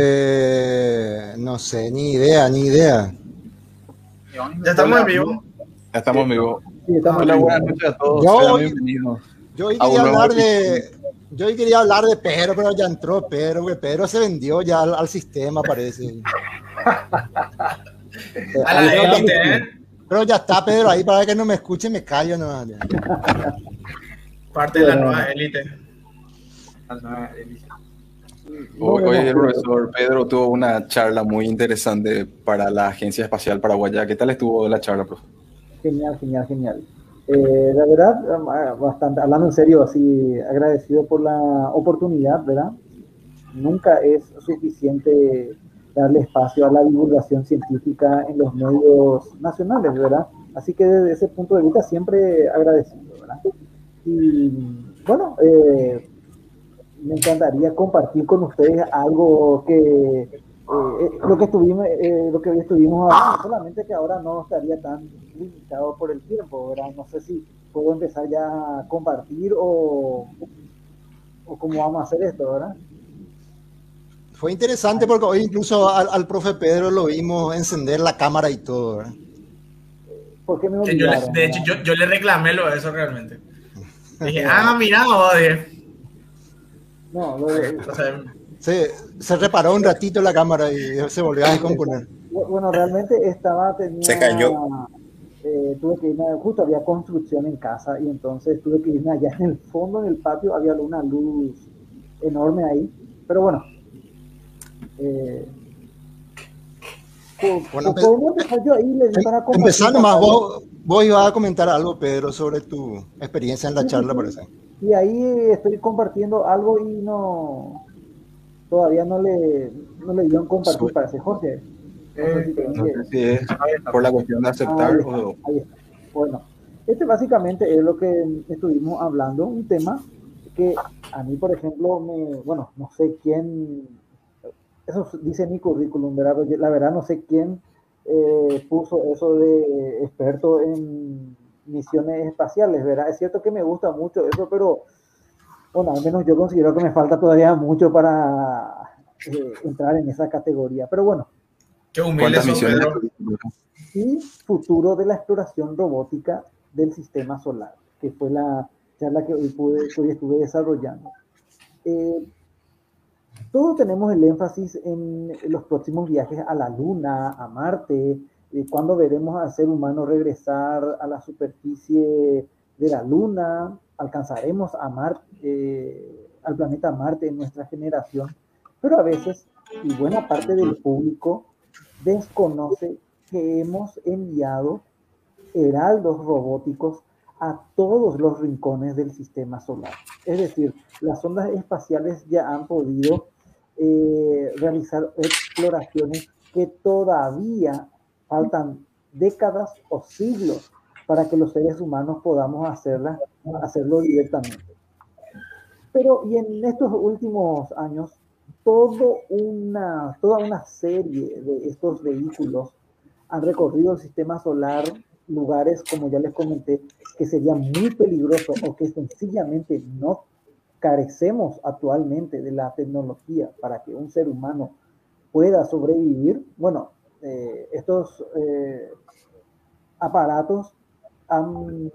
Eh, no sé, ni idea, ni idea. Ya estamos en vivo. Ya estamos en vivo. Sí, estamos Hola, buenas noches a todos. Yo Sean hoy- bienvenidos. Yo hoy quería hablar de. Yo hoy quería hablar de Pedro, pero ya entró Pedro, güey. Pedro se vendió ya al, al sistema, parece. A la élite, ¿eh? Pero ya está Pedro ahí para que no me escuche, me callo nomás. Parte de la Bueno. nueva élite. Hoy, hoy el profesor Pedro tuvo una charla muy interesante para la Agencia Espacial Paraguaya. ¿Qué tal estuvo la charla, profe? Genial, genial, genial. Eh, la verdad, ah, bastante, hablando en serio, así agradecido por la oportunidad, ¿verdad? Nunca es suficiente darle espacio a la divulgación científica en los medios nacionales, ¿verdad? Así que desde ese punto de vista siempre agradecido, ¿verdad? Y bueno, eh, me encantaría compartir con ustedes algo que eh, eh, lo que estuvimos eh, lo que hoy estuvimos hablando, solamente que ahora no estaría tan limitado por el tiempo, ¿verdad? No sé si puedo empezar ya a compartir o, o cómo vamos a hacer esto, ¿verdad? Fue interesante porque hoy incluso al, al profe Pedro lo vimos encender la cámara y todo. ¿verdad? ¿Por qué me Que yo le- olvidaron? de hecho, yo, yo le reclamé lo de eso realmente. Dije, ah, mira, dije. No, lo de- Se, se reparó un ratito la cámara y se volvió a descomponer. Bueno, realmente estaba, tenía, Se cayó. eh, tuve que irme, justo había construcción en casa y entonces tuve que irme allá en el fondo, en el patio, había una luz enorme ahí, pero bueno. Eh, po- Bueno, podemos empezar yo ahí les para alguien. vos, vos ibas a comentar algo, Pedro, sobre tu experiencia en la charla, parece. Y ahí estoy compartiendo algo y no todavía no le no le dieron compartir Sube. parece Jorge. No sé si tenés No que- sé si es por la cuestión de aceptar Ahí está, o... ahí está. Bueno, este básicamente es lo que estuvimos hablando, un tema que a mí, por ejemplo, me, bueno, no sé quién, eso dice mi currículum, ¿verdad? Porque la verdad no sé quién eh, puso eso de experto en misiones espaciales, ¿verdad? Es cierto que me gusta mucho eso, pero bueno, al menos yo considero que me falta todavía mucho para eh, entrar en esa categoría. Pero bueno, qué humilde ¿Cuántas son, misiones? Y futuro de la exploración robótica del sistema solar, que fue la charla que hoy, pude, que hoy estuve desarrollando. Eh, todos tenemos el énfasis en los próximos viajes a la Luna, a Marte, cuándo veremos al ser humano regresar a la superficie de la Luna, alcanzaremos a Marte, eh, al planeta Marte en nuestra generación, pero a veces, y buena parte del público desconoce que hemos enviado heraldos robóticos a todos los rincones del sistema solar. Es decir, las ondas espaciales ya han podido eh, realizar exploraciones que todavía faltan décadas o siglos para que los seres humanos podamos hacerlas, hacerlo directamente. Pero y en estos últimos años, todo una, toda una serie de estos vehículos han recorrido el sistema solar, lugares, como ya les comenté, que serían muy peligrosos o que sencillamente no carecemos actualmente de la tecnología para que un ser humano pueda sobrevivir. Bueno, eh, estos eh, aparatos han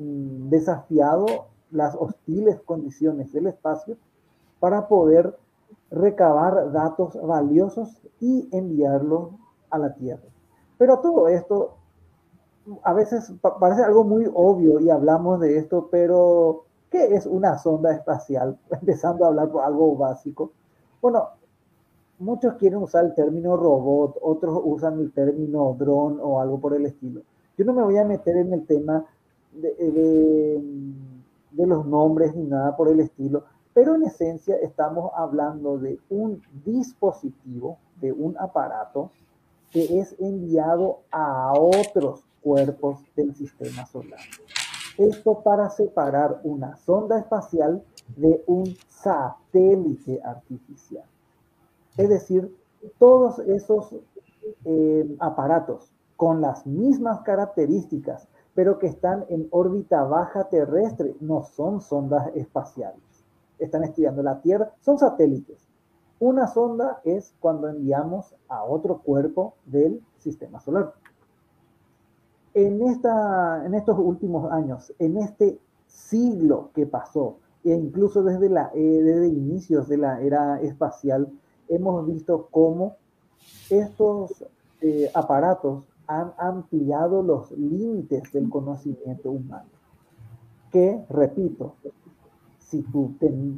desafiado las hostiles condiciones del espacio para poder recabar datos valiosos y enviarlos a la Tierra. Pero todo esto a veces pa- parece algo muy obvio y hablamos de esto, pero ¿qué es una sonda espacial? Empezando a hablar por algo básico. Bueno, muchos quieren usar el término robot, otros usan el término dron o algo por el estilo. Yo no me voy a meter en el tema de, de, de los nombres ni nada por el estilo, pero en esencia estamos hablando de un dispositivo, de un aparato que es enviado a otros cuerpos del sistema solar. Esto para separar una sonda espacial de un satélite artificial. Es decir, todos esos eh, aparatos con las mismas características, pero que están en órbita baja terrestre, no son sondas espaciales. Están estudiando la Tierra, son satélites, Una sonda es cuando enviamos a otro cuerpo del sistema solar. En, esta, en estos últimos años, en este siglo que pasó, e incluso desde, la, eh, desde inicios de la era espacial, hemos visto cómo estos eh, aparatos han ampliado los límites del conocimiento humano. Que, repito, si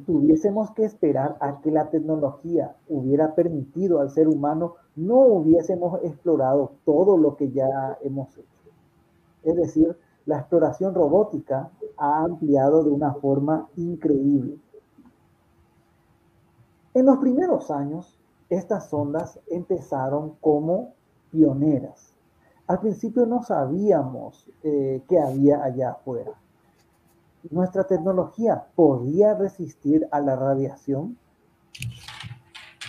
tuviésemos que esperar a que la tecnología hubiera permitido al ser humano, no hubiésemos explorado todo lo que ya hemos hecho. Es decir, la exploración robótica ha ampliado de una forma increíble. En los primeros años, estas sondas empezaron como pioneras. Al principio no sabíamos eh, qué había allá afuera. Nuestra tecnología podía resistir a la radiación,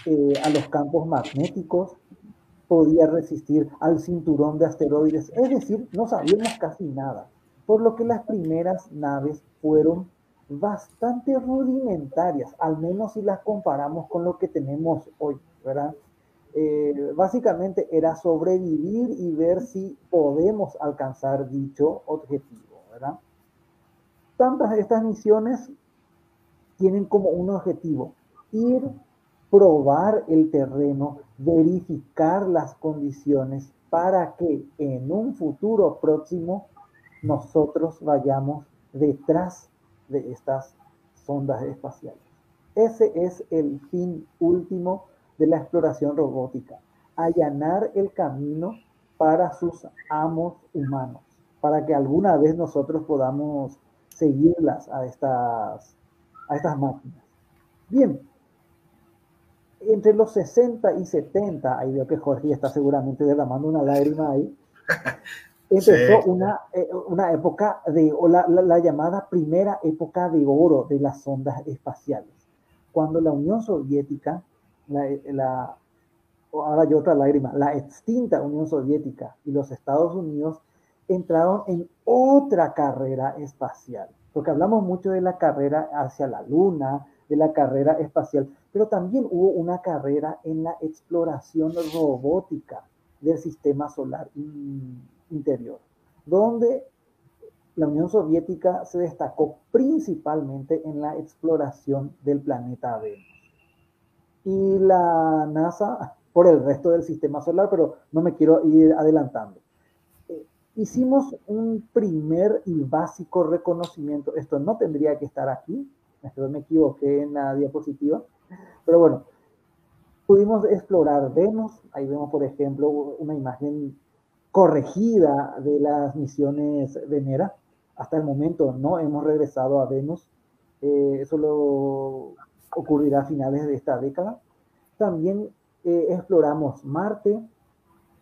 eh, a los campos magnéticos, podía resistir al cinturón de asteroides, es decir, no sabíamos casi nada, por lo que las primeras naves fueron bastante rudimentarias, al menos si las comparamos con lo que tenemos hoy, ¿verdad? Eh, básicamente era sobrevivir y ver si podemos alcanzar dicho objetivo, ¿verdad? Tantas de estas misiones tienen como un objetivo ir, probar el terreno, verificar las condiciones para que en un futuro próximo nosotros vayamos detrás de estas sondas espaciales. Ese es el fin último de la exploración robótica, allanar el camino para sus amos humanos, para que alguna vez nosotros podamos seguirlas a estas, a estas máquinas. Bien, entre los 60 y 70, ahí veo que Jorge está seguramente derramando una lágrima ahí, empezó una, eh, una, época de, o la, la, llamada primera época de oro de las sondas espaciales, cuando la Unión Soviética la, ahora hay otra lágrima, la extinta Unión Soviética y los Estados Unidos entraron en otra carrera espacial, porque hablamos mucho de la carrera hacia la Luna, de la carrera espacial, pero también hubo una carrera en la exploración robótica del sistema solar interior, donde la Unión Soviética se destacó principalmente en la exploración del planeta Venus y la NASA por el resto del sistema solar, pero no me quiero ir adelantando. Eh, hicimos un primer y básico reconocimiento. Esto no tendría que estar aquí, me equivoqué en la diapositiva, pero bueno, pudimos explorar Venus. Ahí vemos, por ejemplo, una imagen corregida de las misiones Venera. Hasta el momento no hemos regresado a Venus. Eh, eso lo ocurrirá a finales de esta década. También eh, exploramos Marte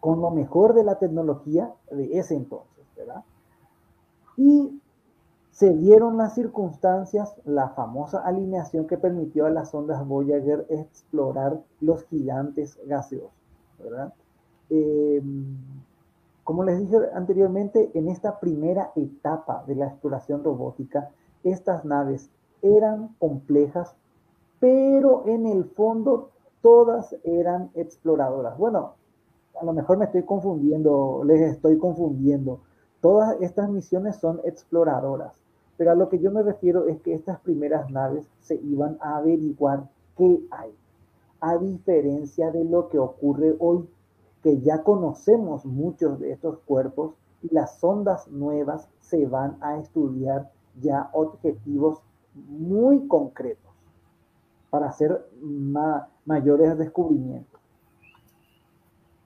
con lo mejor de la tecnología de ese entonces, ¿verdad? Y se dieron las circunstancias, la famosa alineación que permitió a las ondas Voyager explorar los gigantes gaseosos, ¿verdad? Em, como les dije anteriormente, en esta primera etapa de la exploración robótica, estas naves eran complejas pero en el fondo todas eran exploradoras. Bueno, a lo mejor me estoy confundiendo, les estoy confundiendo. Todas estas misiones son exploradoras, pero a lo que yo me refiero es que estas primeras naves se iban a averiguar qué hay, a diferencia de lo que ocurre hoy, que ya conocemos muchos de estos cuerpos y las sondas nuevas se van a estudiar ya objetivos muy concretos para hacer mayores descubrimientos.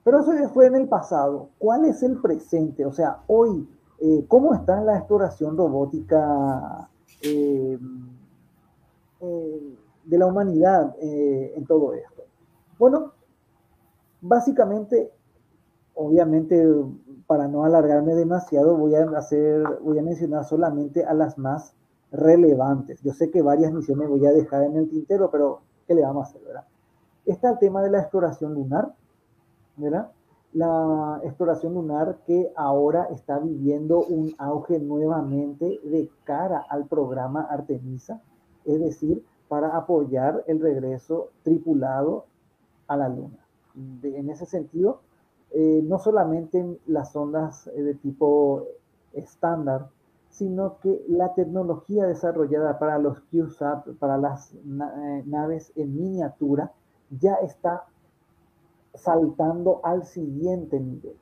Pero eso ya fue en el pasado. ¿Cuál es el presente? O sea, hoy, eh, ¿cómo está la exploración robótica eh, eh, de la humanidad en todo esto? Bueno, básicamente, obviamente, para no alargarme demasiado, voy a hacer, voy a mencionar solamente a las más relevantes. Yo sé que varias misiones voy a dejar en el tintero, pero ¿qué le vamos a hacer, verdad? Está el tema de la exploración lunar, ¿verdad? La exploración lunar que ahora está viviendo un auge nuevamente de cara al programa Artemisa, es decir, para apoyar el regreso tripulado a la Luna. En ese sentido, eh, no solamente las sondas eh, de tipo estándar, sino que la tecnología desarrollada para los CubeSat, para las eh, naves en miniatura, ya está saltando al siguiente nivel.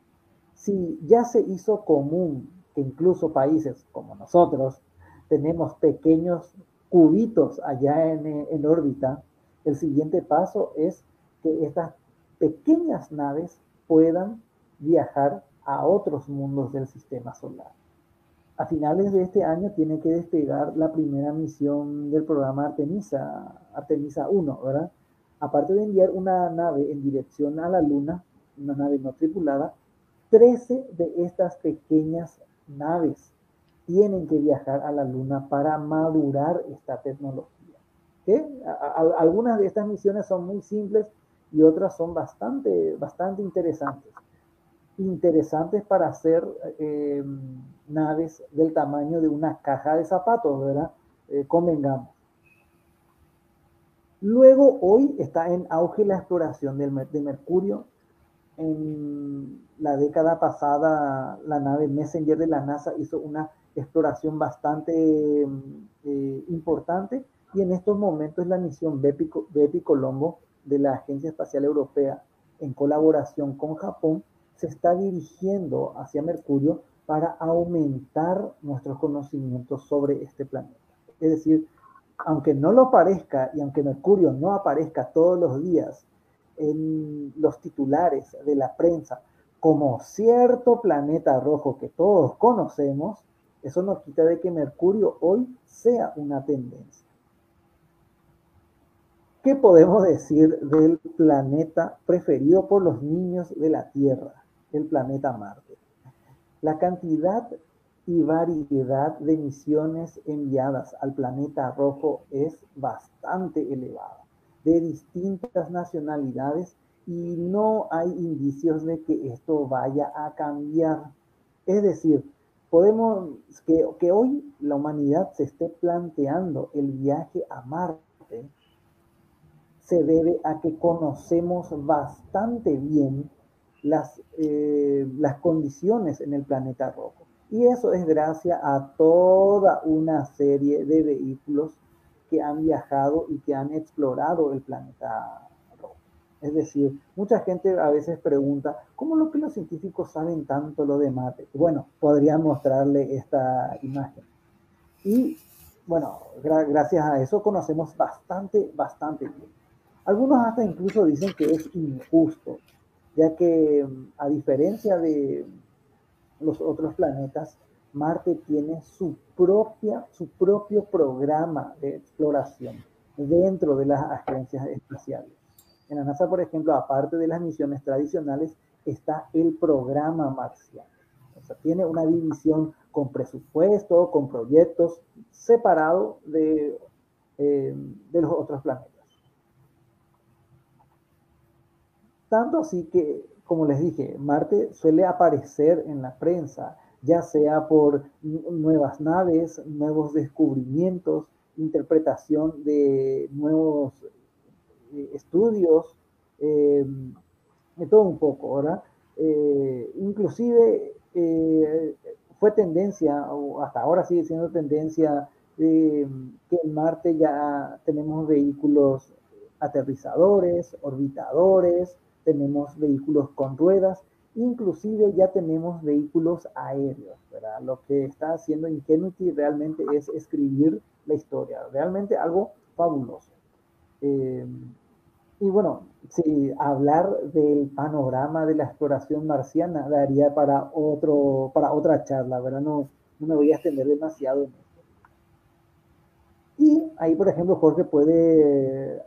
Si ya se hizo común que incluso países como nosotros tenemos pequeños cubitos allá en, en órbita, el siguiente paso es que estas pequeñas naves puedan viajar a otros mundos del sistema solar. A finales de este año tiene que despegar la primera misión del programa Artemisa, Artemisa 1, ¿verdad? Aparte de enviar una nave en dirección a la Luna, una nave no tripulada, 13 de estas pequeñas naves tienen que viajar a la Luna para madurar esta tecnología. algunas de estas misiones son muy simples y otras son bastante, bastante interesantes. Interesantes para hacer eh, naves del tamaño de una caja de zapatos, ¿verdad? Eh, convengamos. Luego, hoy está en auge la exploración del, de Mercurio. En la década pasada, la nave Messenger de la NASA hizo una exploración bastante eh, importante y en estos momentos la misión Bepi Colombo de la Agencia Espacial Europea en colaboración con Japón se está dirigiendo hacia Mercurio para aumentar nuestros conocimientos sobre este planeta. Es decir, aunque no lo parezca y aunque Mercurio no aparezca todos los días en los titulares de la prensa como cierto planeta rojo que todos conocemos, eso no quita de que Mercurio hoy sea una tendencia. ¿Qué podemos decir del planeta preferido por los niños de la Tierra, el planeta Marte? La cantidad y variedad de misiones enviadas al planeta rojo es bastante elevada, de distintas nacionalidades, y no hay indicios de que esto vaya a cambiar. Es decir, podemos que, hoy la humanidad se esté planteando el viaje a Marte se debe a que conocemos bastante bien las, eh, las condiciones en el planeta rojo. Y eso es gracias a toda una serie de vehículos que han viajado y que han explorado el planeta rojo. Es decir, mucha gente a veces pregunta, ¿cómo lo que los científicos saben tanto lo de Marte? Bueno, podría mostrarle esta imagen. Y bueno, gracias a eso conocemos bastante, bastante bien. Algunos hasta incluso dicen que es injusto, ya que mm, a diferencia de los otros planetas, Marte tiene su, propia, su propio programa de exploración dentro de las agencias espaciales. En la NASA, por ejemplo, aparte de las misiones tradicionales, está el programa marciano. O sea, tiene una división con presupuesto, con proyectos separado de, eh, de los otros planetas. Tanto así que, como les dije, Marte suele aparecer en la prensa, ya sea por nuevas naves, nuevos descubrimientos, interpretación de nuevos eh, estudios, em, de todo un poco, ¿verdad? Eh, inclusive eh, fue tendencia, o hasta ahora sigue siendo tendencia, que en Marte ya tenemos vehículos aterrizadores, orbitadores, tenemos vehículos con ruedas, inclusive ya tenemos vehículos aéreos, ¿verdad? Lo que está haciendo Ingenuity realmente es escribir la historia, realmente algo fabuloso. Eh, y bueno, si hablar del panorama de la exploración marciana daría para, otro, para otra charla, ¿verdad? No, no me voy a extender demasiado en esto. Y ahí, por ejemplo, Jorge puede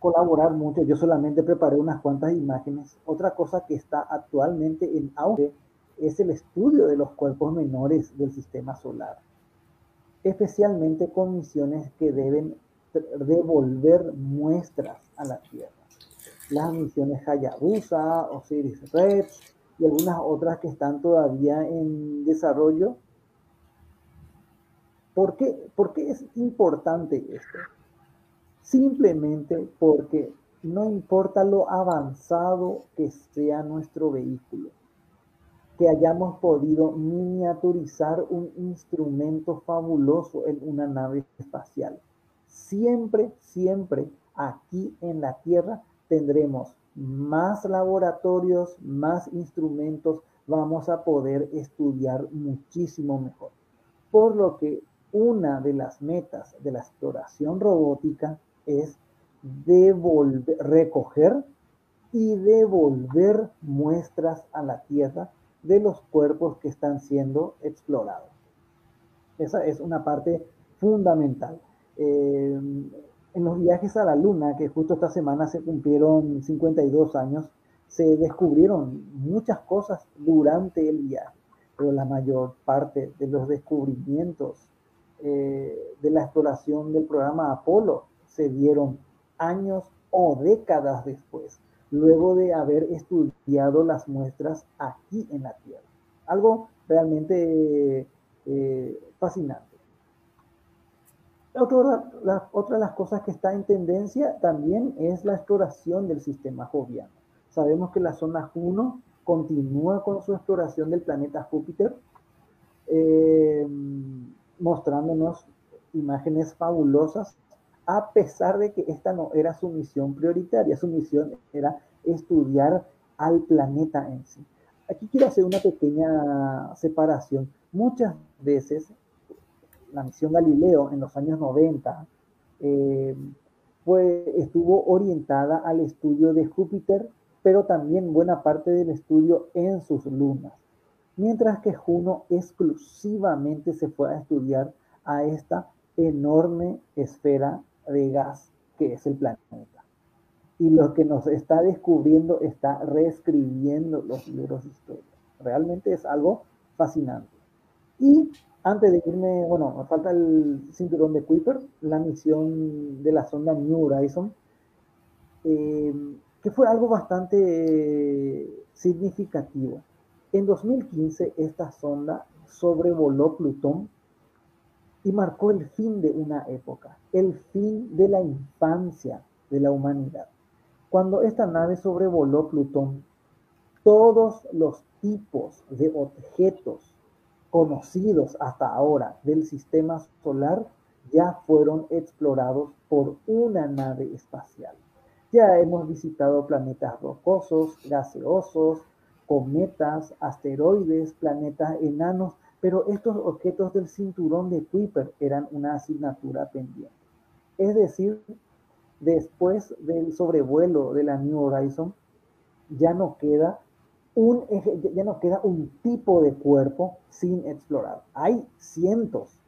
colaborar mucho. Yo solamente preparé unas cuantas imágenes. Otra cosa que está actualmente en auge es el estudio de los cuerpos menores del sistema solar, especialmente con misiones que deben devolver muestras a la Tierra. Las misiones Hayabusa, Osiris Rex y algunas otras que están todavía en desarrollo. ¿Por qué, ¿Por qué es importante esto? Simplemente porque no importa lo avanzado que sea nuestro vehículo, que hayamos podido miniaturizar un instrumento fabuloso en una nave espacial. Siempre, siempre aquí en la Tierra tendremos más laboratorios, más instrumentos, vamos a poder estudiar muchísimo mejor. Por lo que una de las metas de la exploración robótica es devolver, recoger y devolver muestras a la Tierra de los cuerpos que están siendo explorados. Esa es una parte fundamental. Eh, en los viajes a la Luna, que justo esta semana se cumplieron 52 años, se descubrieron muchas cosas durante el viaje, pero la mayor parte de los descubrimientos eh, de la exploración del programa Apolo se dieron años o décadas después, luego de haber estudiado las muestras aquí en la Tierra. Algo realmente eh, fascinante. Otra, de las cosas que está en tendencia también es la exploración del sistema joviano. Sabemos que la zona Juno continúa con su exploración del planeta Júpiter, eh, mostrándonos imágenes fabulosas, a pesar de que esta no era su misión prioritaria, su misión era estudiar al planeta en sí. Aquí quiero hacer una pequeña separación. Muchas veces la misión Galileo en los años 90 eh, estuvo orientada al estudio de Júpiter, pero también buena parte del estudio en sus lunas, mientras que Juno exclusivamente se fue a estudiar a esta enorme esfera de gas que es el planeta. Y lo que nos está descubriendo está reescribiendo los libros de historia. Realmente es algo fascinante. Y antes de irme, bueno, me falta el cinturón de Kuiper, la misión de la sonda New Horizon, eh, que fue algo bastante significativo. En 2015 esta sonda sobrevoló Plutón y marcó el fin de una época, el fin de la infancia de la humanidad. Cuando esta nave sobrevoló Plutón, todos los tipos de objetos conocidos hasta ahora del sistema solar ya fueron explorados por una nave espacial. Ya hemos visitado planetas rocosos, gaseosos, cometas, asteroides, planetas enanos, pero estos objetos del cinturón de Kuiper eran una asignatura pendiente. Es decir, después del sobrevuelo de la New Horizon, ya no queda un, ya no queda un tipo de cuerpo sin explorar. Hay cientos,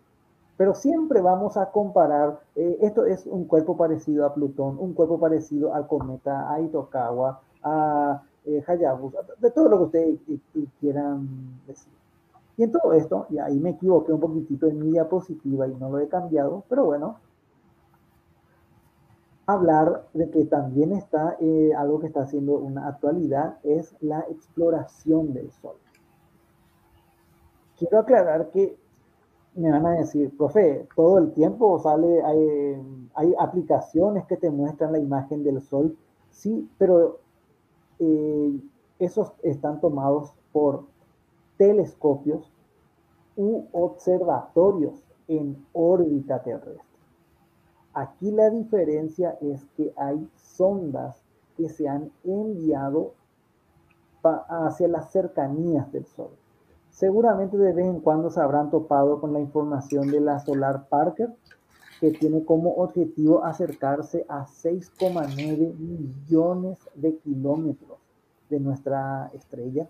pero siempre vamos a comparar, eh, esto es un cuerpo parecido a Plutón, un cuerpo parecido al cometa, a Itokawa, a eh, Hayabusa, de todo lo que ustedes quieran decir. Y en todo esto, y ahí me equivoqué un poquitito en mi diapositiva y no lo he cambiado, pero bueno, hablar de que también está eh, algo que está haciendo una actualidad, es la exploración del Sol. Quiero aclarar que me van a decir, profe, todo el tiempo sale, hay, aplicaciones que te muestran la imagen del Sol, sí, pero eh, esos están tomados por telescopios u observatorios en órbita terrestre. Aquí la diferencia es que hay sondas que se han enviado hacia las cercanías del Sol. Seguramente de vez en cuando se habrán topado con la información de la Solar Parker, que tiene como objetivo acercarse a 6,9 millones de kilómetros de nuestra estrella,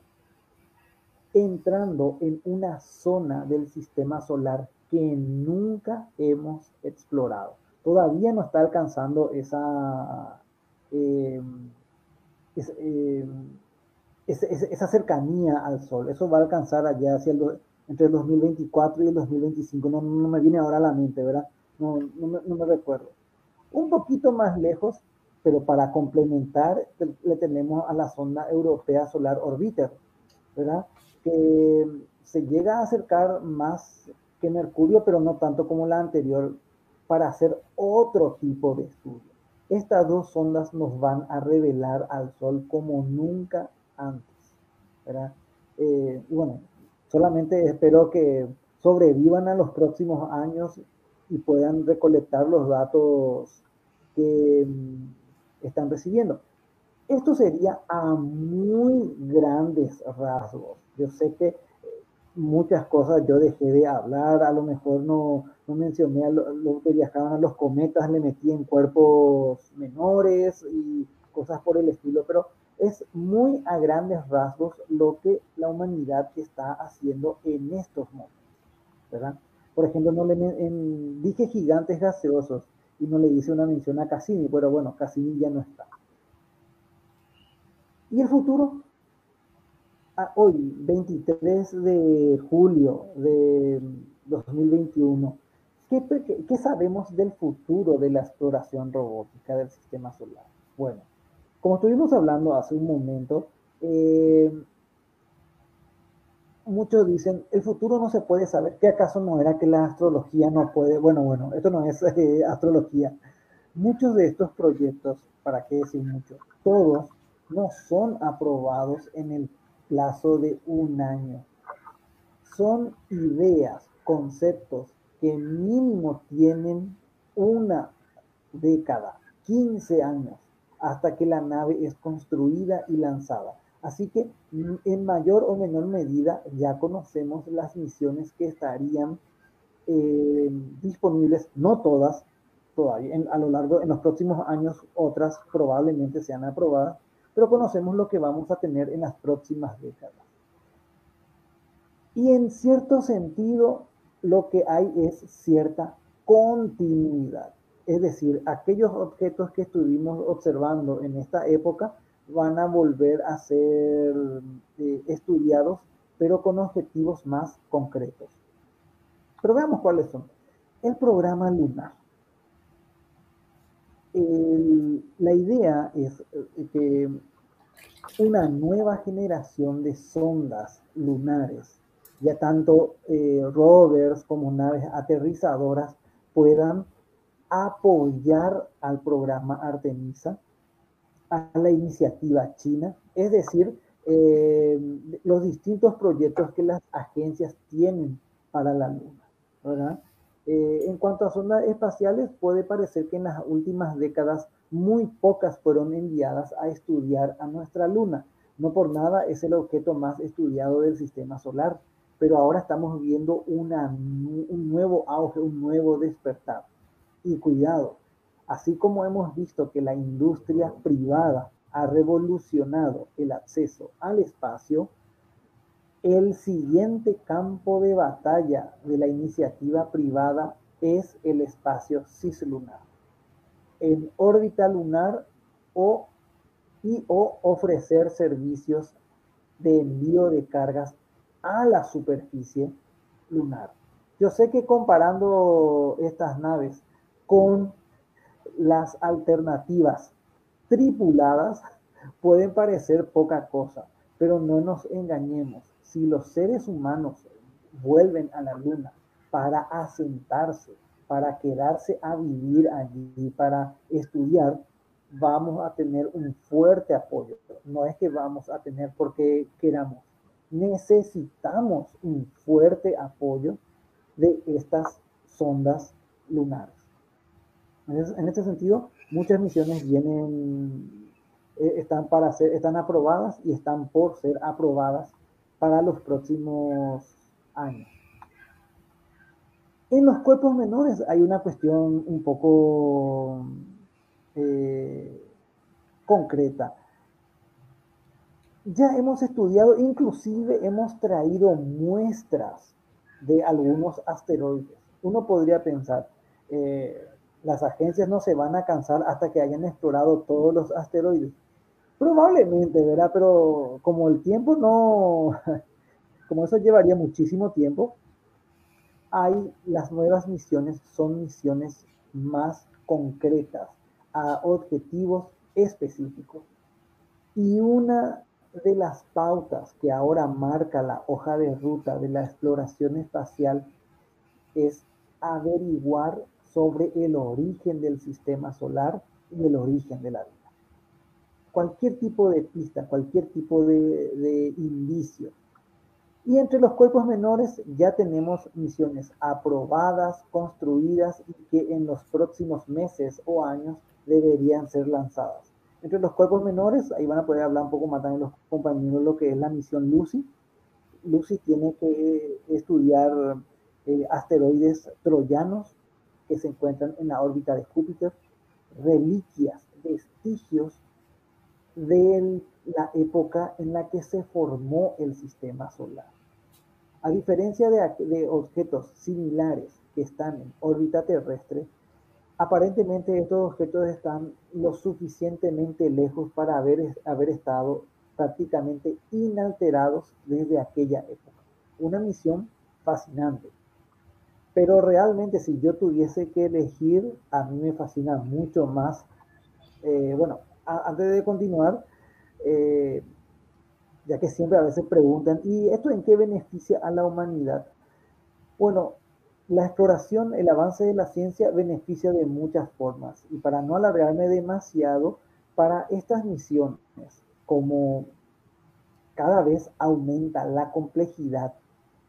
entrando en una zona del sistema solar que nunca hemos explorado todavía no está alcanzando esa, eh, eh, esa cercanía al Sol. Eso va a alcanzar allá hacia el, entre el 2024 y el 2025. No, me viene ahora a la mente, ¿verdad? No, no, me, recuerdo. Un poquito más lejos, pero para complementar, le tenemos a la sonda europea Solar Orbiter, ¿verdad? Que se llega a acercar más que Mercurio, pero no tanto como la anterior para hacer otro tipo de estudio. Estas dos sondas nos van a revelar al Sol como nunca antes. ¿verdad? Eh, y bueno, solamente espero que sobrevivan a los próximos años y puedan recolectar los datos que mm, están recibiendo. Esto sería a muy grandes rasgos. Yo sé que muchas cosas yo dejé de hablar, a lo mejor no, no mencioné a lo, que viajaban a los cometas, le metí en cuerpos menores y cosas por el estilo, pero es muy a grandes rasgos lo que la humanidad está haciendo en estos momentos, ¿verdad? Por ejemplo, no le dije gigantes gaseosos y no le hice una mención a Cassini, pero bueno, Cassini ya no está. ¿Y el futuro? Hoy, 23 de julio de 2021, ¿qué, ¿qué, sabemos del futuro de la exploración robótica del sistema solar? Bueno, como estuvimos hablando hace un momento, eh, muchos dicen, el futuro no se puede saber. ¿Qué acaso no era que la astrología no puede? Bueno, bueno, esto no es eh, astrología. Muchos de estos proyectos, ¿para qué decir muchos? Todos no son aprobados en el plazo de un año. Son ideas, conceptos que mínimo tienen una década, 15 años, hasta que la nave es construida y lanzada. Así que en mayor o menor medida ya conocemos las misiones que estarían eh, disponibles, no todas, todavía a lo largo, en los próximos años otras probablemente sean aprobadas, pero conocemos lo que vamos a tener en las próximas décadas. Y en cierto sentido, lo que hay es cierta continuidad. Es decir, aquellos objetos que estuvimos observando en esta época van a volver a ser eh, estudiados, pero con objetivos más concretos. Pero veamos cuáles son. El programa lunar la idea es eh, que una nueva generación de sondas lunares, ya tanto eh, rovers como naves aterrizadoras, puedan apoyar al programa Artemisa, a la iniciativa china, es decir, eh, los distintos proyectos que las agencias tienen para la Luna, ¿verdad? Eh, en cuanto a sondas espaciales, puede parecer que en las últimas décadas muy pocas fueron enviadas a estudiar a nuestra luna. No por nada es el objeto más estudiado del sistema solar, pero ahora estamos viendo un nuevo auge, un nuevo despertar. Y cuidado, así como hemos visto que la industria privada ha revolucionado el acceso al espacio, el siguiente campo de batalla de la iniciativa privada es el espacio cislunar. En órbita lunar o, y o ofrecer servicios de envío de cargas a la superficie lunar. Yo sé que comparando estas naves con las alternativas tripuladas pueden parecer poca cosa, pero no nos engañemos si los seres humanos vuelven a la luna para asentarse, para quedarse a vivir allí, para estudiar, vamos a tener un fuerte apoyo. No es que vamos a tener porque queramos. Necesitamos un fuerte apoyo de estas sondas lunares. En este sentido, muchas misiones vienen, eh, están, para ser, están aprobadas y están por ser aprobadas para los próximos años. En los cuerpos menores hay una cuestión un poco eh, concreta. Ya hemos estudiado, inclusive hemos traído muestras de algunos asteroides. Uno podría pensar, eh, las agencias no se van a cansar hasta que hayan explorado todos los asteroides. Probablemente, ¿verdad? Pero como el tiempo no, como eso llevaría muchísimo tiempo, hay las nuevas misiones, son misiones más concretas, a objetivos específicos. Y una de las pautas que ahora marca la hoja de ruta de la exploración espacial es averiguar sobre el origen del sistema solar y el origen de la vida. Cualquier tipo de pista, cualquier tipo de, indicio. Y entre los cuerpos menores ya tenemos misiones aprobadas, construidas y que en los próximos meses o años deberían ser lanzadas. Entre los cuerpos menores, ahí van a poder hablar un poco más también los compañeros lo que es la misión Lucy. Lucy tiene que estudiar eh, asteroides troyanos que se encuentran en la órbita de Júpiter, reliquias, vestigios de la época en la que se formó el sistema solar. A diferencia de, objetos similares que están en órbita terrestre, aparentemente estos objetos están lo suficientemente lejos para haber, haber estado prácticamente inalterados desde aquella época. Una misión fascinante. Pero realmente si yo tuviese que elegir, a mí me fascina mucho más. Eh, bueno, antes de continuar, eh, ya que siempre a veces preguntan, ¿y esto en qué beneficia a la humanidad? Bueno, la exploración, el avance de la ciencia beneficia de muchas formas. Y para no alargarme demasiado, para estas misiones, como cada vez aumenta la complejidad,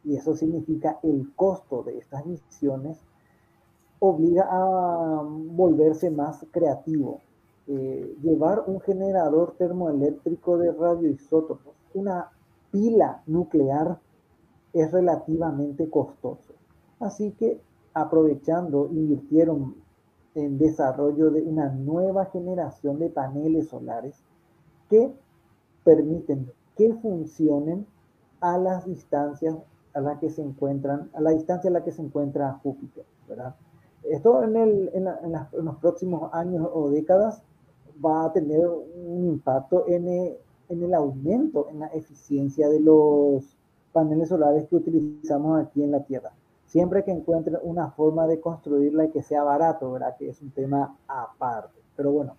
y eso significa el costo de estas misiones, obliga a volverse más creativo. Eh, llevar un generador termoeléctrico de radioisótopos, una pila nuclear, es relativamente costoso. Así que aprovechando, invirtieron en desarrollo de una nueva generación de paneles solares que permiten que funcionen a las distancias a las que se encuentran, a la distancia a la que se encuentra Júpiter, ¿verdad? Esto en, el, en, en, los próximos años o décadas va a tener un impacto en el, en el aumento en la eficiencia de los paneles solares que utilizamos aquí en la Tierra siempre que encuentren una forma de construirla y que sea barato, ¿verdad? Que es un tema aparte. Pero bueno,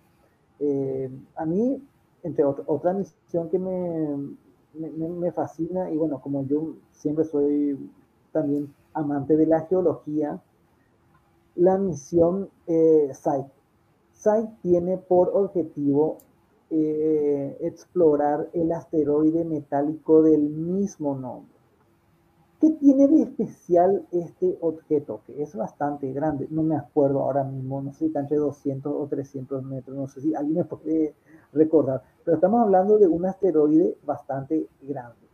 eh, a mí, entre otra misión que me, me, fascina, y bueno, como yo siempre soy también amante de la geología, la misión eh, SITE. SITE tiene por objetivo eh, explorar el asteroide metálico del mismo nombre. ¿Qué tiene de especial este objeto? Que es bastante grande, no me acuerdo ahora mismo, no sé si está entre 200 o 300 metros, no sé si alguien me puede recordar, pero estamos hablando de un asteroide bastante grande.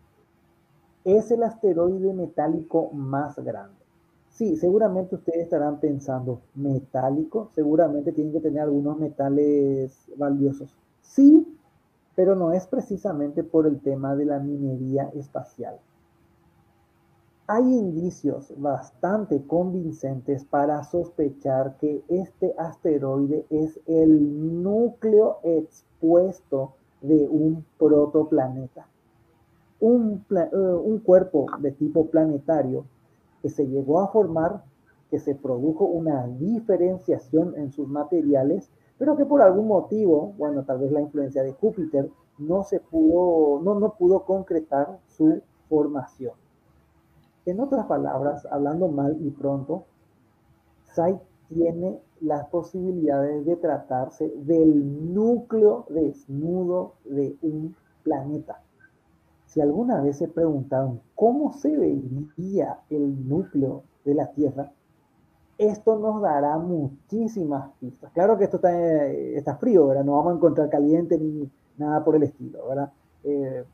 Es el asteroide metálico más grande. Sí, seguramente ustedes estarán pensando, metálico, seguramente tienen que tener algunos metales valiosos. Sí, pero no es precisamente por el tema de la minería espacial hay indicios bastante convincentes para sospechar que este asteroide es el núcleo expuesto de un protoplaneta. Un, eh, un, cuerpo de tipo planetario que se llegó a formar, que se produjo una diferenciación en sus materiales, pero que por algún motivo, bueno, tal vez la influencia de Júpiter, no se pudo, no, no pudo concretar su formación. En otras palabras, hablando mal y pronto, SAI tiene las posibilidades de tratarse del núcleo desnudo de un planeta. Si alguna vez se preguntaron cómo se vería el núcleo de la Tierra, esto nos dará muchísimas pistas. Claro que esto está, está frío, ¿verdad? No vamos a encontrar caliente ni nada por el estilo, ¿verdad? Eh,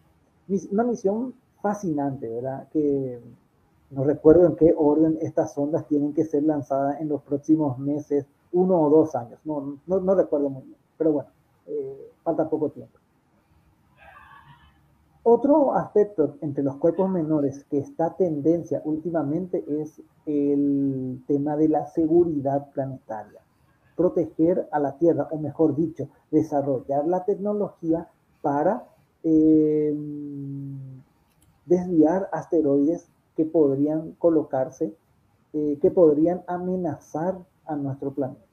una misión fascinante, ¿verdad? Que no recuerdo en qué orden estas sondas tienen que ser lanzadas en los próximos meses, uno o dos años. No, no, recuerdo muy bien, pero bueno, eh, falta poco tiempo. Otro aspecto entre los cuerpos menores que está tendencia últimamente es el tema de la seguridad planetaria. Proteger a la Tierra, o mejor dicho, desarrollar la tecnología para eh, desviar asteroides que podrían colocarse, eh, que podrían amenazar a nuestro planeta.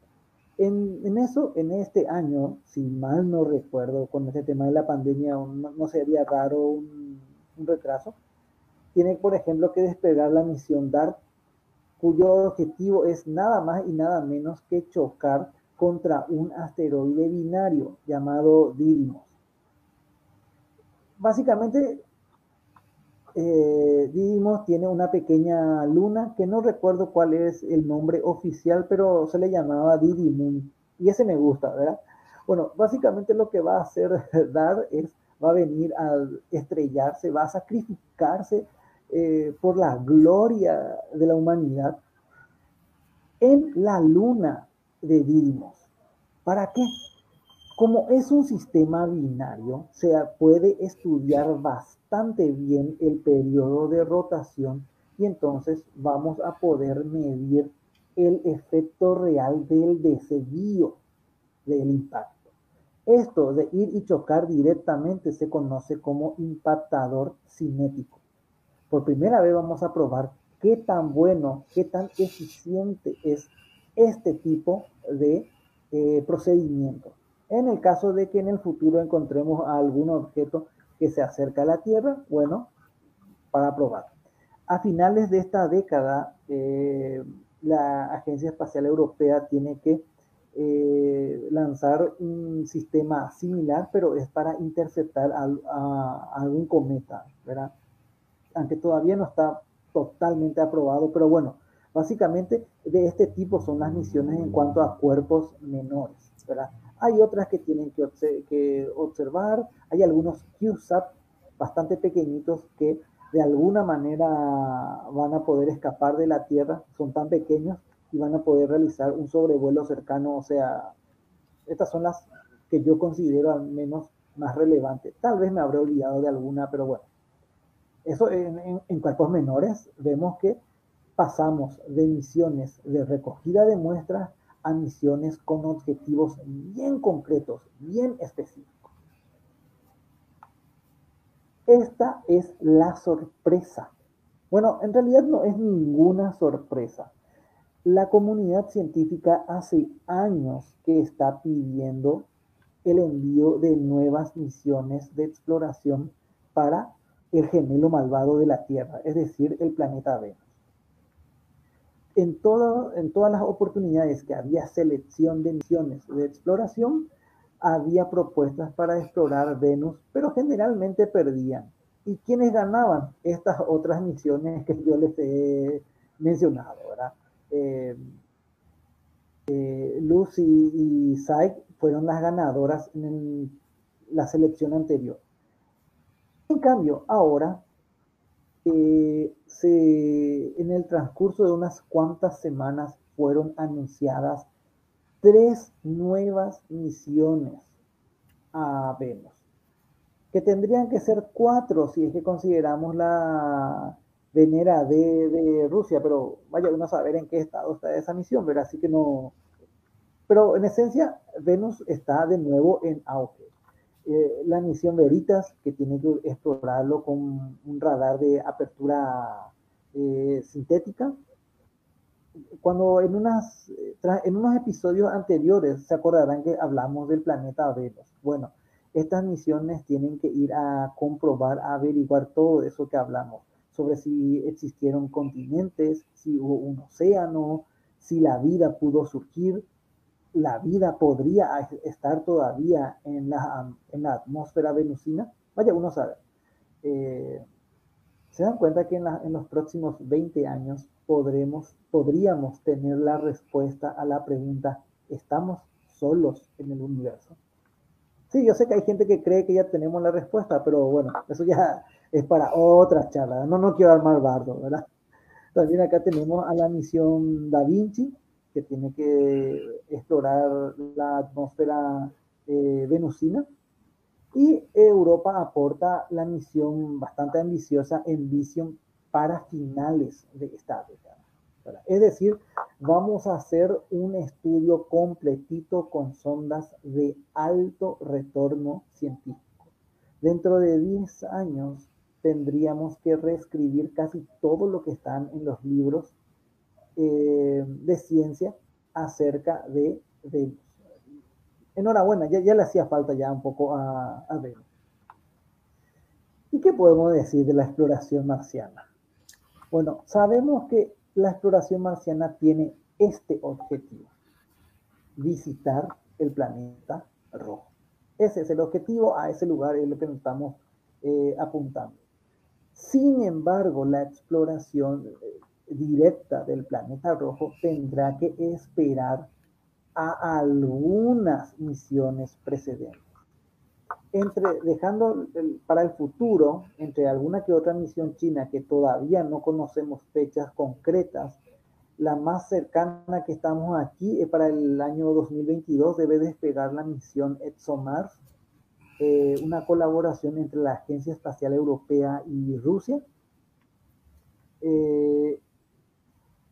En, eso, en este año, si mal no recuerdo, con este tema de la pandemia, no, sería raro un, retraso. Tiene, por ejemplo, que despegar la misión DART, cuyo objetivo es nada más y nada menos que chocar contra un asteroide binario llamado Didymos. Básicamente, eh, tiene una pequeña luna que no recuerdo cuál es el nombre oficial, pero se le llamaba Didymum. Y ese me gusta, ¿verdad? Bueno, básicamente lo que va a hacer Dar es, va a venir a estrellarse, va a sacrificarse eh, por la gloria de la humanidad en la luna de Didymos. ¿Para qué? Como es un sistema binario, se puede estudiar bastante bien el periodo de rotación y entonces vamos a poder medir el efecto real del desvío del impacto. Esto de ir y chocar directamente se conoce como impactador cinético. Por primera vez vamos a probar qué tan bueno, qué tan eficiente es este tipo de eh, procedimiento. En el caso de que en el futuro encontremos algún objeto que se acerca a la Tierra, bueno, para probar. A finales de esta década, eh, la Agencia Espacial Europea tiene que eh, lanzar un sistema similar, pero es para interceptar a, algún cometa, ¿verdad? Aunque todavía no está totalmente aprobado, pero bueno, básicamente de este tipo son las misiones en cuanto a cuerpos menores, ¿verdad? Hay otras que tienen que, que observar, hay algunos CubeSat bastante pequeñitos que de alguna manera van a poder escapar de la Tierra, son tan pequeños y van a poder realizar un sobrevuelo cercano, o sea, estas son las que yo considero al menos más relevantes. Tal vez me habré olvidado de alguna, pero bueno. Eso en, en cuerpos menores vemos que pasamos de misiones de recogida de muestras a misiones con objetivos bien concretos, bien específicos. Esta es la sorpresa. Bueno, en realidad no es ninguna sorpresa. La comunidad científica hace años que está pidiendo el envío de nuevas misiones de exploración para el gemelo malvado de la Tierra, es decir, el planeta Venus. En, todo, en todas las oportunidades que había selección de misiones de exploración, había propuestas para explorar Venus, pero generalmente perdían. ¿Y quiénes ganaban? Estas otras misiones que yo les he mencionado, ¿verdad? Eh, eh, Lucy y Sai fueron las ganadoras en la selección anterior. En cambio, ahora, eh, en el transcurso de unas cuantas semanas fueron anunciadas tres nuevas misiones a Venus, que tendrían que ser cuatro si es que consideramos la Venera de, Rusia, pero vaya uno a saber en qué estado está esa misión, ¿verdad? Así que no... Pero en esencia, Venus está de nuevo en auge. Eh, la misión Veritas, que tiene que explorarlo con un radar de apertura eh, sintética. Cuando en, unas, en unos episodios anteriores se acordarán que hablamos del planeta Venus. Bueno, estas misiones tienen que ir a comprobar, a averiguar todo eso que hablamos sobre si existieron continentes, si hubo un océano, si la vida pudo surgir, la vida podría estar todavía en la, en la atmósfera venusina. Vaya, uno sabe. Eh, se dan cuenta que en, los próximos 20 años podremos, podríamos tener la respuesta a la pregunta, ¿estamos solos en el universo? Sí, yo sé que hay gente que cree que ya tenemos la respuesta, pero bueno, eso ya es para otra charla. No, no quiero armar bardo, ¿verdad? También acá tenemos a la misión Da Vinci, que tiene que explorar la atmósfera eh, venusina. Y Europa aporta la misión bastante ambiciosa en visión para finales de esta década. Es decir, vamos a hacer un estudio completito con sondas de alto retorno científico. Dentro de 10 años tendríamos que reescribir casi todo lo que están en los libros eh, de ciencia acerca de Venus. Enhorabuena, ya, ya, le hacía falta ya un poco a, a Venus. ¿Y qué podemos decir de la exploración marciana? Bueno, sabemos que la exploración marciana tiene este objetivo, visitar el planeta rojo. Ese es el objetivo, a ese lugar es lo que nos estamos eh, apuntando. Sin embargo, la exploración directa del planeta rojo tendrá que esperar a algunas misiones precedentes. Entre, dejando para el futuro, entre alguna que otra misión china que todavía no conocemos fechas concretas, la más cercana que estamos aquí es para el año 2022, debe despegar la misión ExoMars, eh, una colaboración entre la Agencia Espacial Europea y Rusia, eh,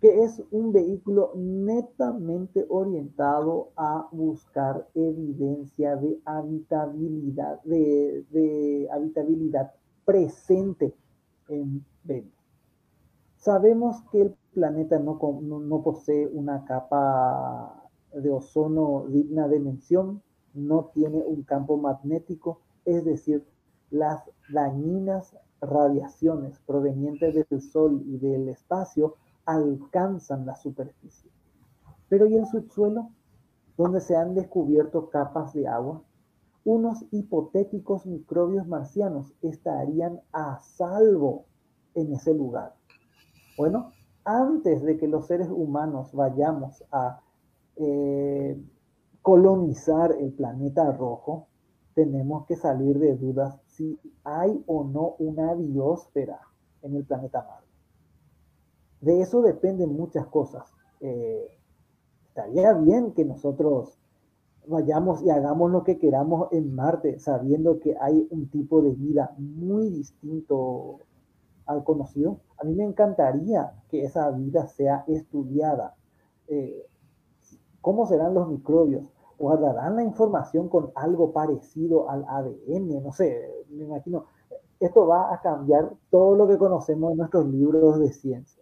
que es un vehículo netamente orientado a buscar evidencia de habitabilidad, de, habitabilidad presente en Venus. Sabemos que el planeta no, no, posee una capa de ozono digna de mención, no tiene un campo magnético, es decir, las dañinas radiaciones provenientes del Sol y del espacio alcanzan la superficie. Pero ¿y el subsuelo? Donde se han descubierto capas de agua, unos hipotéticos microbios marcianos estarían a salvo en ese lugar. Bueno, antes de que los seres humanos vayamos a eh, colonizar el planeta rojo, tenemos que salir de dudas si hay o no una biosfera en el planeta Marte. De eso dependen muchas cosas. Eh, estaría bien que nosotros vayamos y hagamos lo que queramos en Marte, sabiendo que hay un tipo de vida muy distinto al conocido. A mí me encantaría que esa vida sea estudiada. Eh, ¿Cómo serán los microbios? ¿Guardarán la información con algo parecido al ADN? No sé, me imagino. Esto va a cambiar todo lo que conocemos en nuestros libros de ciencia.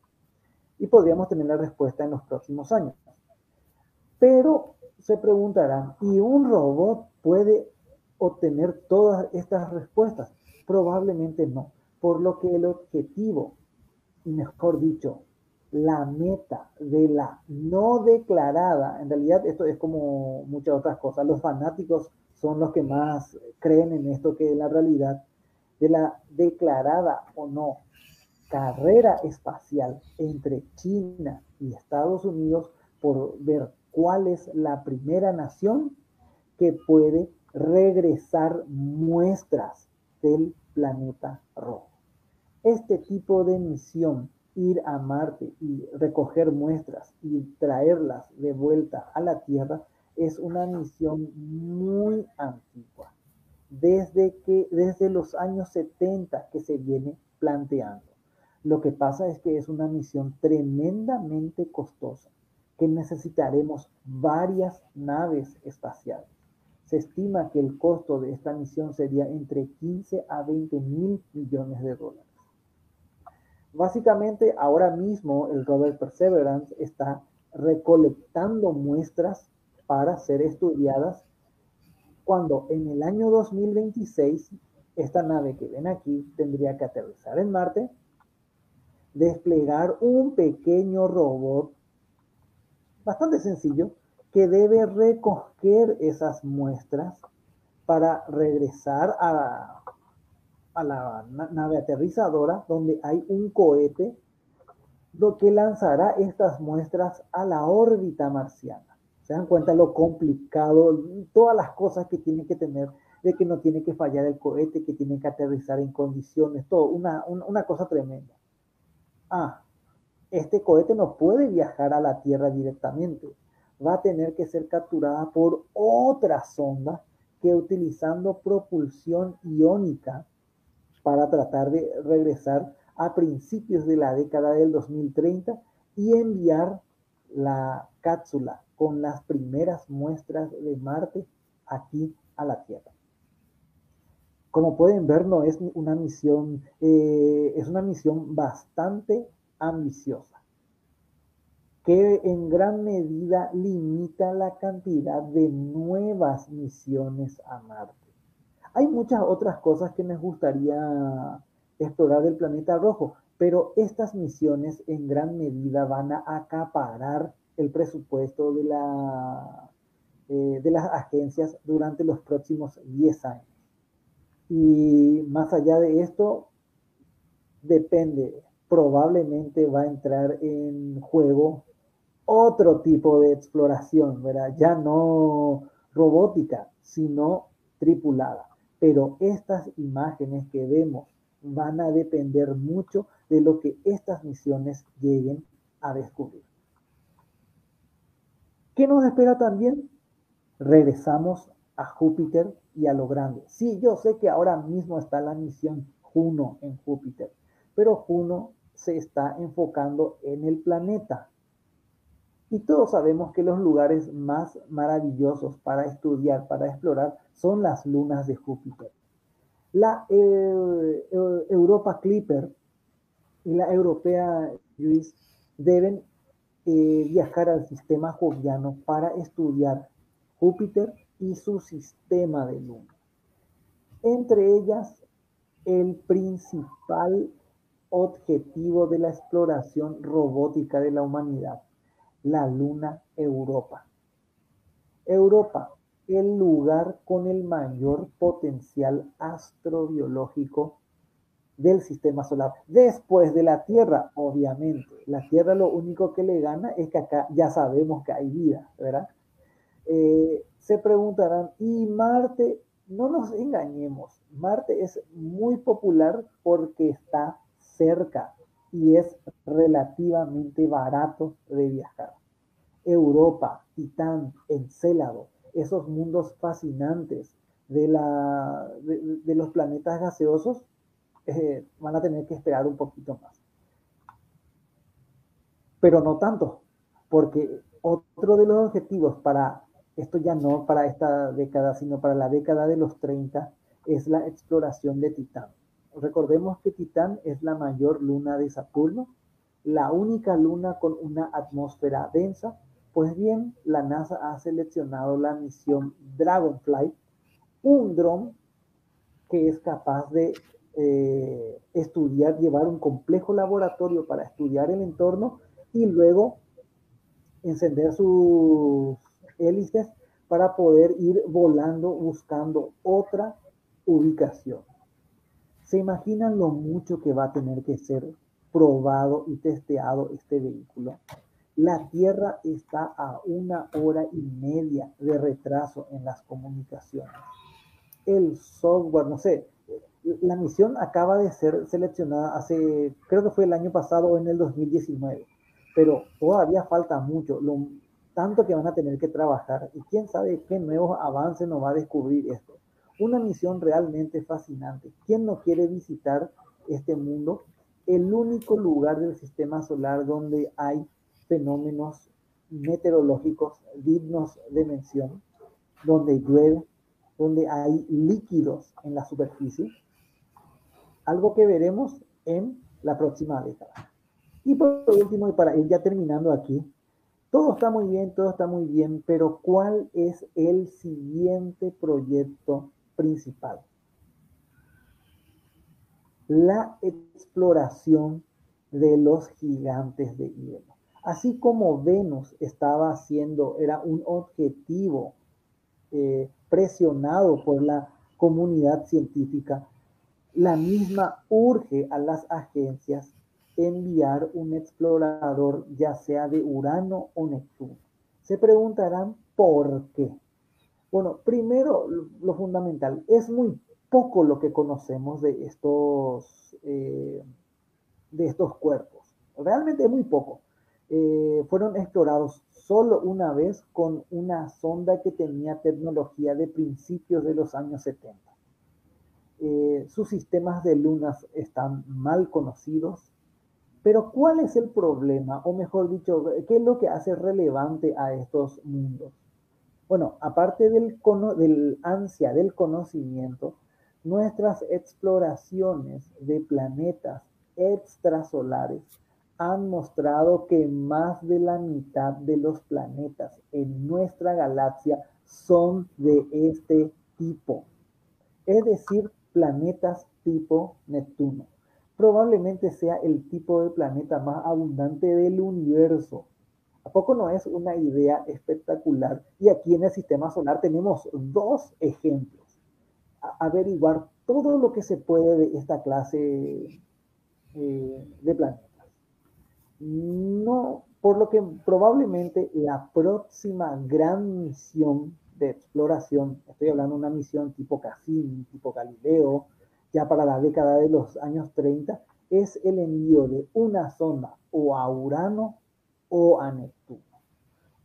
Y podríamos tener la respuesta en los próximos años. Pero se preguntarán, ¿y un robot puede obtener todas estas respuestas? Probablemente no por lo que el objetivo, y mejor dicho, la meta de la no declarada, en realidad esto es como muchas otras cosas, los fanáticos son los que más creen en esto que es la realidad, de la declarada o no carrera espacial entre China y Estados Unidos por ver cuál es la primera nación que puede regresar muestras del planeta rojo. Este tipo de misión, ir a Marte y recoger muestras y traerlas de vuelta a la Tierra, es una misión muy antigua, desde, que, desde los años 70 que se viene planteando. Lo que pasa es que es una misión tremendamente costosa, que necesitaremos varias naves espaciales. Se estima que el costo de esta misión sería entre 15 a 20 mil millones de dólares. Básicamente, ahora mismo el rover Perseverance está recolectando muestras para ser estudiadas cuando en el año 2026 esta nave que ven aquí tendría que aterrizar en Marte, desplegar un pequeño robot bastante sencillo que debe recoger esas muestras para regresar a, a la nave aterrizadora donde hay un cohete lo que lanzará estas muestras a la órbita marciana. Se dan cuenta lo complicado, todas las cosas que tiene que tener, de que no tiene que fallar el cohete, que tiene que aterrizar en condiciones, todo, una, una cosa tremenda. Ah, este cohete no puede viajar a la Tierra directamente, va a tener que ser capturada por otra sonda que utilizando propulsión iónica para tratar de regresar a principios de la década del 2030 y enviar la cápsula con las primeras muestras de Marte aquí a la Tierra. Como pueden ver, no es una misión, eh, es una misión bastante ambiciosa, que en gran medida limita la cantidad de nuevas misiones a Marte. Hay muchas otras cosas que me gustaría explorar del planeta rojo pero estas misiones en gran medida van a acaparar el presupuesto de, la, eh, de las agencias durante los próximos 10 años. Y más allá de esto, depende, probablemente va a entrar en juego otro tipo de exploración, ¿verdad? Ya no robótica, sino tripulada. Pero estas imágenes que vemos van a depender mucho de lo que estas misiones lleguen a descubrir. ¿Qué nos espera también? Regresamos a Júpiter y a lo grande. Sí, yo sé que ahora mismo está la misión Juno en Júpiter, pero Juno se está enfocando en el planeta. Y todos sabemos que los lugares más maravillosos para estudiar, para explorar, son las lunas de Júpiter. La eh, eh, Europa Clipper y la Europea Luis deben eh, viajar al sistema joviano para estudiar Júpiter y su sistema de luna. Entre ellas, el principal objetivo de la exploración robótica de la humanidad, la luna Europa. Europa, el lugar con el mayor potencial astrobiológico del sistema solar. Después de la Tierra, obviamente. La Tierra lo único que le gana es que acá ya sabemos que hay vida, ¿verdad? Eh, se preguntarán, ¿y Marte? No nos engañemos, Marte es muy popular porque está cerca y es relativamente barato de viajar. Europa, Titán, Encélado, esos mundos fascinantes de, la, de, los planetas gaseosos, eh, van a tener que esperar un poquito más. Pero no tanto, porque otro de los objetivos para esto ya no para esta década, sino para la década de los 30, es la exploración de Titán. Recordemos que Titán es la mayor luna de Saturno, la única luna con una atmósfera densa. Pues bien, la NASA ha seleccionado la misión Dragonfly, un dron que es capaz de eh, estudiar, llevar un complejo laboratorio para estudiar el entorno y luego encender sus hélices para poder ir volando buscando otra ubicación. ¿Se imaginan lo mucho que va a tener que ser probado y testeado este vehículo? La Tierra está a una hora y media de retraso en las comunicaciones. El software, no sé, la misión acaba de ser seleccionada hace, creo que fue el año pasado o en el 2019, pero todavía falta mucho. Tanto que van a tener que trabajar y quién sabe qué nuevos avances nos va a descubrir esto. Una misión realmente fascinante. ¿Quién no quiere visitar este mundo? El único lugar del sistema solar donde hay fenómenos meteorológicos dignos de mención, donde llueve, donde hay líquidos en la superficie, algo que veremos en la próxima década. Y por último, y para ir ya terminando aquí, todo está muy bien, todo está muy bien, pero ¿cuál es el siguiente proyecto principal? La exploración de los gigantes de hielo. Así como Venus estaba haciendo, era un objetivo eh, presionado por la comunidad científica, la misma urge a las agencias enviar un explorador, ya sea de Urano o Neptuno. Se preguntarán por qué. Bueno, primero, lo fundamental, es muy poco lo que conocemos de estos, eh, de estos cuerpos. Realmente muy poco. Eh, fueron explorados solo una vez con una sonda que tenía tecnología de principios de los años 70. Eh, sus sistemas de lunas están mal conocidos, pero ¿cuál es el problema? O mejor dicho, ¿qué es lo que hace relevante a estos mundos? Bueno, aparte del, ansia del conocimiento, nuestras exploraciones de planetas extrasolares han mostrado que más de la mitad de los planetas en nuestra galaxia son de este tipo, es decir, planetas tipo Neptuno probablemente sea el tipo de planeta más abundante del universo. ¿A poco no es una idea espectacular? Y aquí en el sistema solar tenemos dos ejemplos. averiguar todo lo que se puede de esta clase eh, de planetas. No, por lo que probablemente la próxima gran misión de exploración, estoy hablando de una misión tipo Cassini, tipo Galileo, ya para la década de los años 30, es el envío de una sonda o a Urano o a Neptuno.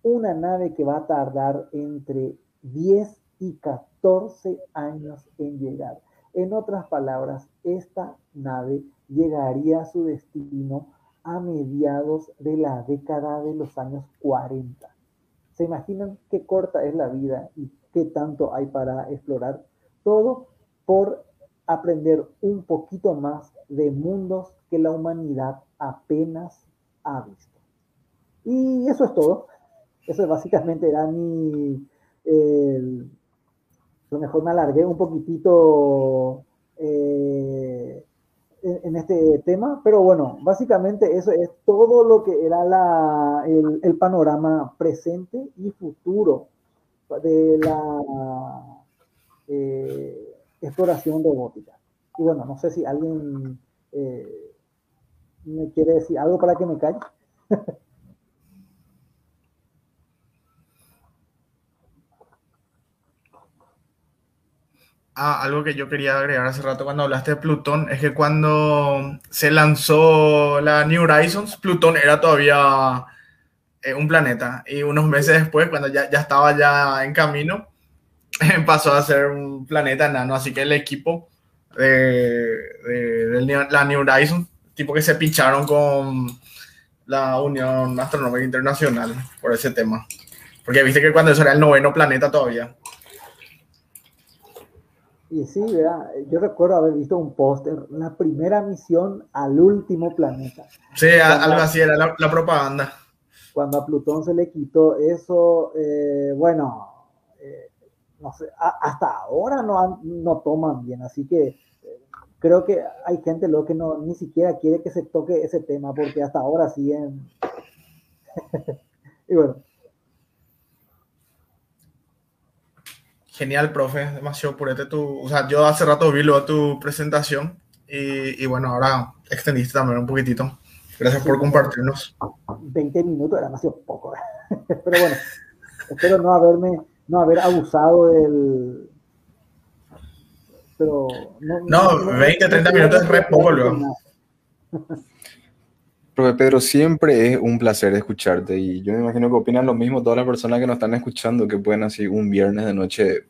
Una nave que va a tardar entre 10 y 14 años en llegar. En otras palabras, esta nave llegaría a su destino a mediados de la década de los años 40. ¿Se imaginan qué corta es la vida y qué tanto hay para explorar? Todo por aprender un poquito más de mundos que la humanidad apenas ha visto. Y eso es todo. Eso básicamente era mi... lo mejor me alargué un poquitito eh, en, este tema, pero bueno, básicamente eso es todo lo que era la, el, panorama presente y futuro de la eh, exploración robótica. Y bueno, no sé si alguien eh, me quiere decir algo para que me calle. Ah, algo que yo quería agregar hace rato cuando hablaste de Plutón es que cuando se lanzó la New Horizons, Plutón era todavía eh, un planeta y unos meses después, cuando ya, ya estaba ya en camino, pasó a ser un planeta enano, así que el equipo de, de, la New Horizons, tipo que se pincharon con la Unión Astronómica Internacional por ese tema, porque viste que cuando eso era el noveno planeta todavía. Y sí, yo recuerdo haber visto un póster, la primera misión al último planeta. Sí, algo así era la, propaganda. Cuando a Plutón se le quitó eso, eh, bueno, eh, no sé, hasta ahora no, no toman bien, así que eh, creo que hay gente lo que no ni siquiera quiere que se toque ese tema, porque hasta ahora siguen. y bueno, Genial, profe, demasiado purete tu, o sea, yo hace rato vi luego tu presentación y, y, bueno, ahora extendiste también un poquitito. Gracias por compartirnos. 20 minutos era demasiado poco, pero bueno, espero no haberme, no haber abusado del... Pero no, no 20, 30 minutos es re poco luego. Profe Pedro, siempre es un placer escucharte y yo me imagino que opinan lo mismo todas las personas que nos están escuchando, que pueden así un viernes de noche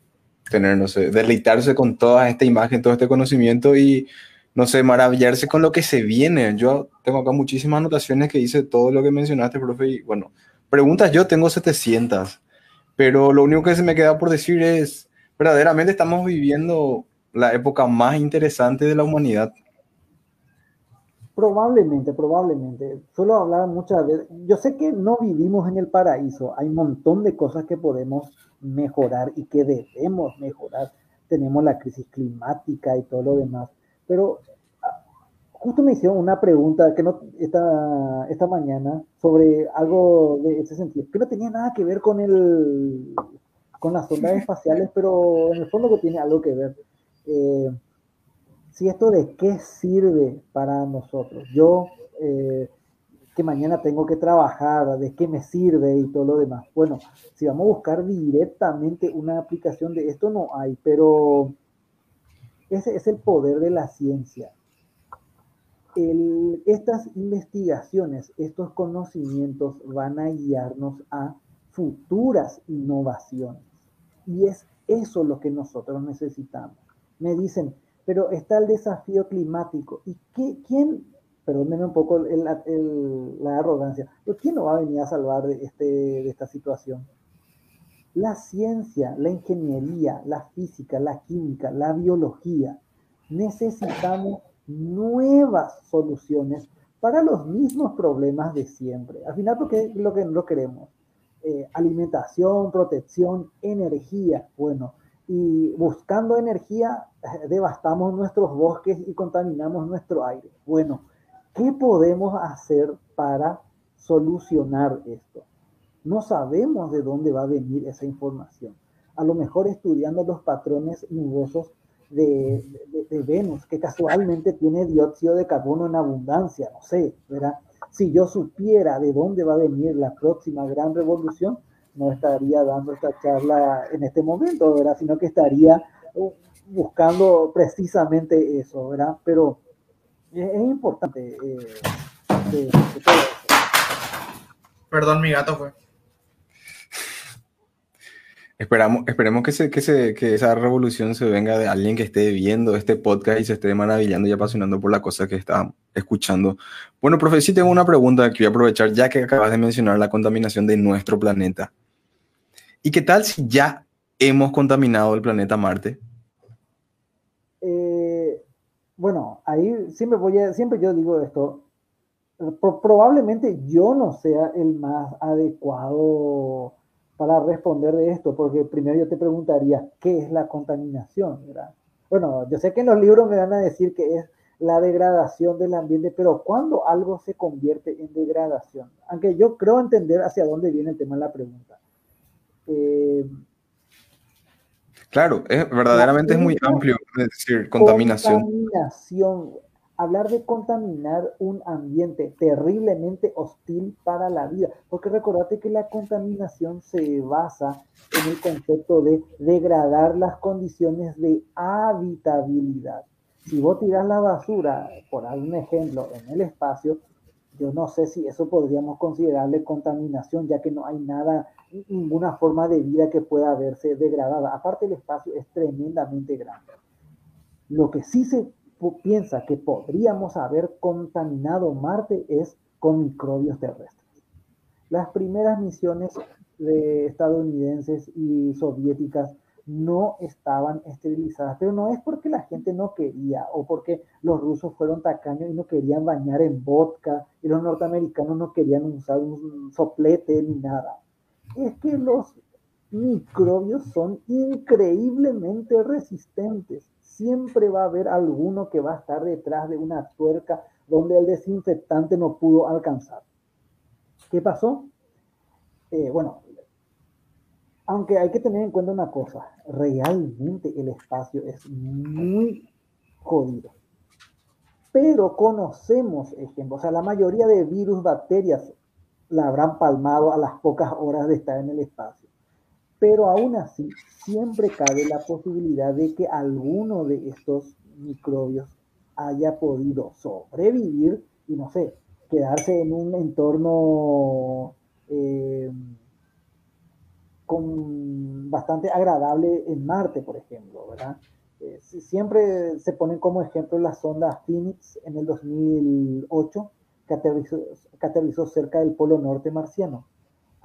tener, no sé, deleitarse con toda esta imagen, todo este conocimiento y, no sé, maravillarse con lo que se viene. Yo tengo acá muchísimas anotaciones que hice todo lo que mencionaste, profe, y bueno, preguntas yo tengo 700, pero lo único que se me queda por decir es, verdaderamente estamos viviendo la época más interesante de la humanidad Probablemente, probablemente. Suelo hablar muchas veces. Yo sé que no vivimos en el paraíso. Hay un montón de cosas que podemos mejorar y que debemos mejorar. Tenemos la crisis climática y todo lo demás. Pero justo me hicieron una pregunta que no esta, esta mañana sobre algo de ese sentido, que no tenía nada que ver con el con las ondas espaciales, pero en el fondo que tiene algo que ver. Eh, si esto de qué sirve para nosotros. Yo eh, que mañana tengo que trabajar, de qué me sirve y todo lo demás. Bueno, si vamos a buscar directamente una aplicación de esto, no hay, pero ese es el poder de la ciencia. Estas investigaciones, estos conocimientos van a guiarnos a futuras innovaciones. Y es eso lo que nosotros necesitamos. Me dicen, pero está el desafío climático. ¿Y qué, quién, perdónenme un poco la arrogancia, pero quién nos va a venir a salvar de, este, de esta situación? La ciencia, la ingeniería, la física, la química, la biología. Necesitamos nuevas soluciones para los mismos problemas de siempre. Al final, porque es lo que no queremos. Eh, alimentación, protección, energía. Bueno, y buscando energía eh, devastamos nuestros bosques y contaminamos nuestro aire. Bueno, ¿qué podemos hacer para solucionar esto? No sabemos de dónde va a venir esa información. A lo mejor estudiando los patrones nubosos de, Venus, que casualmente tiene dióxido de carbono en abundancia, no sé, ¿verdad? Si yo supiera de dónde va a venir la próxima gran revolución, no estaría dando esta charla en este momento, ¿verdad? Sino que estaría uh, buscando precisamente eso, ¿verdad? Pero es, importante eh, Perdón, mi gato fue. Esperamos, esperemos que, se, que, se, que esa revolución se venga de alguien que esté viendo este podcast y se esté maravillando y apasionando por la cosa que está escuchando. Bueno, profe, sí tengo una pregunta que voy a aprovechar ya que acabas de mencionar la contaminación de nuestro planeta. ¿Y qué tal si ya hemos contaminado el planeta Marte? Eh, bueno, ahí siempre, voy siempre yo digo esto. probablemente yo no sea el más adecuado para responder de esto, porque primero yo te preguntaría, ¿qué es la contaminación? Bueno, yo sé que en los libros me van a decir que es la degradación del ambiente, pero ¿cuándo algo se convierte en degradación? Aunque yo creo entender hacia dónde viene el tema de la pregunta. Eh, claro, es, verdaderamente es muy amplio decir contaminación. Contaminación. Hablar de contaminar un ambiente terriblemente hostil para la vida, porque recordate que la contaminación se basa en el concepto de degradar las condiciones de habitabilidad. Si vos tirás la basura, por algún ejemplo, en el espacio, yo no sé si eso podríamos considerarle contaminación, ya que no hay nada, ninguna forma de vida que pueda verse degradada. Aparte, el espacio es tremendamente grande. Lo que sí se piensa que podríamos haber contaminado Marte es con microbios terrestres. Las primeras misiones de estadounidenses y soviéticas no estaban esterilizadas, pero no es porque la gente no quería o porque los rusos fueron tacaños y no querían bañar en vodka y los norteamericanos no querían usar un soplete ni nada. Es que los microbios son increíblemente resistentes. Siempre va a haber alguno que va a estar detrás de una tuerca donde el desinfectante no pudo alcanzar. ¿Qué pasó? Eh, bueno, aunque hay que tener en cuenta una cosa, realmente el espacio es muy jodido. Pero conocemos ejemplos, o sea, la mayoría de virus, bacterias la habrán palmado a las pocas horas de estar en el espacio. Pero aún así, siempre cabe la posibilidad de que alguno de estos microbios haya podido sobrevivir y, no sé, quedarse en un entorno eh, con bastante agradable en Marte, por ejemplo, ¿verdad? Eh, siempre se ponen como ejemplo la sonda Phoenix en el 2008, que aterrizó, cerca del Polo Norte marciano.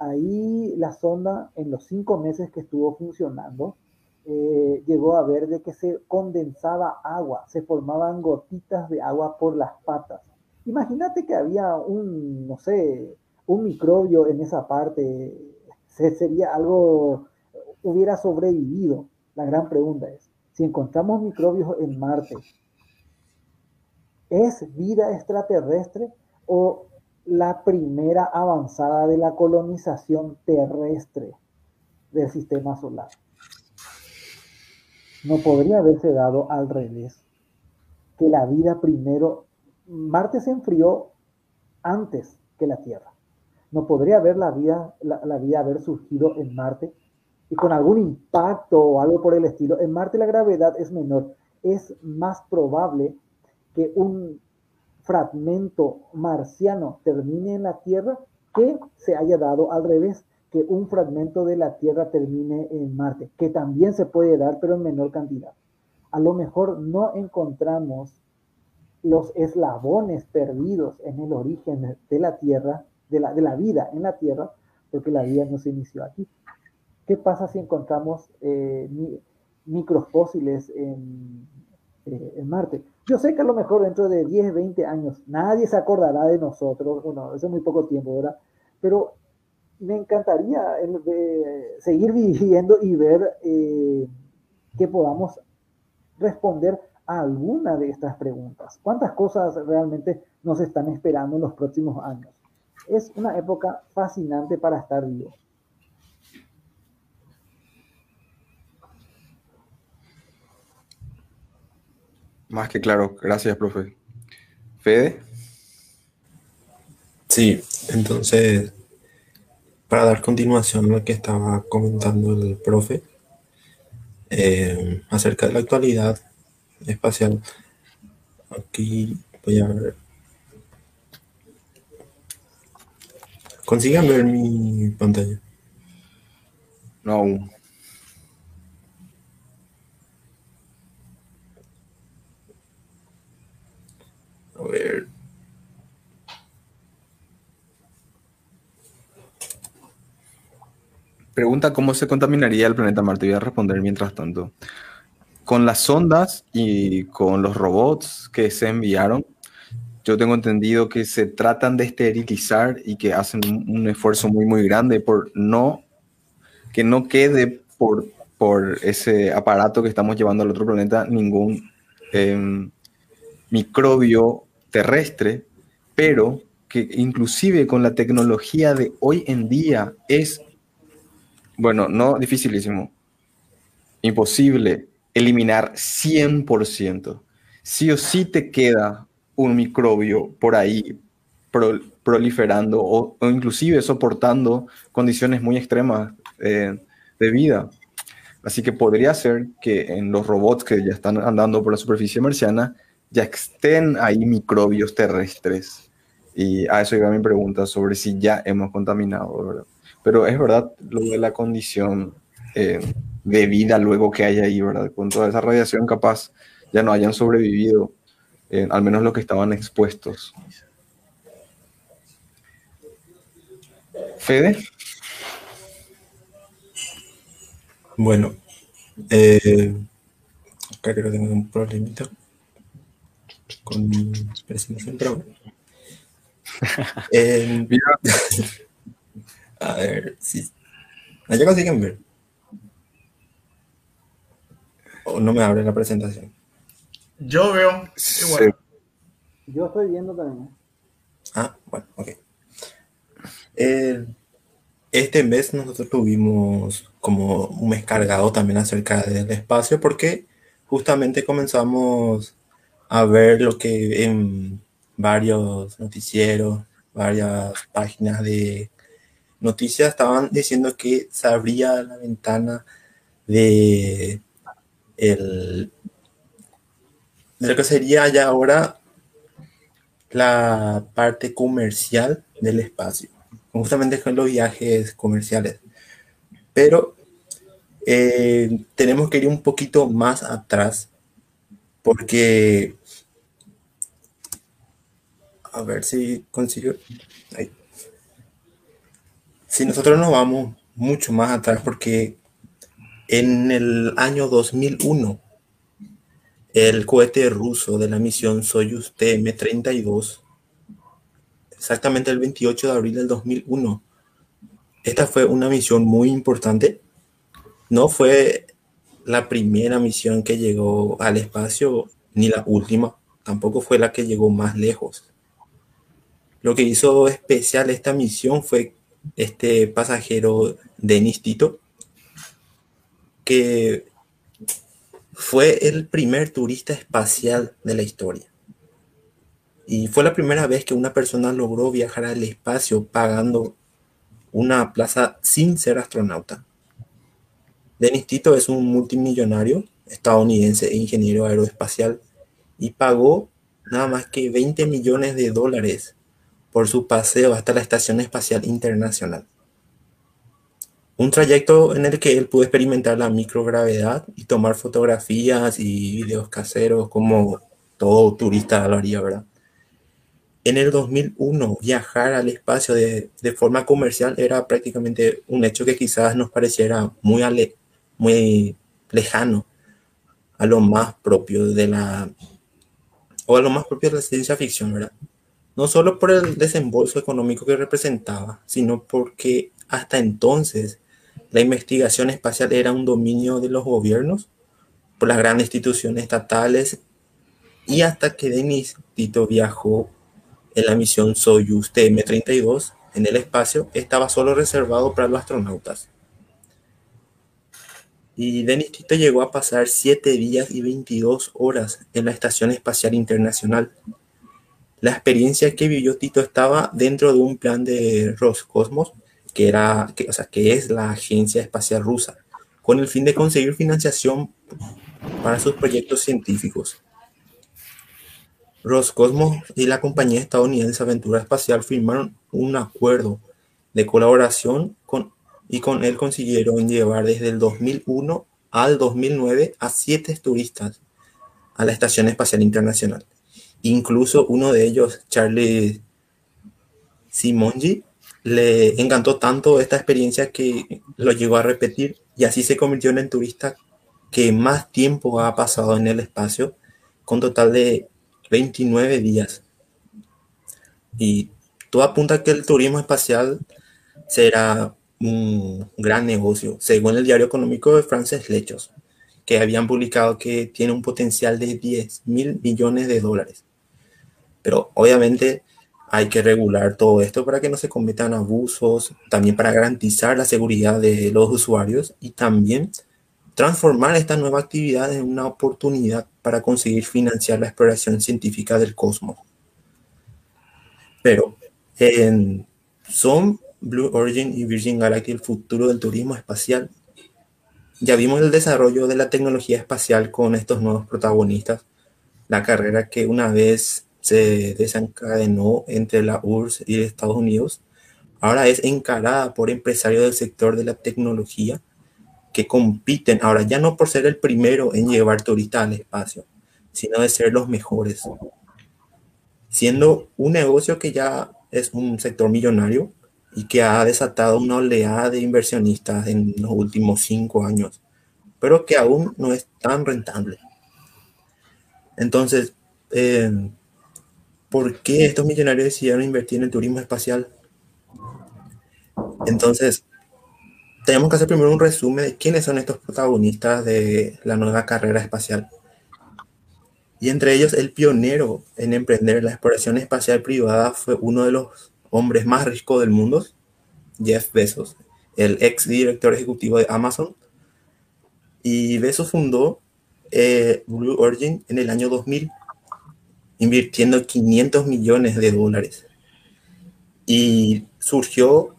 Ahí la sonda, en los cinco meses que estuvo funcionando, eh, llegó a ver de que se condensaba agua, se formaban gotitas de agua por las patas. Imagínate que había un, no sé, un microbio en esa parte sería algo, hubiera sobrevivido. La gran pregunta es, si encontramos microbios en Marte, ¿es vida extraterrestre o la primera avanzada de la colonización terrestre del sistema solar? No podría haberse dado al revés, que la vida primero, Marte se enfrió antes que la Tierra. ¿No podría haber la vida, la, vida haber surgido en Marte? Y con algún impacto o algo por el estilo. En Marte la gravedad es menor. Es más probable que un fragmento marciano termine en la Tierra que se haya dado al revés, que un fragmento de la Tierra termine en Marte, que también se puede dar, pero en menor cantidad. A lo mejor no encontramos los eslabones perdidos en el origen de la Tierra de la, de la vida en la Tierra, porque la vida no se inició aquí. ¿Qué pasa si encontramos eh, microfósiles en, eh, en, Marte? Yo sé que a lo mejor dentro de 10, 20 años nadie se acordará de nosotros, bueno, eso es muy poco tiempo, ¿verdad? Pero me encantaría seguir viviendo y ver eh, que podamos responder a alguna de estas preguntas. ¿Cuántas cosas realmente nos están esperando en los próximos años? Es una época fascinante para estar vivo. Más que claro, gracias, profe. Fede. Sí, entonces, para dar continuación a lo que estaba comentando el profe, eh, acerca de la actualidad espacial, aquí voy a ver. ¿Consiguen ver mi pantalla? No. A ver. Pregunta cómo se contaminaría el planeta Marte. Voy a responder mientras tanto. Con las sondas y con los robots que se enviaron, yo tengo entendido que se tratan de esterilizar y que hacen un, esfuerzo muy, muy grande por no, que no quede por, por ese aparato que estamos llevando al otro planeta ningún em, microbio terrestre, pero que inclusive con la tecnología de hoy en día es, bueno, no dificilísimo, imposible eliminar 100%. Sí o sí te queda un microbio por ahí proliferando o, inclusive soportando condiciones muy extremas eh, de vida. Así que podría ser que en los robots que ya están andando por la superficie marciana ya estén ahí microbios terrestres. Y a eso iba mi pregunta sobre si ya hemos contaminado, ¿verdad? Pero es verdad lo de la condición eh, de vida luego que haya ahí, ¿verdad? Con toda esa radiación capaz ya no hayan sobrevivido, eh, al menos los que estaban expuestos. Fede. Bueno, eh, acá creo que tengo un problemita con mi presentación, pero eh, a ver, si. ¿Ya consiguen ver? ¿O no me abre la presentación? Yo veo igual. Yo estoy viendo también. Ah, bueno, ok. Eh, este mes nosotros tuvimos como un mes cargado también acerca del espacio porque justamente comenzamos a ver lo que en varios noticieros, varias páginas de noticias estaban diciendo que se abría la ventana de, el, de lo que sería ya ahora la parte comercial del espacio, justamente con los viajes comerciales. Pero eh, tenemos que ir un poquito más atrás porque a ver si consigo. Si nosotros nos vamos mucho más atrás, porque en el año 2001, el cohete ruso de la misión Soyuz TM-32, exactamente el 28 de abril del 2001, esta fue una misión muy importante. No fue la primera misión que llegó al espacio, ni la última, tampoco fue la que llegó más lejos. Lo que hizo especial esta misión fue este pasajero Denis Tito, que fue el primer turista espacial de la historia. Y fue la primera vez que una persona logró viajar al espacio pagando una plaza sin ser astronauta. Denis Tito es un multimillonario estadounidense e ingeniero aeroespacial y pagó nada más que 20 millones de dólares por su paseo hasta la Estación Espacial Internacional. Un trayecto en el que él pudo experimentar la microgravedad y tomar fotografías y videos caseros como todo turista lo haría, ¿verdad? En el 2001, viajar al espacio de, forma comercial era prácticamente un hecho que quizás nos pareciera muy, muy lejano a lo más propio de la o a lo más propio de la ciencia ficción, ¿verdad? No solo por el desembolso económico que representaba, sino porque hasta entonces la investigación espacial era un dominio de los gobiernos por las grandes instituciones estatales y hasta que Denis Tito viajó en la misión Soyuz TM-32 en el espacio, estaba solo reservado para los astronautas. Y Denis Tito llegó a pasar 7 días y 22 horas en la Estación Espacial Internacional. La experiencia que vivió Tito estaba dentro de un plan de Roscosmos, que, era, o sea, que es la agencia espacial rusa, con el fin de conseguir financiación para sus proyectos científicos. Roscosmos y la compañía estadounidense Aventura Espacial firmaron un acuerdo de colaboración con, y con él consiguieron llevar desde el 2001 al 2009 a siete turistas a la Estación Espacial Internacional. Incluso uno de ellos, Charlie Simonji, le encantó tanto esta experiencia que lo llegó a repetir y así se convirtió en el turista que más tiempo ha pasado en el espacio, con total de 29 días. Y todo apunta que el turismo espacial será un gran negocio, según el diario económico de Frances Lechos, que habían publicado que tiene un potencial de 10 mil millones de dólares. Pero obviamente hay que regular todo esto para que no se cometan abusos, también para garantizar la seguridad de los usuarios y también transformar esta nueva actividad en una oportunidad para conseguir financiar la exploración científica del cosmos. Pero, ¿son Blue Origin y Virgin Galactic el futuro del turismo espacial? Ya vimos el desarrollo de la tecnología espacial con estos nuevos protagonistas, la carrera que una vez se desencadenó entre la URSS y Estados Unidos, ahora es encarada por empresarios del sector de la tecnología que compiten, ahora ya no por ser el primero en llevar turistas al espacio, sino de ser los mejores. Siendo un negocio que ya es un sector millonario y que ha desatado una oleada de inversionistas en los últimos cinco años, pero que aún no es tan rentable. Entonces, eh, ¿por qué estos millonarios decidieron invertir en el turismo espacial? Entonces, tenemos que hacer primero un resumen de quiénes son estos protagonistas de la nueva carrera espacial. Y entre ellos, el pionero en emprender la exploración espacial privada fue uno de los hombres más ricos del mundo, Jeff Bezos, el ex director ejecutivo de Amazon. Y Bezos fundó eh, Blue Origin en el año 2000, invirtiendo 500 millones de dólares. Y surgió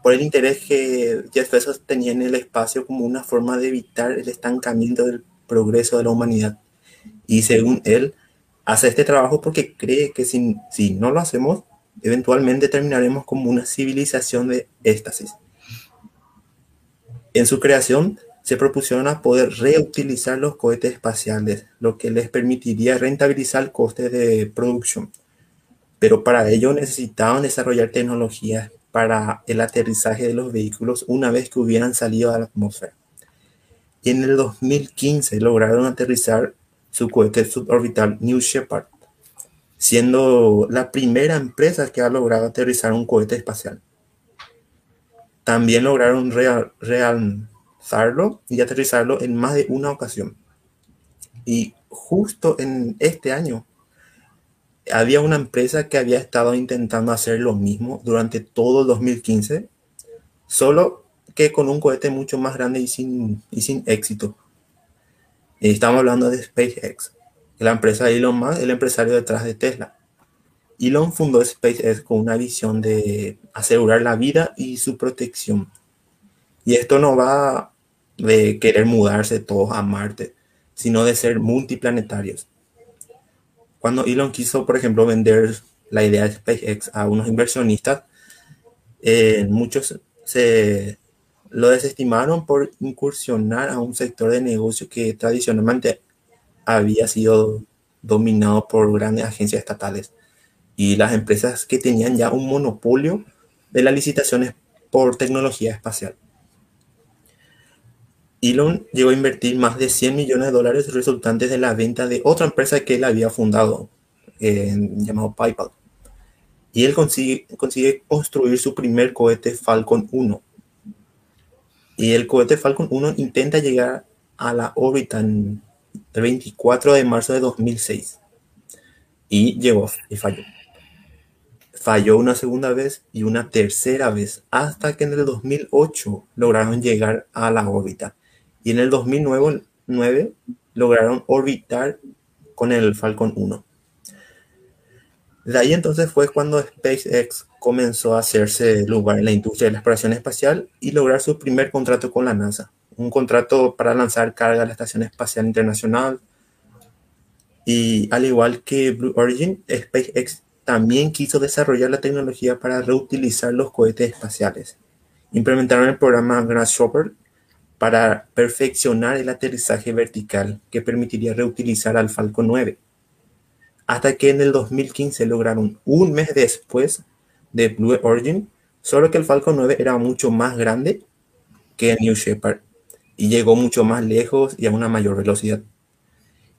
por el interés que Jeff Bezos tenía en el espacio como una forma de evitar el estancamiento del progreso de la humanidad. Y según él, hace este trabajo porque cree que si, si no lo hacemos, eventualmente terminaremos como una civilización de éxtasis. En su creación, se propusieron a poder reutilizar los cohetes espaciales, lo que les permitiría rentabilizar el coste de producción. Pero para ello necesitaban desarrollar tecnologías para el aterrizaje de los vehículos una vez que hubieran salido a la atmósfera. Y en el 2015 lograron aterrizar su cohete suborbital New Shepard, siendo la primera empresa que ha logrado aterrizar un cohete espacial. También lograron realzarlo y aterrizarlo en más de una ocasión. Y justo en este año había una empresa que había estado intentando hacer lo mismo durante todo el 2015, solo que con un cohete mucho más grande y sin, y sin éxito. Y estamos hablando de SpaceX, la empresa de Elon Musk, el empresario detrás de Tesla. Elon fundó SpaceX con una visión de asegurar la vida y su protección. Y esto no va de querer mudarse todos a Marte, sino de ser multiplanetarios. Cuando Elon quiso, por ejemplo, vender la idea de SpaceX a unos inversionistas, eh, muchos se lo desestimaron por incursionar a un sector de negocio que tradicionalmente había sido dominado por grandes agencias estatales y las empresas que tenían ya un monopolio de las licitaciones por tecnología espacial. Elon llegó a invertir más de 100 millones de dólares resultantes de la venta de otra empresa que él había fundado, llamado PayPal. Y él consigue, consigue construir su primer cohete Falcon 1. Y el cohete Falcon 1 intenta llegar a la órbita el 24 de marzo de 2006 y llegó y falló. Falló una segunda vez y una tercera vez hasta que en el 2008 lograron llegar a la órbita y en el 2009 lograron orbitar con el Falcon 1. De ahí entonces fue cuando SpaceX comenzó a hacerse lugar en la industria de la exploración espacial y lograr su primer contrato con la NASA. Un contrato para lanzar carga a la Estación Espacial Internacional. Y al igual que Blue Origin, SpaceX también quiso desarrollar la tecnología para reutilizar los cohetes espaciales. Implementaron el programa Grasshopper para perfeccionar el aterrizaje vertical que permitiría reutilizar al Falcon 9 hasta que en el 2015 lograron un mes después de Blue Origin, solo que el Falcon 9 era mucho más grande que el New Shepard y llegó mucho más lejos y a una mayor velocidad.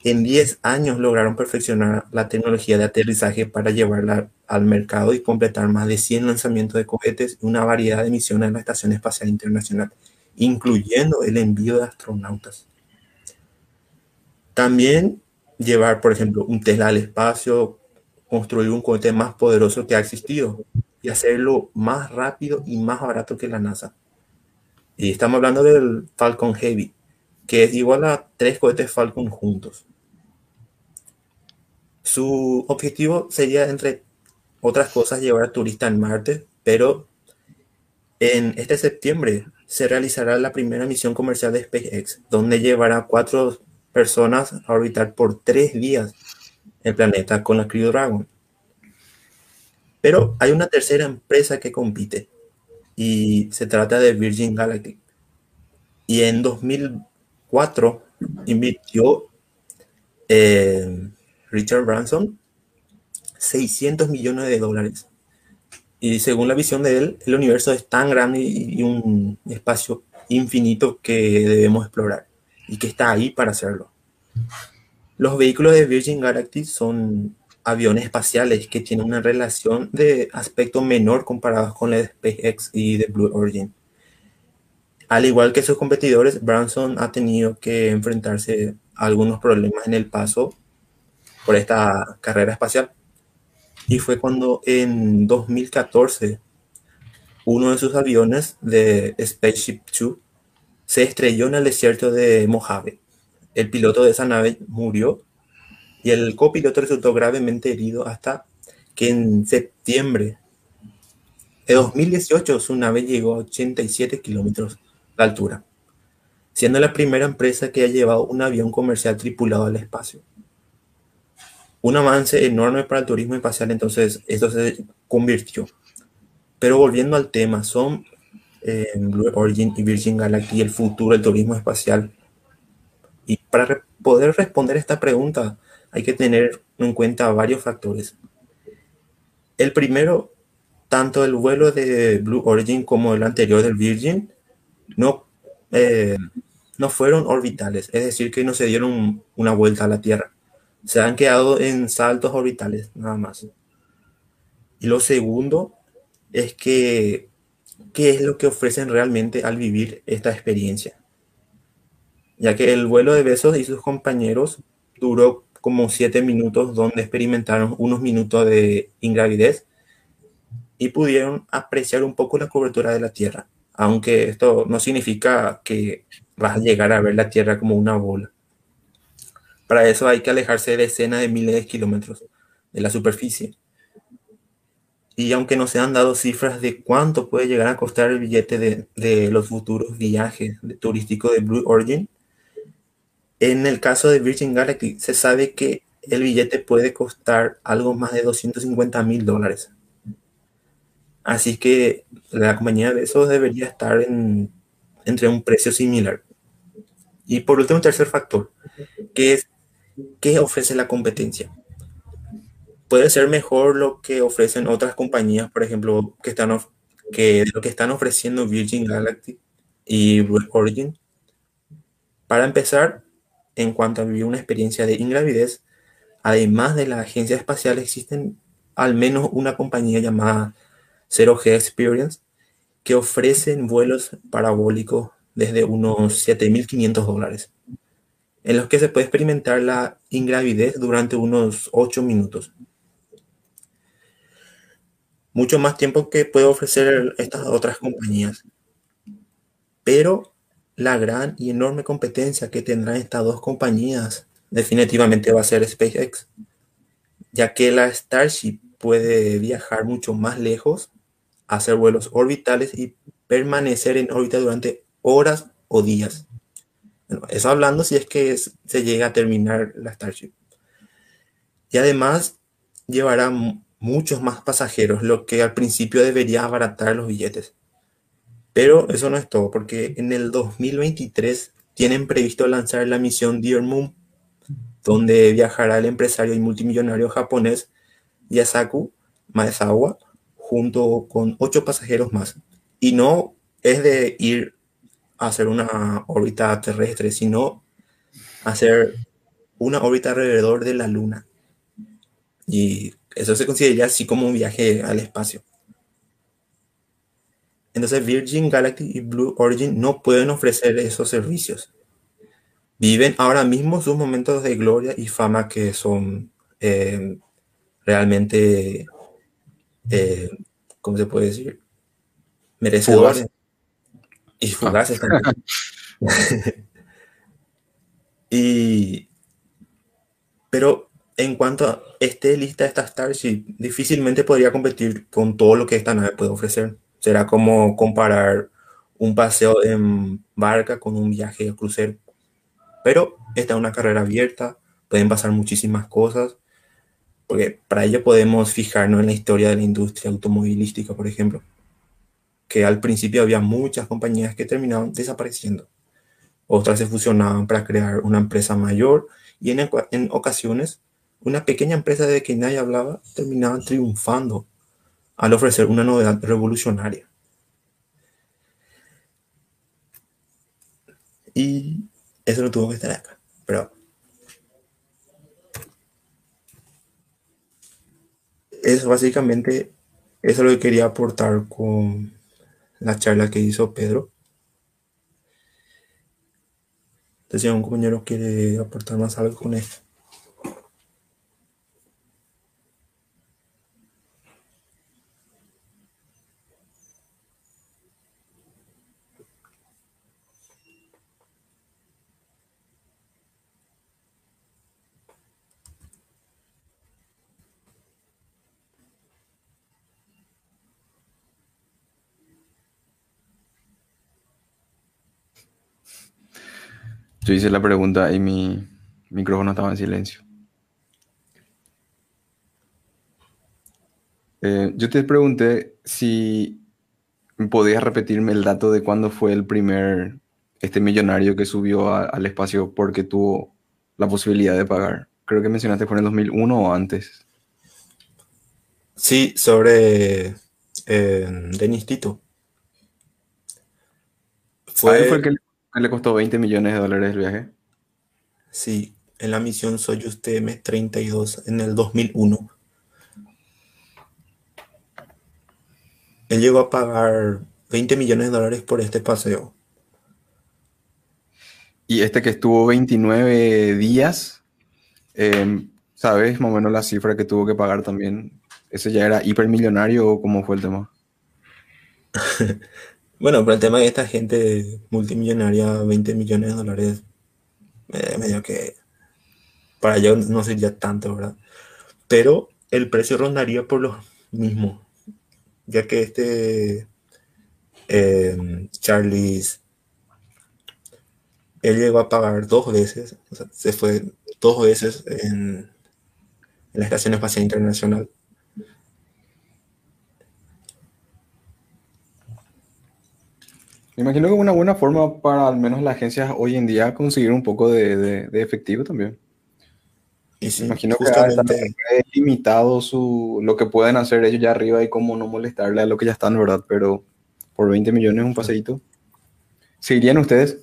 En 10 años lograron perfeccionar la tecnología de aterrizaje para llevarla al mercado y completar más de 100 lanzamientos de cohetes y una variedad de misiones en la Estación Espacial Internacional, incluyendo el envío de astronautas. También llevar, por ejemplo, un Tesla al espacio, construir un cohete más poderoso que ha existido y hacerlo más rápido y más barato que la NASA. Y estamos hablando del Falcon Heavy, que es igual a tres cohetes Falcon juntos. Su objetivo sería, entre otras cosas, llevar a turistas en Marte, pero en este septiembre se realizará la primera misión comercial de SpaceX, donde llevará cuatro personas a orbitar por tres días el planeta con la Crew Dragon. Pero hay una tercera empresa que compite y se trata de Virgin Galactic. Y en 2004 invirtió eh, Richard Branson 600 millones de dólares. Y según la visión de él, el universo es tan grande y un espacio infinito que debemos explorar y que está ahí para hacerlo. Los vehículos de Virgin Galactic son aviones espaciales que tienen una relación de aspecto menor comparados con la de SpaceX y de Blue Origin. Al igual que sus competidores, Branson ha tenido que enfrentarse a algunos problemas en el paso por esta carrera espacial. Y fue cuando en 2014 uno de sus aviones de Spaceship 2 se estrelló en el desierto de Mojave. El piloto de esa nave murió y el copiloto resultó gravemente herido hasta que en septiembre de 2018 su nave llegó a 87 kilómetros de altura, siendo la primera empresa que ha llevado un avión comercial tripulado al espacio. Un avance enorme para el turismo espacial, entonces esto se convirtió. Pero volviendo al tema, son en Blue Origin y Virgin Galactic el futuro del turismo espacial? Y para poder responder esta pregunta hay que tener en cuenta varios factores. El primero, tanto el vuelo de Blue Origin como el anterior del Virgin no, eh, no fueron orbitales, es decir, que no se dieron una vuelta a la Tierra. Se han quedado en saltos orbitales, nada más. Y lo segundo es que qué es lo que ofrecen realmente al vivir esta experiencia. Ya que el vuelo de Besos y sus compañeros duró como siete minutos donde experimentaron unos minutos de ingravidez y pudieron apreciar un poco la cobertura de la Tierra, aunque esto no significa que vas a llegar a ver la Tierra como una bola. Para eso hay que alejarse de decenas de miles de kilómetros de la superficie y aunque no se han dado cifras de cuánto puede llegar a costar el billete de, los futuros viajes turísticos de Blue Origin, en el caso de Virgin Galactic se sabe que el billete puede costar algo más de 250 mil dólares. Así que la compañía de esos debería estar en, entre un precio similar. Y por último, tercer factor, que es qué ofrece la competencia puede ser mejor lo que ofrecen otras compañías, por ejemplo, que están que lo que están ofreciendo Virgin Galactic y Blue Origin. Para empezar, en cuanto a vivir una experiencia de ingravidez, además de la agencia espacial, existen al menos una compañía llamada Zero G Experience que ofrecen vuelos parabólicos desde unos 7.500 dólares. En los que se puede experimentar la ingravidez durante unos 8 minutos. Mucho más tiempo que puede ofrecer estas otras compañías. Pero la gran y enorme competencia que tendrán estas dos compañías definitivamente va a ser SpaceX, ya que la Starship puede viajar mucho más lejos, hacer vuelos orbitales y permanecer en órbita durante horas o días. Eso hablando si es que se llega a terminar la Starship. Y además llevará muchos más pasajeros, lo que al principio debería abaratar los billetes. Pero eso no es todo, porque en el 2023 tienen previsto lanzar la misión Dear Moon, donde viajará el empresario y multimillonario japonés Yasaku Maezawa junto con ocho pasajeros más. Y no es de ir hacer una órbita terrestre, sino hacer una órbita alrededor de la Luna. Y eso se consideraría así como un viaje al espacio. Entonces Virgin Galactic y Blue Origin no pueden ofrecer esos servicios. Viven ahora mismo sus momentos de gloria y fama que son eh, realmente, eh, ¿cómo se puede decir? Merecedores. Y fugaces también. y, pero en cuanto a este lista de estas Starship, difícilmente podría competir con todo lo que esta nave puede ofrecer. Será como comparar un paseo en barca con un viaje a crucero. Pero esta es una carrera abierta, pueden pasar muchísimas cosas, porque para ello podemos fijarnos en la historia de la industria automovilística, por ejemplo, que al principio había muchas compañías que terminaban desapareciendo. Otras se fusionaban para crear una empresa mayor y en, ocasiones una pequeña empresa de que nadie hablaba terminaba triunfando al ofrecer una novedad revolucionaria. Y eso no tuvo que estar acá, pero eso básicamente eso es lo que quería aportar con la charla que hizo Pedro. Entonces, si un compañero quiere aportar más algo con esto. Yo hice la pregunta y mi micrófono estaba en silencio. Eh, yo te pregunté si podías repetirme el dato de cuándo fue el primer este millonario que subió al espacio porque tuvo la posibilidad de pagar. Creo que mencionaste fue en el 2001 o antes. Sí, sobre eh, Denis Tito. Fue, fue el que le costó 20 millones de dólares el viaje? Sí, en la misión Soyuz TM-32 en el 2001. Él llegó a pagar 20 millones de dólares por este paseo. Y este que estuvo 29 días, em, ¿sabes más o menos la cifra que tuvo que pagar también? ¿Ese ya era hipermillonario o cómo fue el tema? Bueno, pero el tema de esta gente multimillonaria, 20 millones de dólares, eh, medio que para yo no sería tanto, ¿verdad? Pero el precio rondaría por lo mismo, ya que este eh, Charles, él llegó a pagar dos veces, se fue dos veces en la Estación Espacial Internacional Me imagino que es una buena forma para al menos las agencias hoy en día conseguir un poco de, efectivo también. Y Me imagino que es limitado su, lo que pueden hacer ellos ya arriba y cómo no molestarle a lo que ya están, ¿verdad? Pero por 20 millones un paseíto. ¿Seguirían ustedes?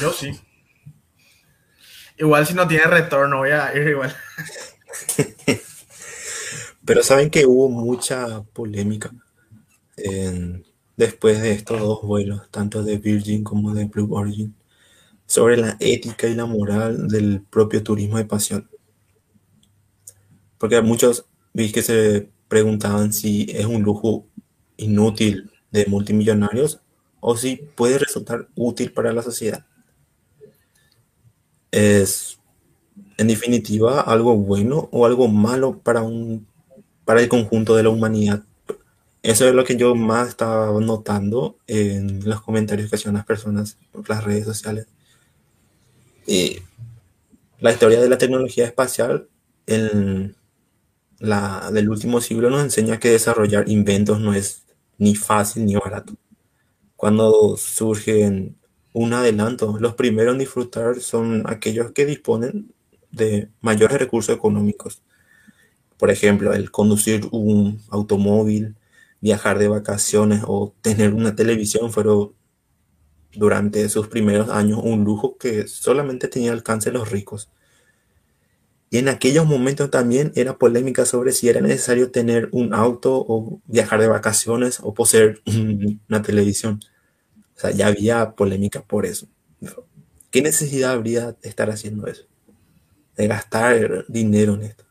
Yo sí. Igual si no tiene retorno, voy a ir igual. Pero saben que hubo mucha polémica después de estos dos vuelos, tanto de Virgin como de Blue Origin, sobre la ética y la moral del propio turismo de pasión. Porque muchos vi que se preguntaban si es un lujo inútil de multimillonarios o si puede resultar útil para la sociedad. Es, en definitiva, algo bueno o algo malo para, un, para el conjunto de la humanidad. Eso es lo que yo más estaba notando en los comentarios que hacían las personas por las redes sociales. Y la historia de la tecnología espacial en la, del último siglo nos enseña que desarrollar inventos no es ni fácil ni barato. Cuando surgen un adelanto, los primeros en disfrutar son aquellos que disponen de mayores recursos económicos. Por ejemplo, el conducir un automóvil, viajar de vacaciones o tener una televisión fueron durante sus primeros años un lujo que solamente tenía alcance los ricos. Y en aquellos momentos también era polémica sobre si era necesario tener un auto o viajar de vacaciones o poseer una televisión. O sea, ya había polémica por eso. ¿Qué necesidad habría de estar haciendo eso? De gastar dinero en esto.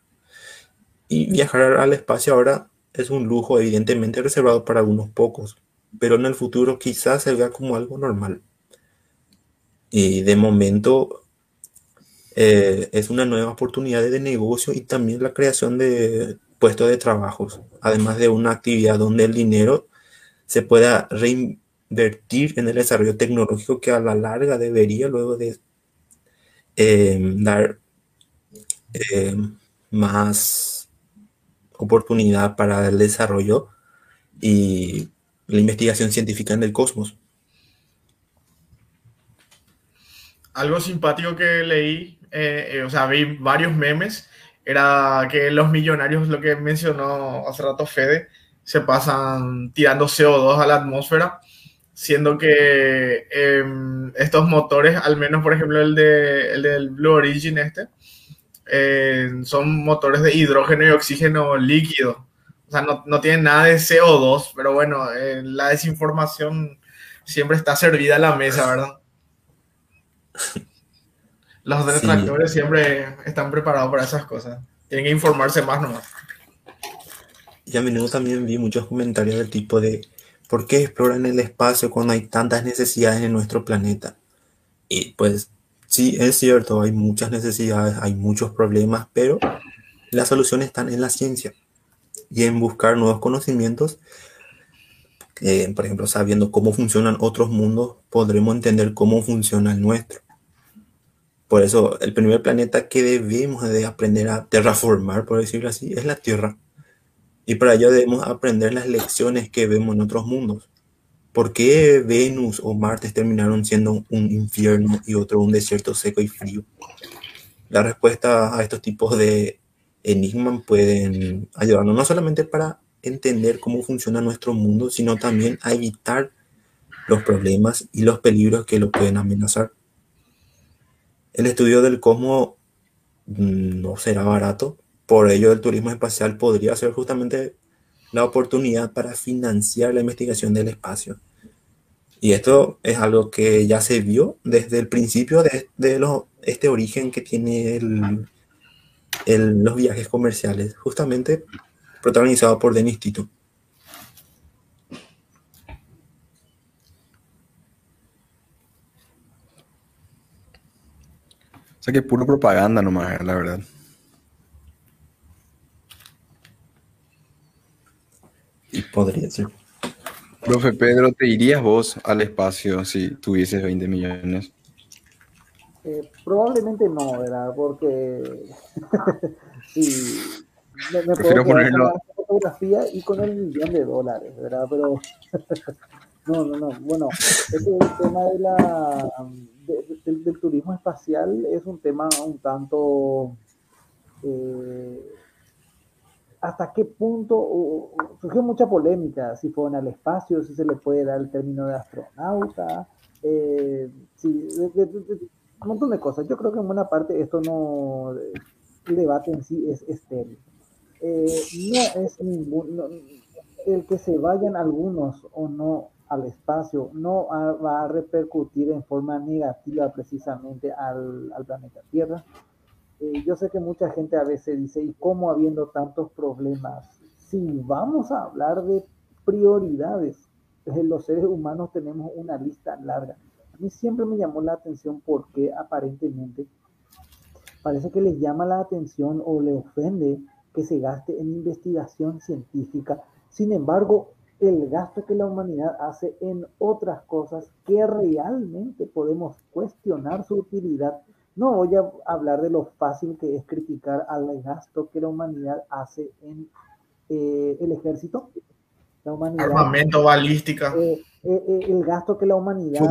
Y viajar al espacio ahora es un lujo evidentemente reservado para unos pocos, pero en el futuro quizás se vea como algo normal. Y de momento eh, es una nueva oportunidad de negocio y también la creación de puestos de trabajos, además de una actividad donde el dinero se pueda reinvertir en el desarrollo tecnológico que a la larga debería luego de eh, dar eh, más oportunidad para el desarrollo y la investigación científica en el cosmos. Algo simpático que leí eh, eh, o sea, vi varios memes, era que los millonarios, lo que mencionó hace rato Fede, se pasan tirando CO2 a la atmósfera, siendo que em, estos motores, al menos por ejemplo el, de, el del Blue Origin este, eh, son motores de hidrógeno y oxígeno líquido. O sea, no, no tienen nada de CO2, pero bueno, la desinformación siempre está servida a la mesa, ¿verdad? Los detractores siempre están preparados para esas cosas. Tienen que informarse más nomás. Y a menudo también vi muchos comentarios del tipo de ¿por qué exploran el espacio cuando hay tantas necesidades en nuestro planeta? Y pues sí, es cierto, hay muchas necesidades, hay muchos problemas, pero las soluciones están en la ciencia y en buscar nuevos conocimientos. Eh, por ejemplo, sabiendo cómo funcionan otros mundos, podremos entender cómo funciona el nuestro. Por eso, el primer planeta que debemos de aprender a terraformar, por decirlo así, es la Tierra. Y para ello debemos aprender las lecciones que vemos en otros mundos. ¿Por qué Venus o Marte terminaron siendo un infierno y otro un desierto seco y frío? La respuesta a estos tipos de enigmas pueden ayudarnos no solamente para entender cómo funciona nuestro mundo, sino también a evitar los problemas y los peligros que lo pueden amenazar. El estudio del cosmos mm, no será barato, por ello el turismo espacial podría ser justamente la oportunidad para financiar la investigación del espacio. Y esto es algo que ya se vio desde el principio de, este origen que tiene los viajes comerciales, justamente protagonizado por Denis Tito. O sea que es puro propaganda nomás, la verdad. Podría ser. Profe Pedro, ¿te irías vos al espacio si tuvieses 20 millones? Eh, probablemente no, ¿verdad? Porque sí, me, me puedo ponerlo... con la fotografía y con el millón de dólares, ¿verdad? Pero no, no, no. Bueno, este es el tema de la del, turismo espacial es un tema un tanto... Eh, hasta qué punto surgió mucha polémica si fueron al espacio, si se le puede dar el término de astronauta, eh, un montón de cosas. Yo creo que en buena parte esto no, el debate en sí es estéril. Eh, no es ningún, el que se vayan algunos o no al espacio no va a repercutir en forma negativa precisamente al, al planeta Tierra. Eh, yo sé que mucha gente a veces dice, ¿y cómo habiendo tantos problemas? Si vamos a hablar de prioridades, los seres humanos tenemos una lista larga. A mí siempre me llamó la atención porque aparentemente parece que les llama la atención o le ofende que se gaste en investigación científica. Sin embargo, el gasto que la humanidad hace en otras cosas que realmente podemos cuestionar su utilidad. No voy a hablar de lo fácil que es criticar al gasto que la humanidad hace en eh, el ejército. La humanidad, Armamento, balística. Eh, eh, el gasto que la humanidad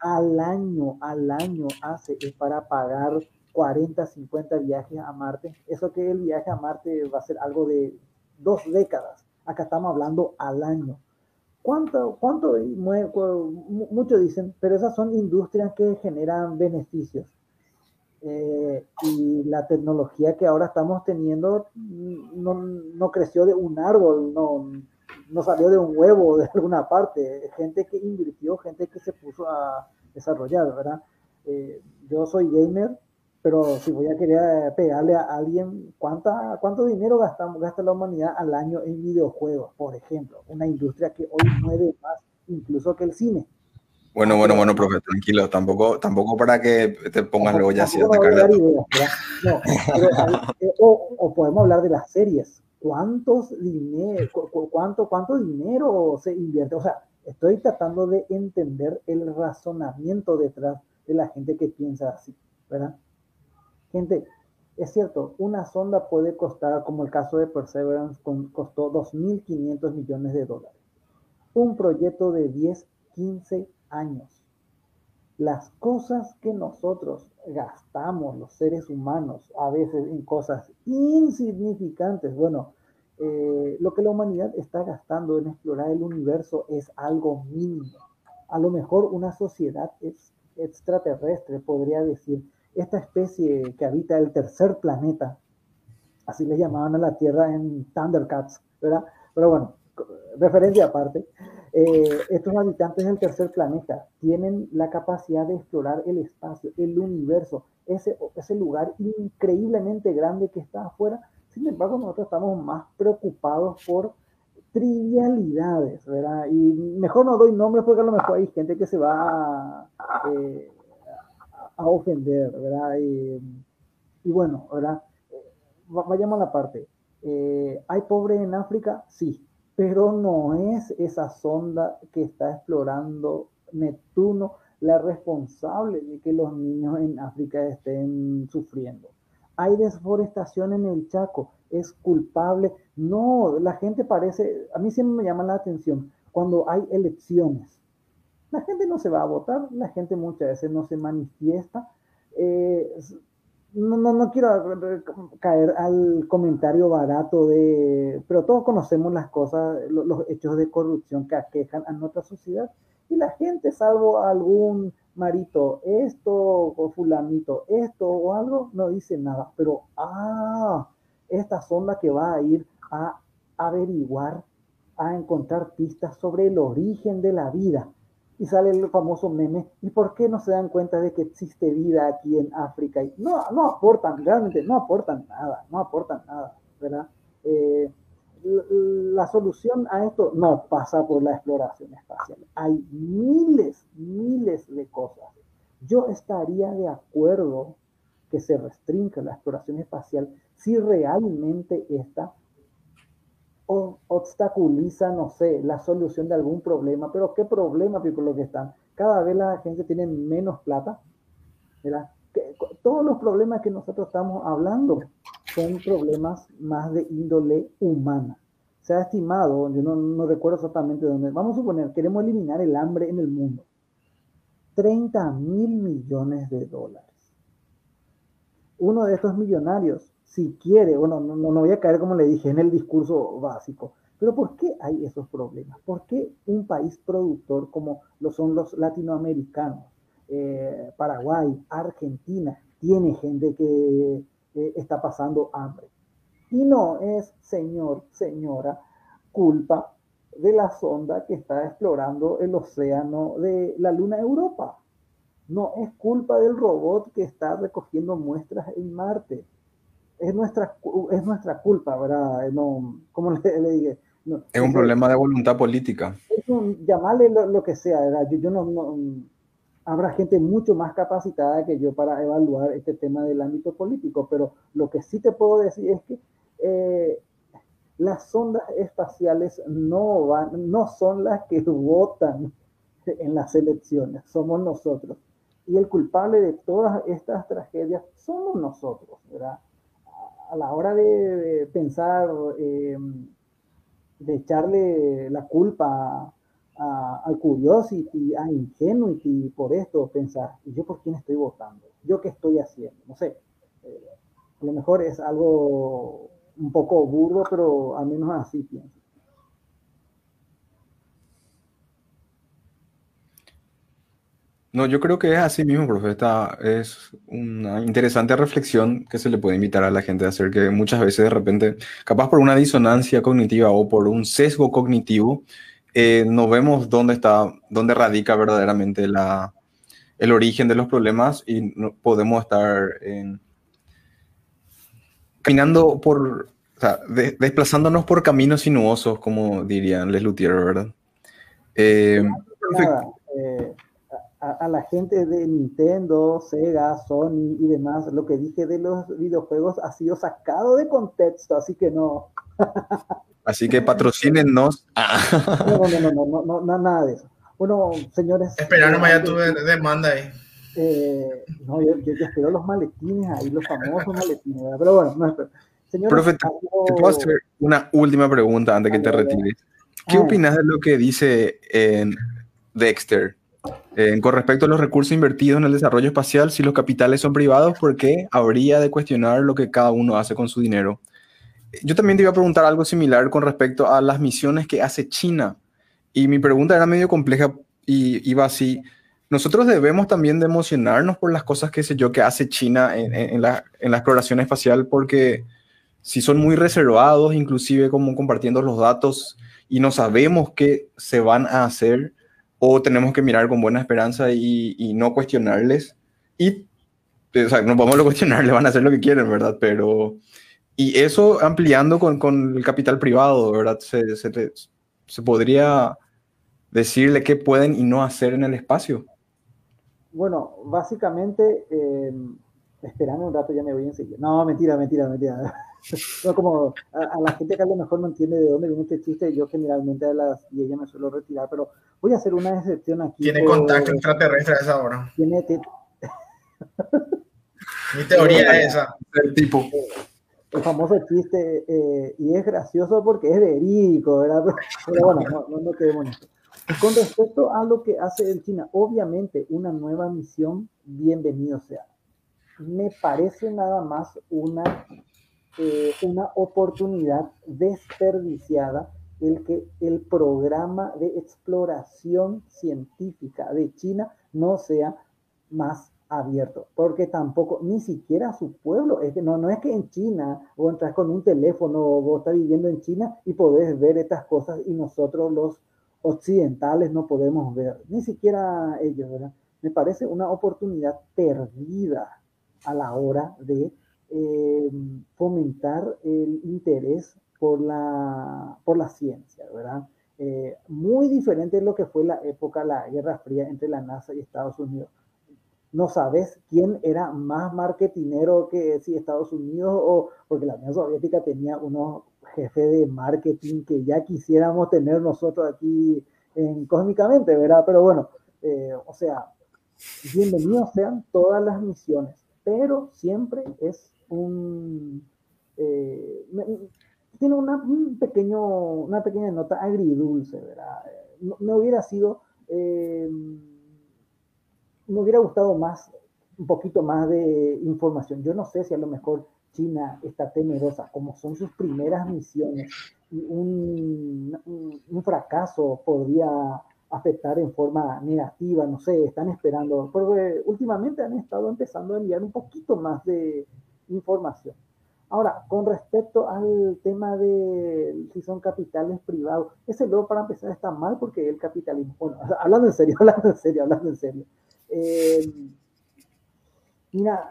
al año, al año hace es para pagar 40, 50 viajes a Marte. Eso que el viaje a Marte va a ser algo de dos décadas. Acá estamos hablando al año. ¿Cuánto, cuánto muchos dicen, pero esas son industrias que generan beneficios. Eh, y la tecnología que ahora estamos teniendo no, no, creció de un árbol, no, no salió de un huevo de alguna parte. Gente que invirtió, gente que se puso a desarrollar, ¿verdad? Eh, yo soy gamer, pero si voy a querer pegarle a alguien, ¿cuánta, ¿cuánto dinero gastamos, gasta la humanidad al año en videojuegos, por ejemplo? Una industria que hoy mueve más incluso que el cine. Bueno, bueno, bueno, profe, tranquilo, tampoco, tampoco para que te pongas luego ya así a eh, o, podemos hablar de las series. ¿Cuántos dinero, cuánto, cuánto dinero se invierte? O sea, estoy tratando de entender el razonamiento detrás de la gente que piensa así, ¿verdad? Gente, es cierto, una sonda puede costar, como el caso de Perseverance, costó 2.500 millones de dólares. Un proyecto de 10, 15 años. Las cosas que nosotros gastamos, los seres humanos, a veces en cosas insignificantes, bueno, eh, lo que la humanidad está gastando en explorar el universo es algo mínimo. A lo mejor una sociedad extraterrestre podría decir, esta especie que habita el tercer planeta, así le llamaban a la Tierra en Thundercats, ¿verdad? Pero bueno, referencia aparte, eh, estos habitantes del tercer planeta tienen la capacidad de explorar el espacio, el universo, ese, lugar increíblemente grande que está afuera. Sin embargo, nosotros estamos más preocupados por trivialidades, ¿verdad? Y mejor no doy nombres porque a lo mejor hay gente que se va a, eh, a ofender, ¿verdad? Y, bueno, ¿verdad? Vayamos a la parte. Eh, ¿Hay pobre en África? Sí, pero no es esa sonda que está explorando Neptuno la responsable de que los niños en África estén sufriendo. Hay desforestación en el Chaco, es culpable. No, la gente parece, a mí siempre me llama la atención cuando hay elecciones la gente no se va a votar, la gente muchas veces no se manifiesta. Eh, no, no, no, quiero caer al comentario barato de, pero todos conocemos las cosas, los, hechos de corrupción que aquejan a nuestra sociedad. Y la gente, salvo algún marito, esto o fulanito, esto o algo, no dice nada, pero, ah, esta sonda que va a ir a averiguar, a encontrar pistas sobre el origen de la vida y sale el famoso meme, ¿y por qué no se dan cuenta de que existe vida aquí en África? Y no, no aportan, realmente no aportan nada, no aportan nada, ¿verdad? Eh, la solución a esto no pasa por la exploración espacial. Hay miles, miles de cosas. Yo estaría de acuerdo que se restrinja la exploración espacial si realmente esta obstaculiza, no sé, la solución de algún problema. Pero ¿qué problema, por lo que están? Cada vez la gente tiene menos plata. ¿verdad? todos los problemas que nosotros estamos hablando son problemas más de índole humana. Se ha estimado, yo no, no recuerdo exactamente dónde, vamos a suponer, queremos eliminar el hambre en el mundo. 30 mil millones de dólares. Uno de estos millonarios si quiere, bueno, no, voy a caer como le dije en el discurso básico, pero ¿por qué hay esos problemas? ¿Por qué un país productor como lo son los latinoamericanos, eh, Paraguay, Argentina, tiene gente que eh, está pasando hambre? Y no es, señor, señora, culpa de la sonda que está explorando el océano de la luna Europa. No es culpa del robot que está recogiendo muestras en Marte. Es nuestra, es nuestra culpa, ¿verdad? No, como le, le dije. No, es un problema de voluntad política. Es un, llamarle lo, lo, que sea, ¿verdad? Yo, yo no, no, habrá gente mucho más capacitada que yo para evaluar este tema del ámbito político, pero lo que sí te puedo decir es que eh, las sondas espaciales no, van, no son las que votan en las elecciones, somos nosotros. Y el culpable de todas estas tragedias somos nosotros, ¿verdad? A la hora de, pensar, eh, de echarle la culpa a, a, Curiosity, a Ingenuity por esto, pensar, ¿y yo por quién estoy votando? ¿Yo qué estoy haciendo? No sé. Eh, a lo mejor es algo un poco burdo, pero al menos así pienso. No, yo creo que es así mismo, profe. Esta es una interesante reflexión que se le puede invitar a la gente a hacer, que muchas veces de repente, capaz por una disonancia cognitiva o por un sesgo cognitivo, eh, no vemos dónde está, dónde radica verdaderamente la, el origen de los problemas y no podemos estar en, caminando por, o sea, de, desplazándonos por caminos sinuosos, como dirían Les Luthier, ¿verdad? Eh, eh, a, a, la gente de Nintendo, Sega, Sony y demás, lo que dije de los videojuegos ha sido sacado de contexto, así que no. Así que patrocínennos. No, no, no, no, no, no, nada de eso. Bueno, señores. Espera, no ya tu demanda ahí. Eh, no, yo, yo, yo, espero los maletines ahí, los famosos maletines, ¿verdad? pero bueno, no espero. Señores, Profe, algo... ¿te puedo hacer una última pregunta antes de que te retires? ¿Qué ah, opinas de lo que dice en Dexter eh, con respecto a los recursos invertidos en el desarrollo espacial? Si los capitales son privados, ¿por qué habría de cuestionar lo que cada uno hace con su dinero? yo también te iba a preguntar algo similar con respecto a las misiones que hace China. Y mi pregunta era medio compleja y iba así. Nosotros debemos también de emocionarnos por las cosas, qué sé yo, que hace China en, en, la, en exploración espacial, porque si son muy reservados, inclusive como compartiendo los datos y no sabemos qué se van a hacer, o tenemos que mirar con buena esperanza y, y no cuestionarles. Y, o sea, no podemos cuestionarles, van a hacer lo que quieren, ¿verdad? Pero y eso ampliando con, con el capital privado, ¿verdad? Se, se, se, podría decirle qué pueden y no hacer en el espacio. Bueno, básicamente, eh, esperando un rato ya me voy enseguida. No, mentira, mentira, mentira. no, como a, a, la gente que a lo mejor no entiende de dónde viene este chiste, yo generalmente a las y ella me suelo retirar, pero voy a hacer una excepción aquí. Tiene por, contacto extraterrestre a esa hora. Tiene. Mi teoría es esa. El tipo el famoso chiste, eh, y es gracioso porque es verídico, ¿verdad? Pero bueno, no, no, no quedemos en esto. Con respecto a lo que hace el China, obviamente una nueva misión, bienvenido sea. Me parece nada más una, eh, una oportunidad desperdiciada el que el programa de exploración científica de China no sea más abierto, porque tampoco, ni siquiera su pueblo, es que no, no es que en China o entras con un teléfono o vos estás viviendo en China y podés ver estas cosas y nosotros los occidentales no podemos ver, ni siquiera ellos, ¿verdad? Me parece una oportunidad perdida a la hora de eh, fomentar el interés por la, por la ciencia, ¿verdad? Eh, muy diferente de lo que fue la época, la Guerra Fría entre la NASA y Estados Unidos no sabes quién era más marketinero que si Estados Unidos o porque la Unión Soviética tenía unos jefes de marketing que ya quisiéramos tener nosotros aquí en Cósmicamente, ¿verdad? Pero bueno, eh, o sea, bienvenidos sean todas las misiones, pero siempre es un... Eh, tiene una, un pequeño, una pequeña nota agridulce, ¿verdad? No, no hubiera sido... Eh, me hubiera gustado más, un poquito más de información. Yo no sé si a lo mejor China está temerosa, como son sus primeras misiones, un, un, un fracaso podría afectar en forma negativa, no sé, están esperando, porque últimamente han estado empezando a enviar un poquito más de información. Ahora, con respecto al tema de si son capitales privados, ese luego para empezar está mal porque el capitalismo, bueno, hablando en serio, hablando en serio, hablando en serio. Eh, mira,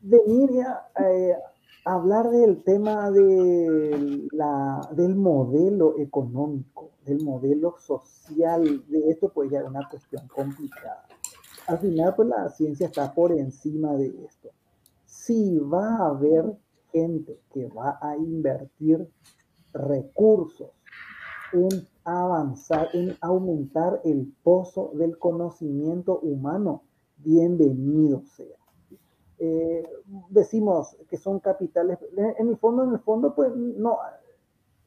venir a eh, hablar del tema de la, del modelo económico, del modelo social, de esto pues ya es una cuestión complicada. Al final pues la ciencia está por encima de esto si va a haber gente que va a invertir recursos en avanzar, en aumentar el pozo del conocimiento humano, bienvenido sea. Eh, decimos que son capitales, en el fondo, en el fondo, pues no,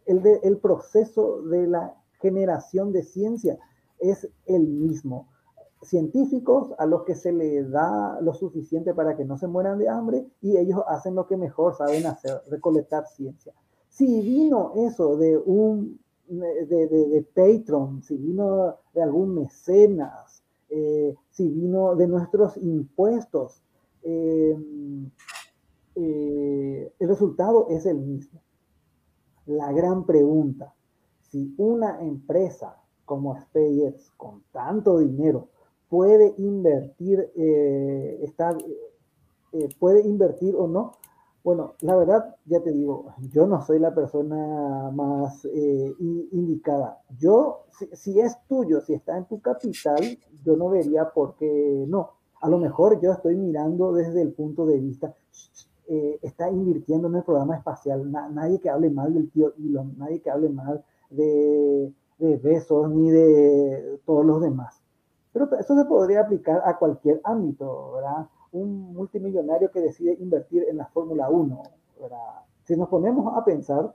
el, de, el proceso de la generación de ciencia es el mismo científicos a los que se les da lo suficiente para que no se mueran de hambre y ellos hacen lo que mejor saben hacer, recolectar ciencia. Si vino eso de un de, de, Patreon, si vino de algún mecenas, eh, si vino de nuestros impuestos, eh, eh, el resultado es el mismo. La gran pregunta, si una empresa como SpaceX con tanto dinero puede invertir, eh, está, eh, puede invertir o no. Bueno, la verdad, ya te digo, yo no soy la persona más eh, indicada. Yo, si, es tuyo, si está en tu capital, yo no vería por qué no. A lo mejor yo estoy mirando desde el punto de vista, está invirtiendo en el programa espacial. nadie que hable mal del tío Elon, nadie que hable mal de Besos ni de todos los demás. Pero eso se podría aplicar a cualquier ámbito, ¿verdad? Un multimillonario que decide invertir en la Fórmula 1, ¿verdad? Si nos ponemos a pensar,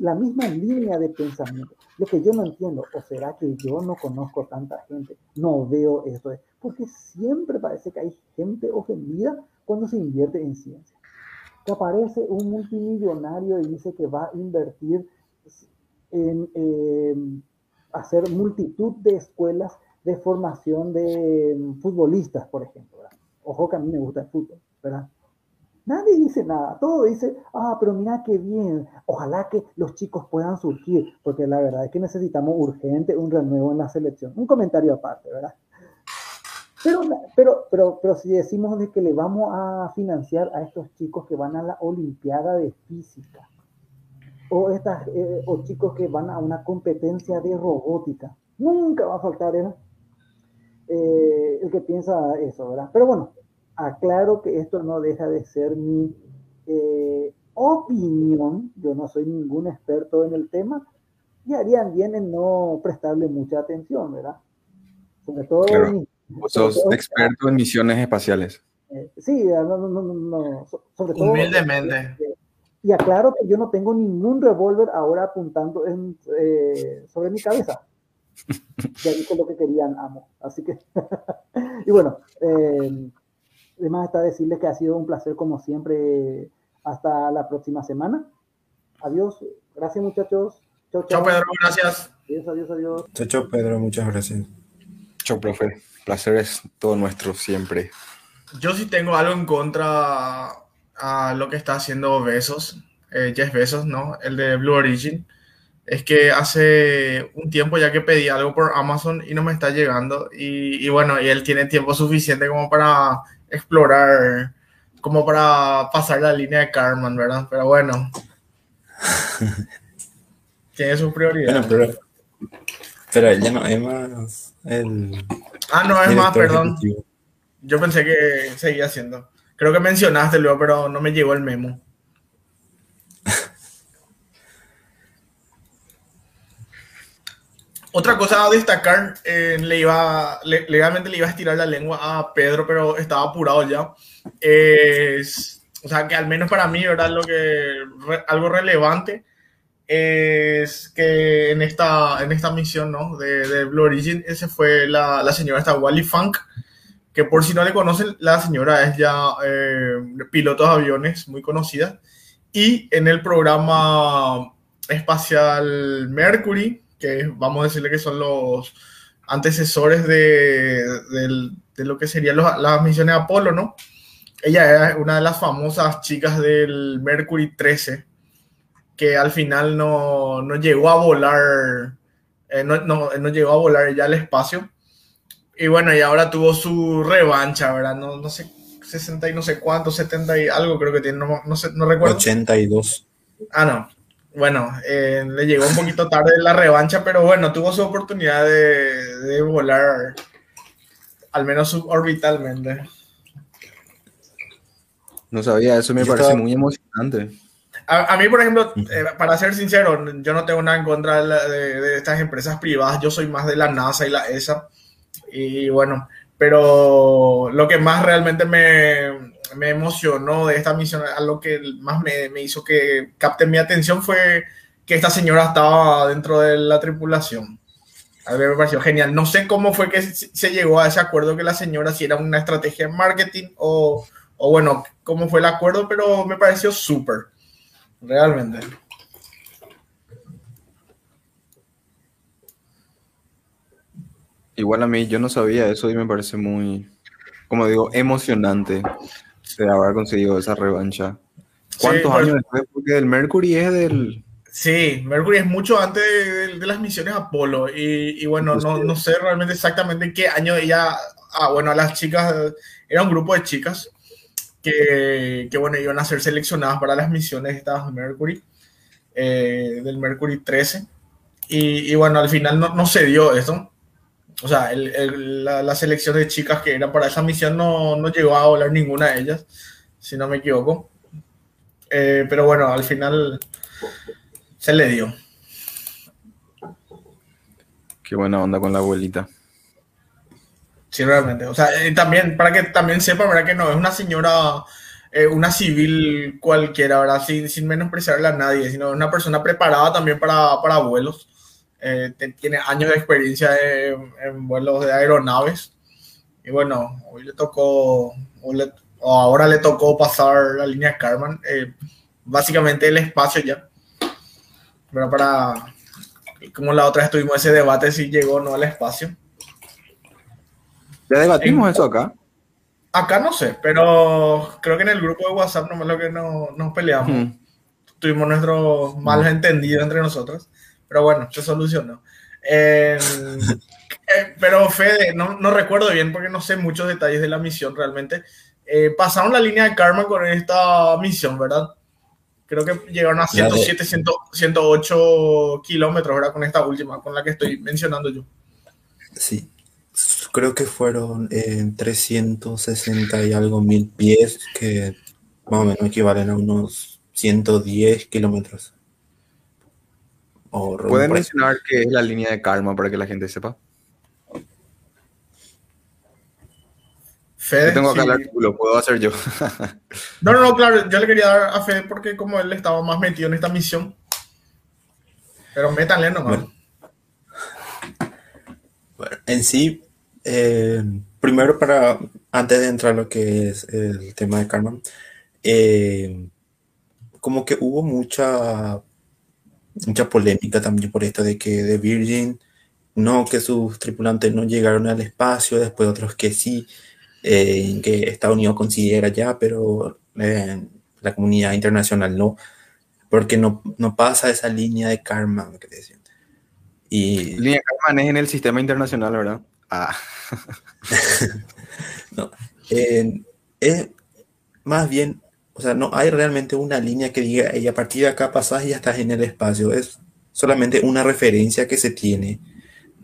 la misma línea de pensamiento, lo que yo no entiendo, o será que yo no conozco tanta gente, no veo eso, porque siempre parece que hay gente ofendida cuando se invierte en ciencia. Que aparece un multimillonario y dice que va a invertir en, eh, hacer multitud de escuelas de formación de mm, futbolistas, por ejemplo. Ojo que a mí me gusta el fútbol, ¿verdad? Nadie dice nada, todo dice, ah, pero mira qué bien, ojalá que los chicos puedan surgir, porque la verdad es que necesitamos urgente un renuevo en la selección. Un comentario aparte, ¿verdad? Pero, pero, pero, pero si decimos de que le vamos a financiar a estos chicos que van a la Olimpiada de Física, o, estas, eh, o chicos que van a una competencia de robótica. Nunca va a faltar ¿eh? Eh, el que piensa eso, ¿verdad? Pero bueno, aclaro que esto no deja de ser mi opinión. Yo no soy ningún experto en el tema y harían bien en no prestarle mucha atención, ¿verdad? Sobre todo... Vos sos experto en misiones espaciales. sí, no, no, no, no, sobre todo... Humildemente y aclaro que yo no tengo ningún revólver ahora apuntando en, eh, sobre mi cabeza. Ya dije lo que querían, amo. Así que, y bueno, eh, además está decirles que ha sido un placer como siempre. Hasta la próxima semana. Adiós. Gracias muchachos. Chao, chao. Pedro. Gracias. Adiós, adiós, adiós. Chao, chao, Pedro. Muchas gracias. Chao, profe. Placer es todo nuestro siempre. Yo sí tengo algo en contra a lo que está haciendo Besos, eh, Jeff Besos, ¿no? El de Blue Origin. Es que hace un tiempo ya que pedí algo por Amazon y no me está llegando. Y, bueno, y él tiene tiempo suficiente como para explorar, como para pasar la línea de Carmen, ¿verdad? Pero bueno. tiene su prioridad. pero, pero él ya no es más el... Ah, no, es más, perdón. Yo pensé que seguía haciendo. Creo que mencionaste luego, pero no me llegó el memo. Otra cosa a destacar, eh, le iba, legalmente le iba a estirar la lengua a Pedro, pero estaba apurado ya. Es, o sea, que al menos para mí, ¿verdad? Lo que, algo relevante es que en esta, en esta misión, ¿no? De, de Blue Origin, ese fue la, la señora esta Wally Funk, que por si no le conocen, la señora es ya eh, piloto de aviones muy conocida. Y en el programa espacial Mercury, que vamos a decirle que son los antecesores de, de lo que serían las misiones Apolo, ¿no? ella es una de las famosas chicas del Mercury 13, que al final no, no llegó a volar, eh, no, no, no, llegó a volar ya al espacio. Y bueno, y ahora tuvo su revancha, ¿verdad? No, no sé, 60 y no sé cuánto, 70 y algo creo que tiene, no, no, sé, no recuerdo. 82. Ah, no. Bueno, eh, le llegó un poquito tarde la revancha, pero bueno, tuvo su oportunidad de, de volar, al menos suborbitalmente. No sabía, eso me Yo parece estaba- muy emocionante. A, a mí, por ejemplo, eh, para ser sincero, yo no tengo nada en contra de, la- de- de estas empresas privadas. Yo soy más de la NASA y la ESA. Y bueno, pero lo que más realmente me, me emocionó de esta misión, a lo que más me, me hizo que capte mi atención fue que esta señora estaba dentro de la tripulación. A mí me pareció genial. No sé cómo fue que se llegó a ese acuerdo que la señora, si era una estrategia de marketing o, o bueno, cómo fue el acuerdo, pero me pareció súper. Realmente. Igual a mí, yo no sabía eso y me parece muy, como digo, emocionante de haber conseguido esa revancha. ¿Cuántos Sí, pues- años después? Porque el Mercury es del... Sí, Mercury es mucho antes de, de las misiones Apolo y, y bueno, no, no sé realmente exactamente en qué año ella, ah, bueno, a las chicas, era un grupo de chicas que, que bueno, iban a ser seleccionadas para las misiones estas de Mercury, eh, del Mercury 13 y, y bueno, al final no, no se dio eso. O sea, el- el- la, la selección de chicas que eran para esa misión no, no llegó a volar ninguna de ellas, si no me equivoco. Eh, pero bueno, al final se le dio. Qué buena onda con la abuelita. Sí, realmente. O sea, eh, también, para que también sepan, ¿verdad? Que no es una señora, eh, una civil cualquiera, ¿verdad? Sin, sin menospreciarle a nadie, sino una persona preparada también para, para vuelos. Eh, tiene años de experiencia en, en vuelos de aeronaves. Y bueno, hoy le tocó, o, le- o ahora le tocó pasar la línea Karman. eh, básicamente el espacio ya. Pero para, como la otra vez tuvimos ese debate si llegó o no al espacio. Ya debatimos En- eso acá. Acá no sé, pero creo que en el grupo de WhatsApp nomás lo que no, nos peleamos. Hmm. Tuvimos nuestros malos entendidos entre nosotros, pero bueno, se solucionó. Eh, eh, pero Fede, no, no recuerdo bien porque no sé muchos detalles de la misión realmente. Eh, pasaron la línea de karma con esta misión, ¿verdad? Creo que llegaron a Ya de- 107, 100, 108 kilómetros, ¿verdad? Con esta última, con la que estoy mencionando yo. Sí. Creo que fueron eh, 360 y algo mil pies, que más o menos equivalen a unos 110 kilómetros. O ¿Pueden mencionar qué es la línea de karma para que la gente sepa? Fede, Yo tengo acá sí. el artículo, puedo hacer yo. No, no, no, claro, yo le quería dar a Fede porque como él estaba más metido en esta misión. Pero métanle nomás. Bueno. Bueno, en sí, eh, primero para, antes de entrar a lo que es el tema de Karma, eh, como que hubo mucha, mucha polémica también por esto de que de Virgin, no, que sus tripulantes no llegaron al espacio, después otros que sí, eh, que Estados Unidos considera ya, pero eh, la comunidad internacional no, porque no, no pasa esa línea de karma, que decían. Y línea de karma es en el sistema internacional, ¿verdad? Ah, No, eh, es más bien, o sea, no hay realmente una línea que diga, y a partir de acá pasás y ya estás en el espacio. Es solamente una referencia que se tiene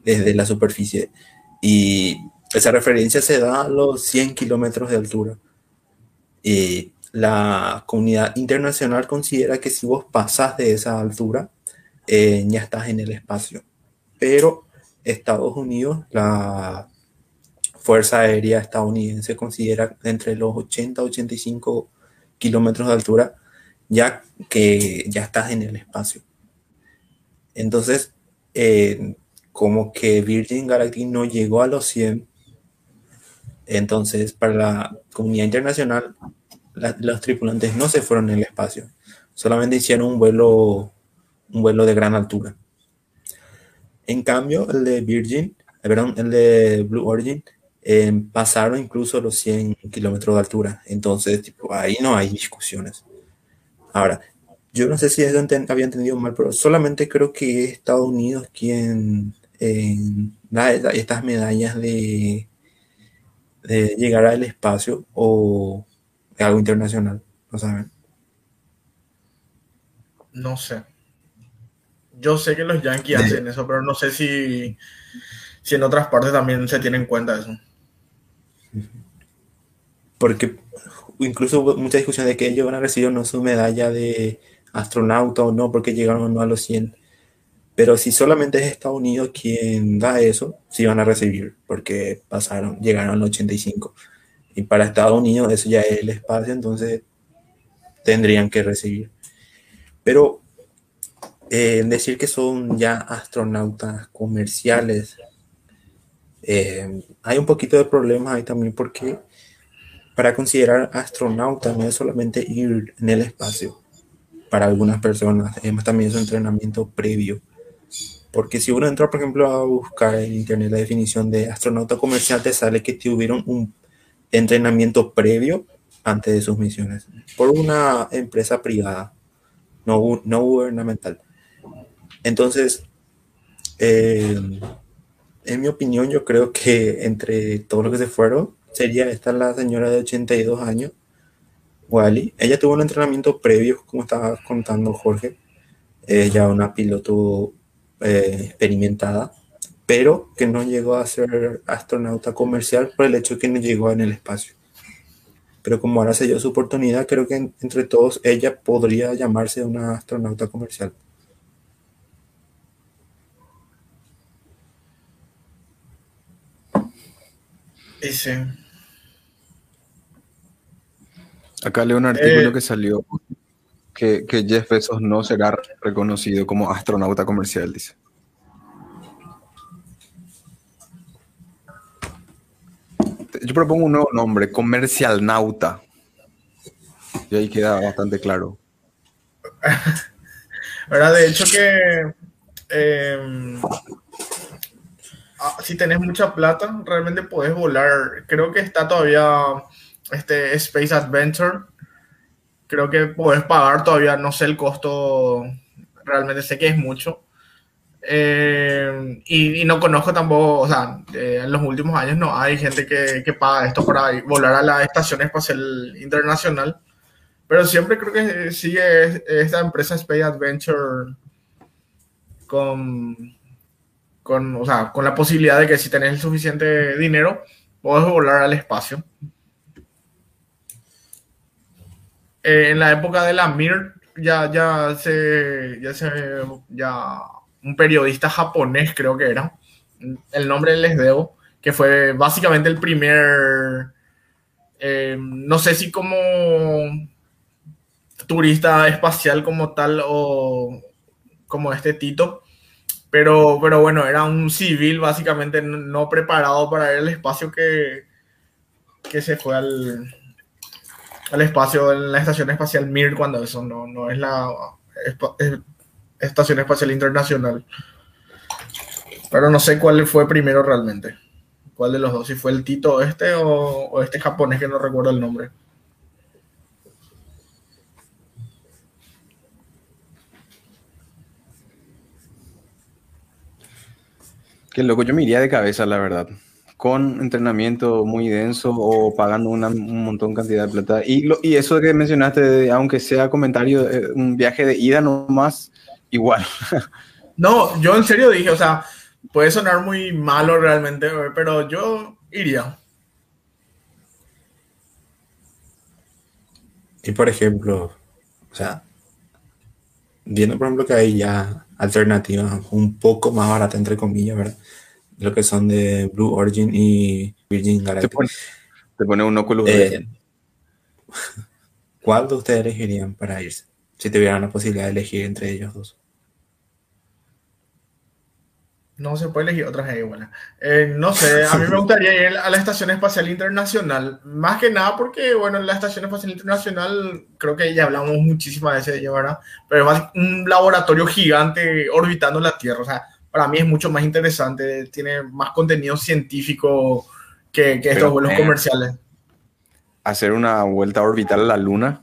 desde la superficie. Y esa referencia se da a los 100 kilómetros de altura. Y la comunidad internacional considera que si vos pasás de esa altura, eh, ya estás en el espacio. Pero Estados Unidos, la Fuerza Aérea estadounidense considera entre los 80 y 85 kilómetros de altura ya que ya estás en el espacio. Entonces, eh, como que Virgin Galactic no llegó a los 100, entonces para la comunidad internacional, los tripulantes no se fueron en el espacio, solamente hicieron un vuelo, un vuelo de gran altura. En cambio, el de Virgin, eh, perdón, el de Blue Origin, eh, pasaron incluso los 100 kilómetros de altura. Entonces, tipo, ahí no hay discusiones. Ahora, yo no sé si eso enten- había entendido mal, pero solamente creo que es Estados Unidos quien eh, da esta- estas medallas de, de llegar al espacio o de algo internacional, ¿no saben? No sé. Yo sé que los Yankees hacen eso, pero no sé si, si en otras partes también se tiene en cuenta eso. Porque incluso hubo mucha discusión de que ellos van a recibir no su medalla de astronauta o no, porque llegaron no a los 100. Pero si solamente es Estados Unidos quien da eso, sí van a recibir, porque pasaron, llegaron al 85. Y para Estados Unidos eso ya es el espacio, entonces tendrían que recibir. Pero eh, decir que son ya astronautas comerciales, eh, hay un poquito de problemas ahí también porque para considerar astronauta no es solamente ir en el espacio. Para algunas personas es también su entrenamiento previo. Porque si uno entra, por ejemplo, a buscar en internet la definición de astronauta comercial, te sale que tuvieron un entrenamiento previo antes de sus misiones por una empresa privada, no, no gubernamental. Entonces, eh, en mi opinión, yo creo que entre todos los que se fueron, sería esta la señora de 82 años, Wally. Ella tuvo un entrenamiento previo, como estaba contando Jorge. Ella una piloto eh, experimentada, pero que no llegó a ser astronauta comercial por el hecho de que no llegó en el espacio. Pero como ahora se dio su oportunidad, creo que en- entre todos ella podría llamarse una astronauta comercial. Sí. Acá leo un artículo Eh. que salió que, que Jeff Bezos no será reconocido como astronauta comercial, dice. Yo propongo un nuevo nombre, comercial nauta. Y ahí queda bastante claro. ¿Verdad? De hecho que eh, ah, si tenés mucha plata, realmente podés volar. Creo que está todavía este Space Adventure. Creo que podés pagar todavía, no sé el costo, realmente sé que es mucho. Eh, y, no conozco tampoco, o sea, eh, en los últimos años no hay gente que, que paga esto para volar a la Estación Espacial Internacional. Pero siempre creo que sigue esta empresa Space Adventure con, con, o sea, con la posibilidad de que si tenés el suficiente dinero, podés volar al espacio. Eh, en la época de la Mir, ya, ya se, ya se, ya un periodista japonés creo que era, el nombre les debo, que fue básicamente el primer, eh, no sé si como turista espacial como tal o como este Tito, pero, pero bueno, era un civil básicamente no- preparado para al espacio que, que se fue al, al espacio en la Estación Espacial Mir cuando eso no, no es la Estación Espacial Internacional. Pero no sé cuál fue primero realmente. ¿Cuál de los dos? Si fue el Tito este o, o este japonés que no recuerdo el nombre. Qué loco, yo me iría de cabeza, la verdad. Con entrenamiento muy denso o pagando una, un montón cantidad de plata. Y, lo, y eso que mencionaste, de, aunque sea comentario, eh, un viaje de ida nomás, igual. No, yo en serio dije, o sea, puede sonar muy malo realmente, pero yo iría. Y por ejemplo, o sea, viendo por ejemplo que hay ya alternativas un poco más baratas, entre comillas, ¿verdad? Lo que son de Blue Origin y Virgin Te Galactic. pone, te pone un Oculus Eh. ¿Cuál de ustedes elegirían para irse? Si tuvieran la posibilidad de elegir entre ellos dos. No se puede elegir otra gente igual. Eh, no sé, a mí me gustaría ir a la Estación Espacial Internacional. Más que nada porque, bueno, en la Estación Espacial Internacional, creo que ya hablamos muchísimas veces de ello, ¿verdad? Pero es más un laboratorio gigante orbitando la Tierra. O sea, para mí es mucho más interesante, tiene más contenido científico que, que estos vuelos eh, comerciales. Hacer una vuelta orbital a la luna.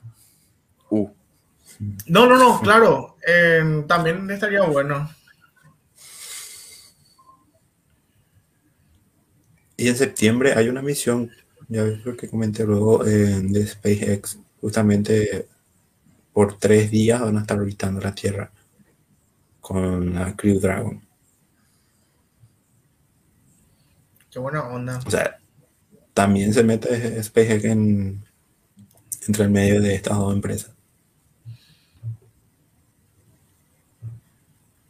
Uh, No, no, no, claro. eh, también estaría bueno. Y en septiembre hay una misión, ya ves lo que comenté luego, eh, de SpaceX. Justamente por tres días van a estar orbitando la Tierra con la Crew Dragon. Qué buena onda. O sea, también se mete SpaceX en, entre el medio de estas dos empresas.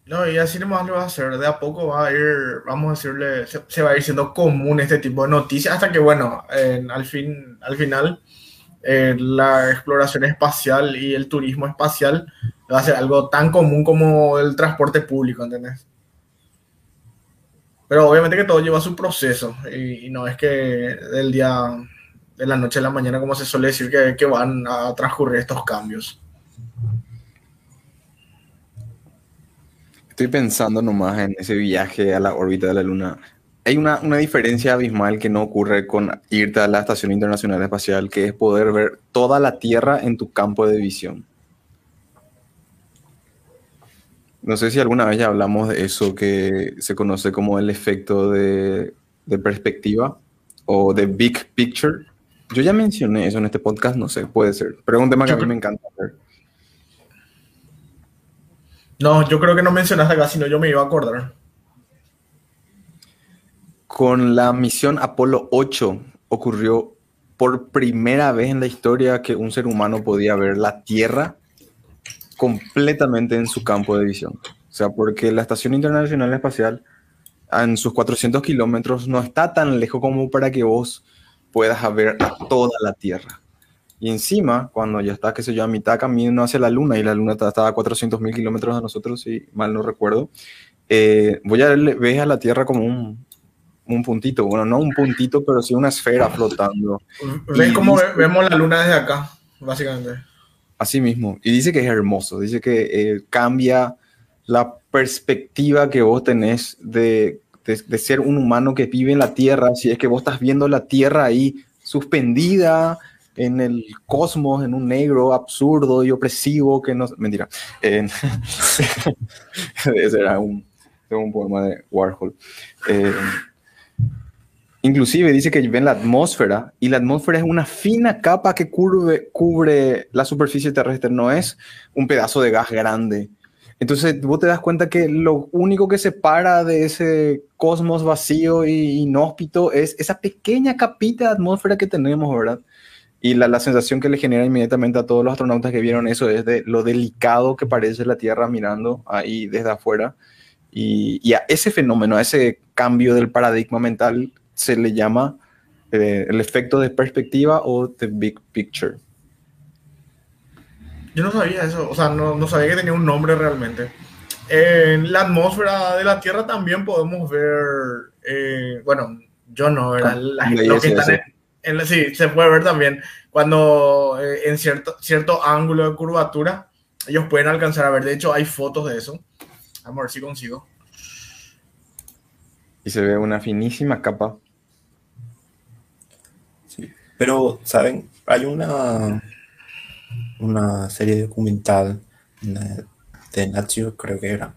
No, y así nomás lo va a hacer. De a poco va a ir, vamos a decirle, se, se va a ir siendo común este tipo de noticias hasta que, bueno, en- al fin, al final, eh, la exploración espacial y el turismo espacial va a ser algo tan común como el transporte público, ¿entendés? Pero obviamente que todo lleva su proceso y, no es que del día, de la noche a la mañana, como se suele decir, que van a transcurrir estos cambios. Estoy pensando nomás en ese viaje a la órbita de la Luna. Hay una, una diferencia abismal que no ocurre con irte a la Estación Internacional Espacial, que es poder ver toda la Tierra en tu campo de visión. No sé si alguna vez ya hablamos de eso que se conoce como el efecto de, de perspectiva o de big picture. Yo ya mencioné eso en este podcast, no sé, puede ser, pero es un tema que a mí me encanta ver. No, yo creo que no mencionaste acá, sino yo me iba a acordar. Con la misión Apolo 8 ocurrió por primera vez en la historia que un ser humano podía ver la Tierra completamente en su campo de visión. O sea, porque la Estación Internacional Espacial en sus 400 kilómetros no está tan lejos como para que vos puedas ver a toda la Tierra. Y encima, cuando ya está, qué sé yo, a mitad camino hacia la Luna, y la Luna está, está a 400 mil kilómetros de nosotros, si mal no recuerdo, eh, voy a verle, ves a la Tierra como un, un puntito, bueno, no un puntito, pero sí una esfera flotando. ¿Ves cómo dice- ve- vemos la luna desde acá? Básicamente. Así mismo. Y dice que es hermoso, dice que eh, cambia la perspectiva que vos tenés de, de- de ser un humano que vive en la Tierra, si es que vos estás viendo la Tierra ahí suspendida en el cosmos, en un negro absurdo y opresivo que no... Mentira. Eh, ese era un, un poema de Warhol. Eh, Inclusive dice que ven la atmósfera y la atmósfera es una fina capa que curve- cubre la superficie terrestre, no es un pedazo de gas grande. Entonces vos te das cuenta que lo único que separa de ese cosmos vacío y inhóspito es esa pequeña capita de atmósfera que tenemos, ¿verdad? Y la, la sensación que le genera inmediatamente a todos los astronautas que vieron eso es de lo delicado que parece la Tierra mirando ahí desde afuera. Y, y a ese fenómeno, a ese cambio del paradigma mental, se le llama eh, el efecto de perspectiva o the big picture. Yo no sabía eso, o sea, no, no sabía que tenía un nombre realmente. En la atmósfera de la Tierra también podemos ver, eh, bueno, yo no, ¿verdad? La- La los que están en- en la- sí, se puede ver también cuando eh, en cierto, cierto ángulo de curvatura ellos pueden alcanzar a ver. De hecho, hay fotos de eso. Vamos a ver si consigo. Y se ve una finísima capa. Pero, ¿saben? Hay una, una serie documental de Nat Geo, creo que era,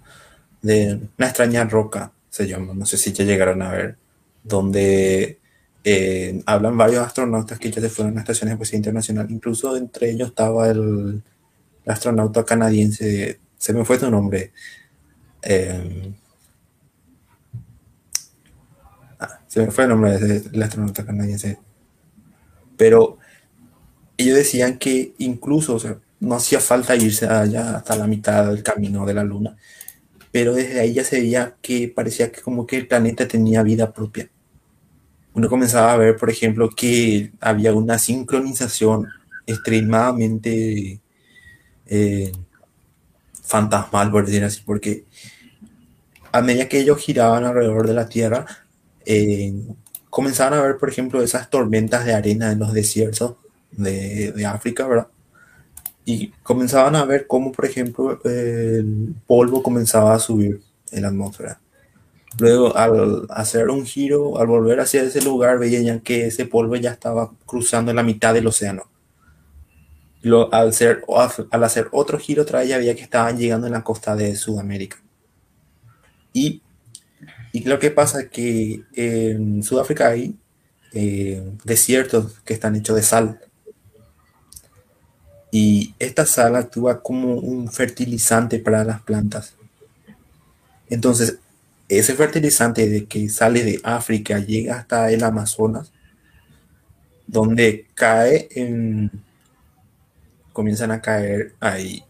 de Una extraña roca, se llama, no sé si ya llegaron a ver, donde eh, hablan varios astronautas que ya se fueron a la Estación Espacial Internacional, incluso entre ellos estaba el, astronauta canadiense, se me fue su nombre, eh, ah, se me fue el nombre del astronauta canadiense, pero ellos decían que incluso, o sea, no hacía falta irse allá hasta la mitad del camino de la Luna, pero desde ahí ya se veía que parecía que como que el planeta tenía vida propia. Uno comenzaba a ver, por ejemplo, que había una sincronización extremadamente eh, fantasmal, por decir así, porque a medida que ellos giraban alrededor de la Tierra, eh, comenzaban a ver, por ejemplo, esas tormentas de arena en los desiertos de, de África, ¿verdad? Y comenzaban a ver cómo, por ejemplo, el polvo comenzaba a subir en la atmósfera. Luego, al hacer un giro, al volver hacia ese lugar, veían que ese polvo ya estaba cruzando la mitad del océano. Lo, al, hacer, al hacer otro giro otra vez, ya veía que estaban llegando en la costa de Sudamérica. Y, y lo que pasa es que en Sudáfrica hay eh, desiertos que están hechos de sal. Y esta sal actúa como un fertilizante para las plantas. Entonces, ese fertilizante de que sale de África llega hasta el Amazonas, donde cae en, comienzan a caer ahí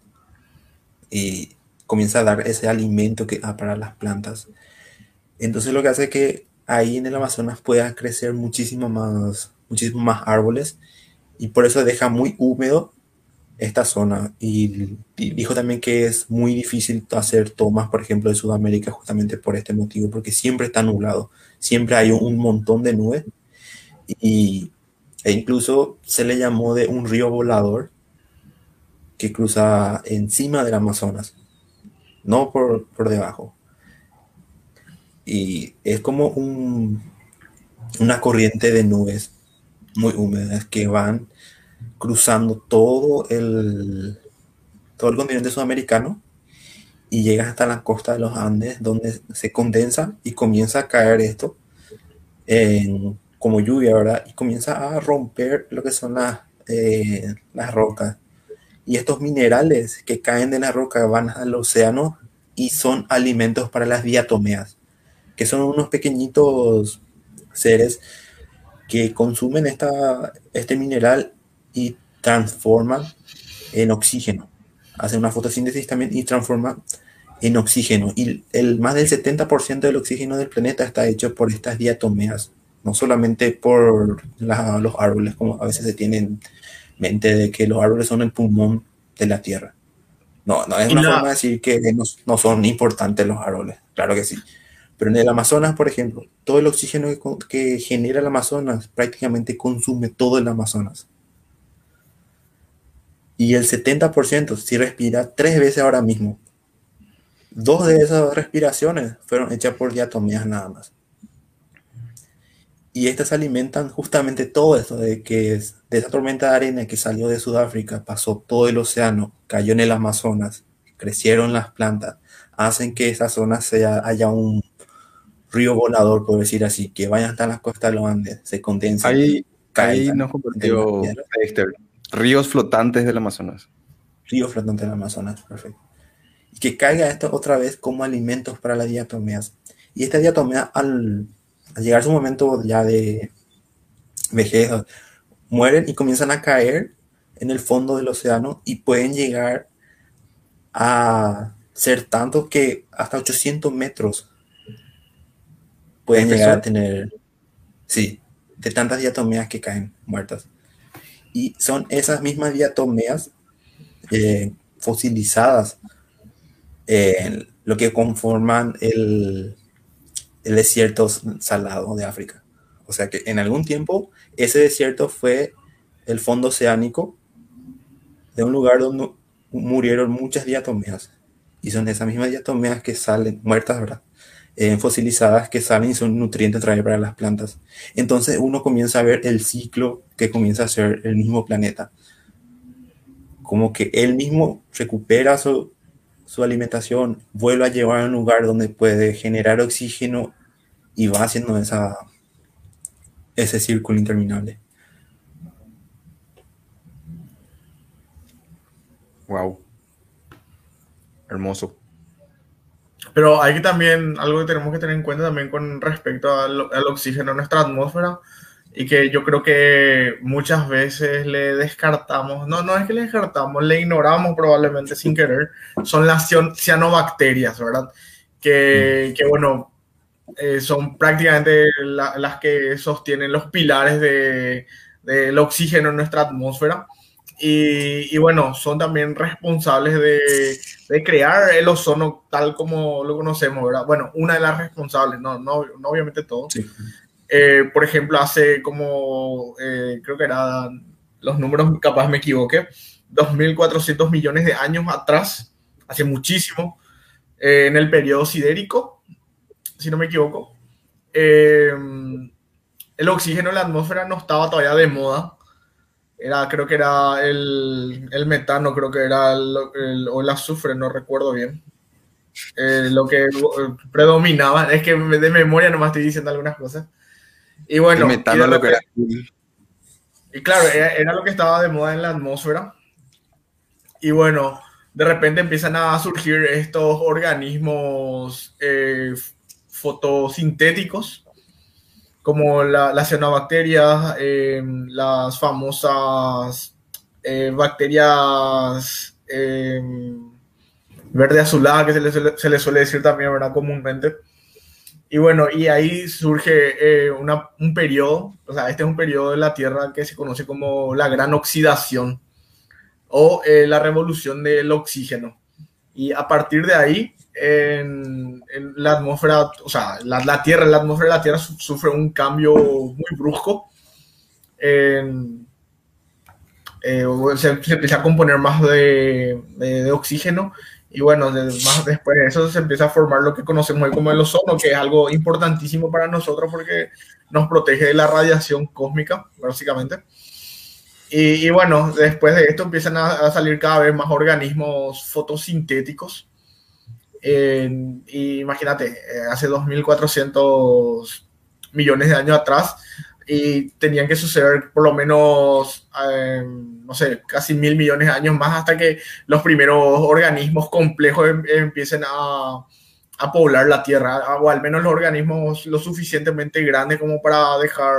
y comienza a dar ese alimento que para las plantas. Entonces lo que hace que ahí en el Amazonas pueda crecer muchísimo más, muchísimos más árboles y por eso deja muy húmedo esta zona. Y, dijo también que es muy difícil hacer tomas, por ejemplo, de Sudamérica justamente por este motivo, porque siempre está nublado, siempre hay un montón de nubes y, e incluso se le llamó de un río volador que cruza encima del Amazonas, no por, por debajo. Y es como un, una corriente de nubes muy húmedas que van cruzando todo el, todo el continente sudamericano y llega hasta la costa de los Andes, donde se condensa y comienza a caer esto como lluvia, ¿verdad? Y comienza a romper lo que son las, eh, las rocas. Y estos minerales que caen de la roca van al océano y son alimentos para las diatomeas, que son unos pequeñitos seres que consumen esta, este mineral y transforman en oxígeno. Hacen una fotosíntesis también y transforman en oxígeno. Y el, más del 70% del oxígeno del planeta está hecho por estas diatomeas, no solamente por los árboles, como a veces se tiene en mente de que los árboles son el pulmón de la Tierra. No, no es una forma de decir que no, no, son importantes los árboles, claro que sí. Pero en el Amazonas, por ejemplo, todo el oxígeno que, que genera el Amazonas prácticamente consume todo el Amazonas. Y el 70% si respira tres veces ahora mismo. Dos de esas respiraciones fueron hechas por diatomeas nada más. Y estas alimentan justamente todo esto de que de esa tormenta de arena que salió de Sudáfrica, pasó todo el océano, cayó en el Amazonas, crecieron las plantas, hacen que esa zona sea, haya un río volador, por decir así, que vayan hasta las costas de los Andes, se condensen. Ahí, ahí nos compartió Ríos flotantes del Amazonas. Ríos flotantes del Amazonas, perfecto. Y que caiga esto otra vez como alimentos para las diatomeas. Y esta diatomea, al, llegar a su momento ya de vejez, mueren y comienzan a caer en el fondo del océano y pueden llegar a ser tanto que hasta 800 metros pueden llegar a tener, sí, de tantas diatomeas que caen muertas. Y son esas mismas diatomeas eh, fosilizadas lo que conforman el, el desierto salado de África. O sea que en algún tiempo ese desierto fue el fondo oceánico de un lugar donde murieron muchas diatomeas. Y son esas mismas diatomeas que salen muertas, ¿verdad? Eh, fosilizadas que salen y son nutrientes traer para las plantas. Entonces uno comienza a ver el ciclo que comienza a ser el mismo planeta. Como que él mismo recupera su, su alimentación, vuelve a llevar a un lugar donde puede generar oxígeno y va haciendo esa, ese círculo interminable. Wow. Hermoso. Pero hay que también, algo que tenemos que tener en cuenta también con respecto al, oxígeno en nuestra atmósfera y que yo creo que muchas veces le descartamos, no, no es que le descartamos, le ignoramos probablemente sin querer, son las cianobacterias, ¿verdad? Que, que bueno, eh, son prácticamente las que sostienen los pilares del de, oxígeno en nuestra atmósfera. Y, bueno, son también responsables de, crear el ozono tal como lo conocemos, ¿verdad? Bueno, una de las responsables, no, no, no obviamente todo. Eh, por ejemplo, hace como, eh, creo que eran los números, capaz me equivoqué, 2.400 millones de años atrás, hace muchísimo, eh, en el periodo sidérico, si no me equivoco, eh, el oxígeno en la atmósfera no estaba todavía de moda. Era, creo que era el, el metano, creo que era el, el- o el azufre, no recuerdo bien. Eh, lo que eh, predominaba, es que de memoria nomás estoy diciendo algunas cosas. Y bueno, el y metano de lo que era y claro, era, era lo que estaba de moda en la atmósfera. Y bueno, de repente empiezan a surgir estos organismos eh, fotosintéticos, como la- las cianobacterias, eh, las famosas eh, bacterias eh, verde azulada, que se le, suele, se le suele decir también, ¿verdad? Comúnmente. Y bueno, y ahí surge eh, una, un periodo, o sea, este es un periodo de la Tierra que se conoce como la gran oxidación o eh, la revolución del oxígeno. Y a partir de ahí, en, en la atmósfera, o sea, la, la Tierra, la atmósfera de la Tierra su- sufre un cambio muy brusco. En- eh, se, se empieza a componer más de, de- de oxígeno y bueno, de- más después de eso se empieza a formar lo que conocemos hoy como el ozono, que es algo importantísimo para nosotros porque nos protege de la radiación cósmica, básicamente. Y, y bueno, después de esto empiezan a, a salir cada vez más organismos fotosintéticos. Imagínate, eh, hace 2400 millones de años atrás, y tenían que suceder por lo menos, eh, no sé, casi mil millones de años más hasta que los primeros organismos complejos em- empiecen a, a poblar la Tierra, o al menos los organismos lo suficientemente grandes como para dejar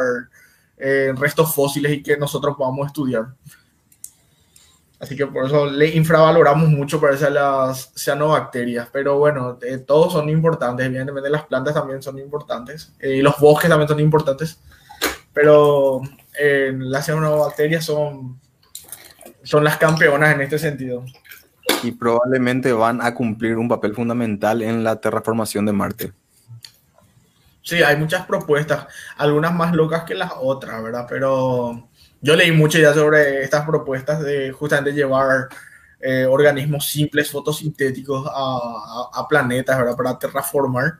eh, restos fósiles y que nosotros podamos estudiar. Así que por eso le infravaloramos mucho parece a las cianobacterias, pero bueno, eh, todos son importantes, evidentemente las plantas también son importantes, eh, y los bosques también son importantes, pero eh, las cianobacterias son, son las campeonas en este sentido. y probablemente van a cumplir un papel fundamental en la terraformación de Marte. Sí, hay muchas propuestas, algunas más locas que las otras, ¿verdad? Pero yo leí mucho ya sobre estas propuestas de justamente llevar eh, organismos simples, fotosintéticos a, a- a planetas, ¿verdad? Para terraformar.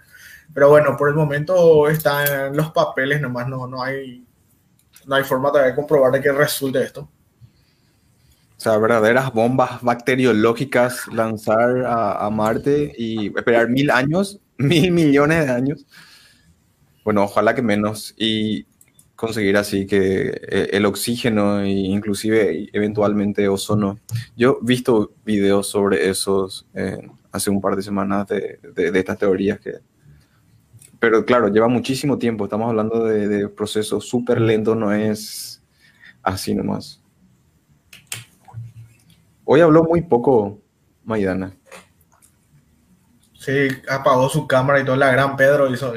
Pero bueno, por el momento están los papeles nomás, no, no hay, no hay forma de comprobar de que resulte esto. O sea, verdaderas bombas bacteriológicas lanzar a, a Marte y esperar mil años, mil millones de años. Bueno, ojalá que menos. Y conseguir así que eh, el oxígeno e inclusive eventualmente ozono. Yo he visto videos sobre esos eh, hace un par de semanas de, de- estas teorías que... Pero claro, lleva muchísimo tiempo. Estamos hablando de, procesos súper lentos, no es así nomás. Hoy habló muy poco Maidana. Sí, apagó su cámara y todo, la gran Pedro hizo.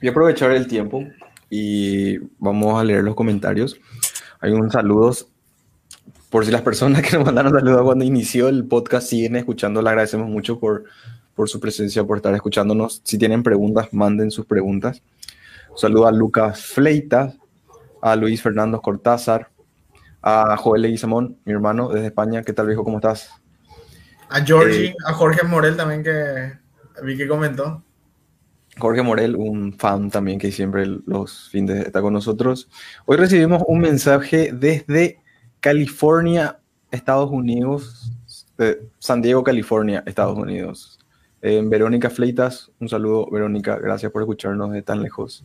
Voy a aprovechar el tiempo y vamos a leer los comentarios. Hay unos saludos. Por si las personas que nos mandaron saludos cuando inició el podcast siguen escuchando, le agradecemos mucho por, por su presencia, por estar escuchándonos. Si tienen preguntas, manden sus preguntas. Un saludo a Lucas Fleitas, a Luis Fernando Cortázar, a Joel Leguizamón, mi hermano desde España. ¿Qué tal, viejo? ¿Cómo estás? A Georgie, Eh, a Jorge Morel también que vi que comentó. Jorge Morel, un fan también que siempre los fines está con nosotros. Hoy recibimos un mensaje desde California, Estados Unidos, de San Diego, California, Estados Unidos. Eh, Verónica Fleitas, un saludo, Verónica, gracias por escucharnos de tan lejos.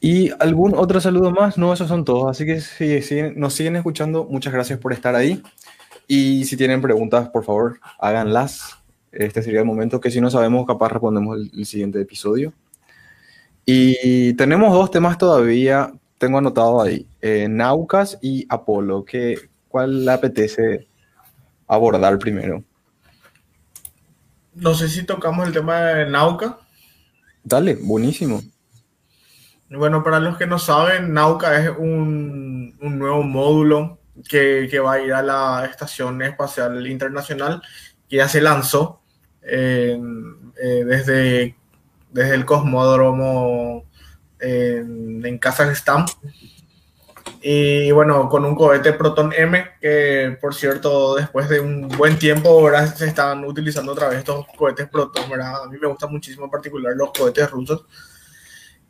¿Y algún otro saludo más? No, esos son todos. Así que si nos siguen escuchando, muchas gracias por estar ahí. Y si tienen preguntas, por favor, háganlas. Este sería el momento que si no sabemos, capaz respondemos el, el siguiente episodio. Y tenemos dos temas todavía, tengo anotado ahí, eh, Naucas y Apolo. ¿Qué, ¿Cuál le apetece abordar primero? No sé si tocamos el tema de Nauca. Dale, buenísimo. Bueno, para los que no saben, Nauca es un, un nuevo módulo que, que va a ir a la Estación Espacial Internacional, que ya se lanzó eh, desde, desde el cosmódromo en, en Kazajstán. Y bueno, con un cohete Proton M, que por cierto, después de un buen tiempo, ahora se están utilizando otra vez estos cohetes Proton, ¿verdad? A mí me gusta muchísimo en particular los cohetes rusos.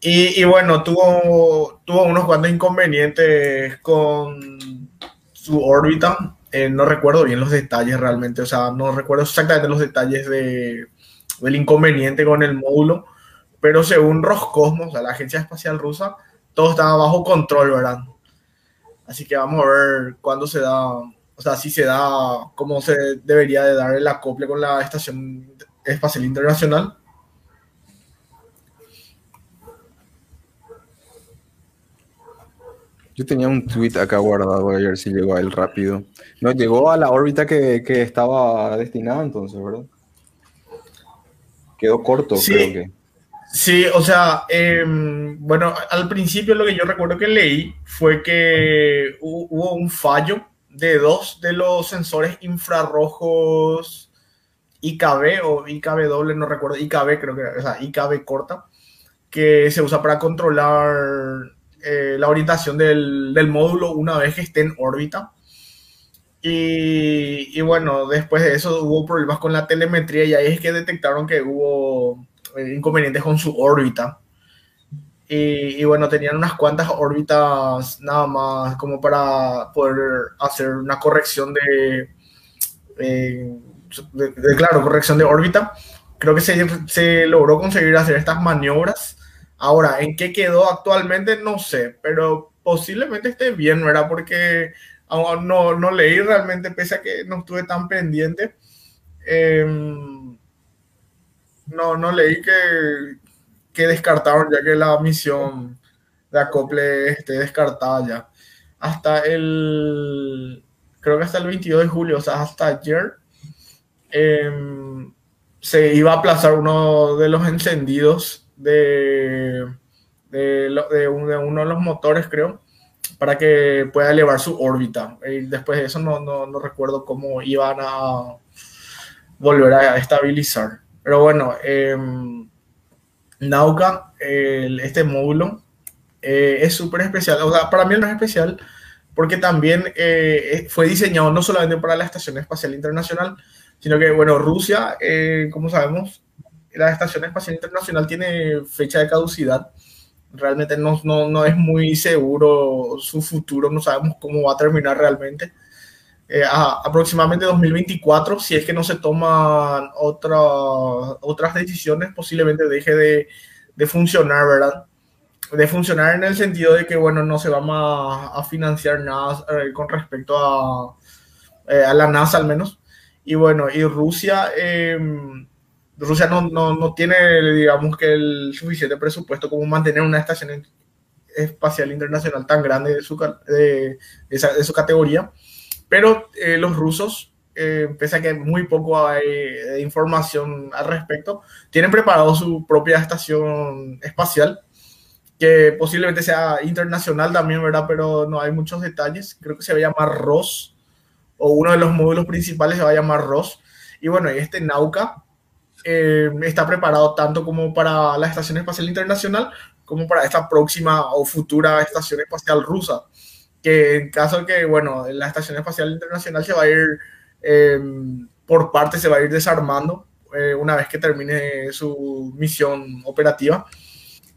Y, y bueno, tuvo, tuvo unos cuantos inconvenientes con su órbita. Eh, no recuerdo bien los detalles realmente, o sea, no recuerdo exactamente los detalles de, del inconveniente con el módulo, pero según Roscosmos, la agencia espacial rusa, todo estaba bajo control, ¿verdad? Así que vamos a ver cuándo se da, o sea, si se da, cómo se debería de dar el acople con la Estación Espacial Internacional. Yo tenía un tweet acá guardado, voy a ver si llegó a él rápido. No, llegó a la órbita que, que estaba destinada entonces, ¿verdad? Quedó corto, Sí. creo que. Sí, o sea, em, bueno, al principio lo que yo recuerdo que leí fue que hu- hubo un fallo de dos de los sensores infrarrojos IKB o IKB no recuerdo, IKB creo que o sea, IKB corta, que se usa para controlar eh, la orientación del, del módulo una vez que esté en órbita. Y, y bueno, después de eso hubo problemas con la telemetría y ahí es que detectaron que hubo eh, inconvenientes con su órbita. Y, y bueno, tenían unas cuantas órbitas nada más como para poder hacer una corrección de, eh, de- de- claro, corrección de órbita. Creo que se, se logró conseguir hacer estas maniobras. Ahora, ¿en qué quedó actualmente? No sé, pero posiblemente esté bien, ¿verdad? Porque no, no leí realmente, pese a que no estuve tan pendiente. Em, no, no leí que, que descartaron ya que la misión de acople esté descartada ya. Hasta el, creo que hasta el 22 de julio, o sea, hasta ayer, em, se iba a aplazar uno de los encendidos de, de, de un- de uno de los motores, creo, para que pueda elevar su órbita. Y después de eso no, no, no recuerdo cómo iban a volver a estabilizar. Pero bueno, em, Nauka, este módulo, eh, es súper especial. O sea, para mí no es especial porque también eh, fue diseñado no solamente para la Estación Espacial Internacional, sino que, bueno, Rusia, eh, como sabemos, la Estación Espacial Internacional tiene fecha de caducidad. Realmente no, no, no es muy seguro su futuro, no sabemos cómo va a terminar realmente. Eh, a- aproximadamente 2024, si es que no se toman otra, otras decisiones, posiblemente deje de, de funcionar, ¿verdad? De funcionar en el sentido de que, bueno, no se va más a financiar nada eh, con respecto a, eh, a la NASA al menos. Y bueno, y Rusia, eh, Rusia no, no, no tiene, digamos que el suficiente presupuesto como mantener una estación espacial internacional tan grande de su, de, esa- de su categoría. Pero eh, los rusos, eh, pese a que muy poco hay de información al respecto, tienen preparado su propia estación espacial, que posiblemente sea internacional también, ¿verdad? Pero no hay muchos detalles. Creo que se va a llamar ROS, o uno de los módulos principales se va a llamar ROS. Y bueno, este Nauka eh, está preparado tanto como para la Estación Espacial Internacional, como para esta próxima o futura Estación Espacial Rusa que en caso de que, bueno, la Estación Espacial Internacional se va a ir, eh, por parte se va a ir desarmando eh, una vez que termine su misión operativa.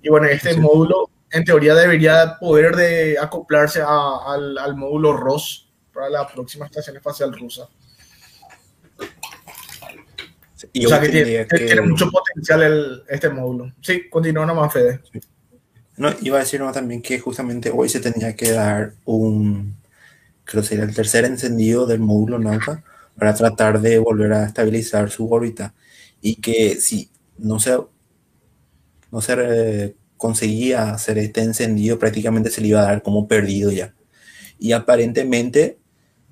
Y bueno, este Sí. módulo en teoría debería poder de acoplarse a- al, al módulo ROS para la próxima Estación Espacial Rusa. Y o sea que tiene, tendría tiene que- mucho potencial el, este módulo. Sí, continúa nomás, Fede. No, iba a decir nomás también que justamente hoy se tenía que dar un, creo que sería el tercer encendido del módulo Nauka para tratar de volver a estabilizar su órbita y que si no se, no se eh, conseguía hacer este encendido prácticamente se le iba a dar como perdido ya. Y aparentemente,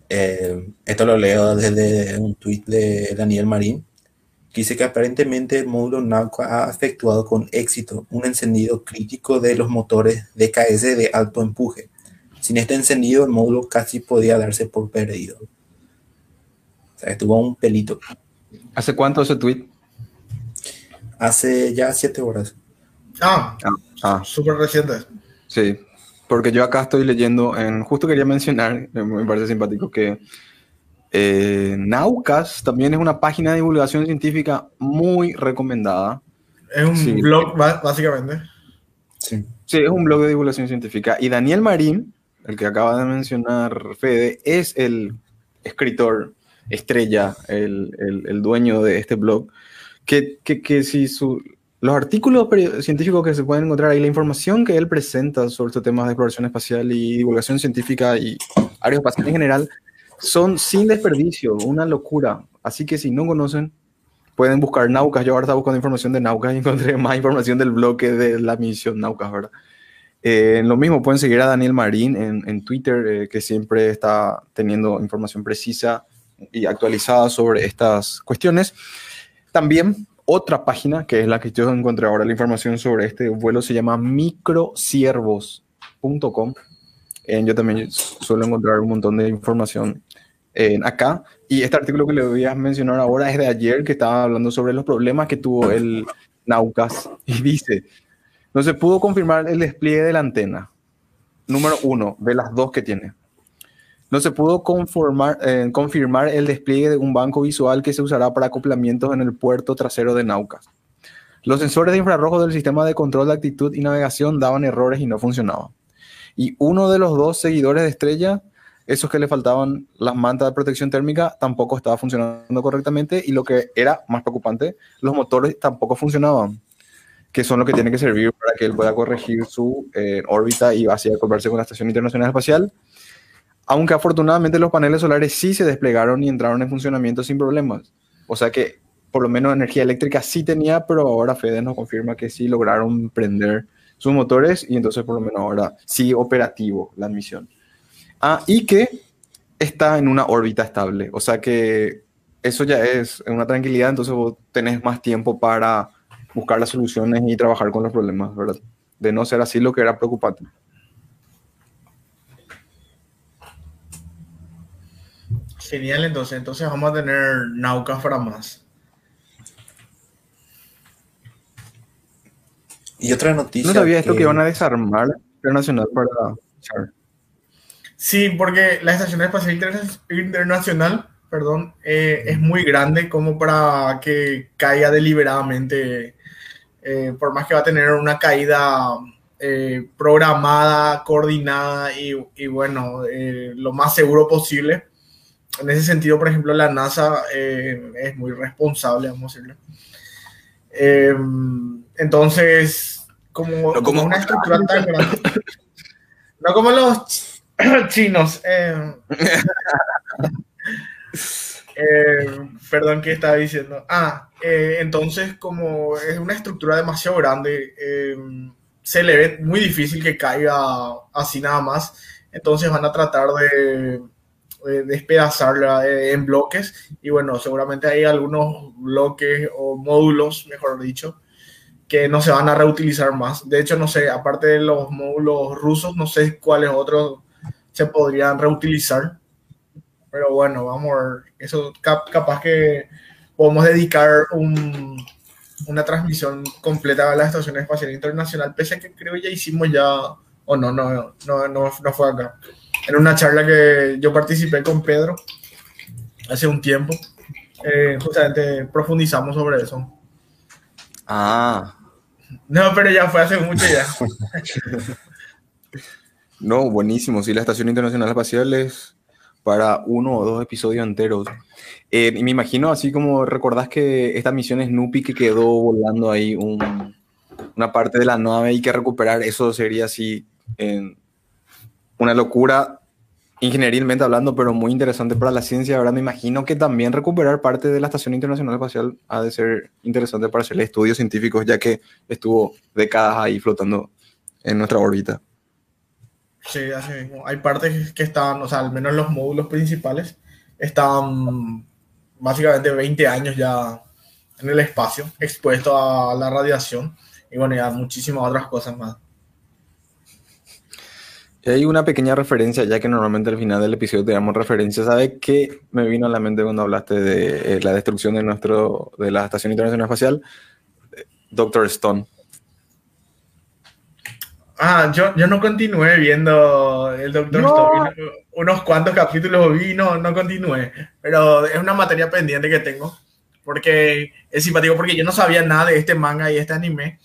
eh, esto lo leo desde un tuit de Daniel Marín, que dice que aparentemente el módulo Nauka ha efectuado con éxito un encendido crítico de los motores DKS de alto empuje. Sin este encendido, el módulo casi podía darse por perdido. O sea, estuvo un pelito. ¿Hace cuánto ese tweet? Hace ya siete horas. Ah, Ah, súper reciente. sí. porque yo acá estoy leyendo, en, justo quería mencionar, me parece simpático, que eh, Naucas también es una página de divulgación científica muy recomendada. Es un blog, básicamente. Sí. sí, es un blog de divulgación científica. Y Daniel Marín, el que acaba de mencionar Fede, es el escritor estrella, el, el, dueño de este blog, que, que, que si su, los artículos científicos que se pueden encontrar ahí, la información que él presenta sobre estos temas de exploración espacial y divulgación científica y aeroespacial en general, son sin desperdicio, una locura. Así que si no conocen, pueden buscar Naucas. Yo ahora estaba buscando información de Naucas y encontré más información del bloque de la misión Naucas, ¿verdad? Eh, lo mismo, pueden seguir a Daniel Marín en, en Twitter, eh, que siempre está teniendo información precisa y actualizada sobre estas cuestiones. También otra página, que es la que yo encontré ahora la información sobre este vuelo, se llama microciervos.com. Eh, yo también suelo encontrar un montón de información acá. Y este artículo que le voy a mencionar ahora es de ayer, que estaba hablando sobre los problemas que tuvo el Naucas. Y dice, no se pudo confirmar el despliegue de la antena. Número uno, de las dos que tiene. No se pudo conformar, eh, confirmar el despliegue de un banco visual que se usará para acoplamientos en el puerto trasero de Naucas. Los sensores de infrarrojo del sistema de control de actitud y navegación daban errores y no funcionaban. Y uno de los dos seguidores de Estrella, esos que le faltaban las mantas de protección térmica, tampoco estaba funcionando correctamente. Y lo que era más preocupante, los motores tampoco funcionaban que son los que tienen que servir para que él pueda corregir su eh, órbita y así acoplarse con la Estación Internacional Espacial. Aunque afortunadamente los paneles solares sí se desplegaron y entraron en funcionamiento sin problemas. O sea que por lo menos energía eléctrica sí tenía, pero ahora Fede nos confirma que sí lograron prender sus motores y entonces por lo menos ahora sí operativo la misión. Ah, y que está en una órbita estable. O sea que eso ya es una tranquilidad, entonces vos tenés más tiempo para buscar las soluciones y trabajar con los problemas, ¿verdad? De no ser así lo que era preocupante. Genial, entonces, entonces vamos a tener Naucas para más. Y otra noticia. No sabía esto que iban a desarmar internacional para Sí, porque la Estación Espacial Internacional perdón, eh, es muy grande como para que caiga deliberadamente eh, por más que va a tener una caída eh, programada, coordinada y, bueno, eh, lo más seguro posible. En ese sentido, por ejemplo, la NASA es muy responsable, vamos a decirlo. entonces, como, no como una estructura tan grande, no como los chinos. Eh, perdón, ¿qué estaba diciendo? Ah, eh, entonces como es una estructura demasiado grande, eh, se le ve muy difícil que caiga así nada más. Entonces van a tratar de, despedazarla en bloques y bueno, seguramente hay algunos bloques o módulos, mejor dicho, que no se van a reutilizar más. De hecho, no sé, aparte de los módulos rusos, no sé cuáles otros se podrían reutilizar. Pero bueno, vamos a ver. Eso capaz que podemos dedicar una transmisión completa a la Estación Espacial Internacional, pese a que creo ya hicimos ya, o no, no, no, no, fue acá. En una charla que yo participé con Pedro hace un tiempo, eh, justamente profundizamos sobre eso. Ah. No, pero ya fue hace mucho ya. no, buenísimo. Sí, la Estación Internacional Espacial es para uno o dos episodios enteros. Eh, y me imagino, así como recordás que esta misión Snoopy que quedó volando ahí una parte de la nave y que recuperar eso sería así una locura ingenierilmente hablando, pero muy interesante para la ciencia. Ahora me imagino que también recuperar parte de la Estación Internacional Espacial ha de ser interesante para hacer estudios científicos, ya que estuvo décadas ahí flotando en nuestra órbita. Sí, así mismo. Hay partes que están, o sea, al menos los módulos principales, están básicamente 20 años ya en el espacio, expuestos a la radiación y bueno, ya muchísimas otras cosas más. Y hay una pequeña referencia, ya que normalmente al final del episodio te damos referencia. ¿Sabes qué me vino a la mente cuando hablaste de eh, la destrucción de, nuestro, de la Estación Internacional Espacial? Doctor Stone. Ah, yo, yo no continué viendo el Doctor No. Stone. Unos cuantos capítulos vi, no, no continué. Pero es una materia pendiente que tengo. Porque es simpático, porque yo no sabía nada de este manga y este anime.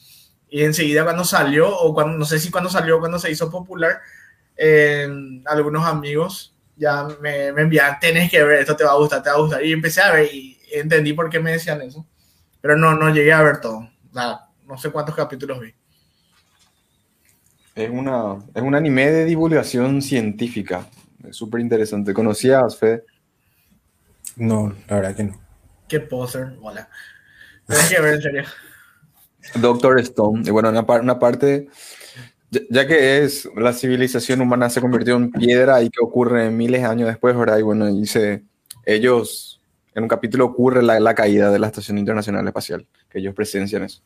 Y enseguida cuando salió, o cuando, no sé si cuando salió, cuando se hizo popular, eh, algunos amigos ya me, me enviaban, tenés que ver, esto te va a gustar, te va a gustar. Y empecé a ver y entendí por qué me decían eso. Pero no, no llegué a ver todo. Sea, no sé cuántos capítulos vi. Es, una, es un anime de divulgación científica. Es súper interesante. ¿Conocías, Fede? No, la verdad que no. Qué poser, hola. Tienes que ver, en serio. Doctor Stone. Y bueno, una, par- una parte, ya, ya que es la civilización humana se convirtió en piedra y que ocurre miles de años después, ¿verdad? Y bueno, dice, ellos, en un capítulo ocurre la, la caída de la Estación Internacional Espacial, que ellos presencian eso.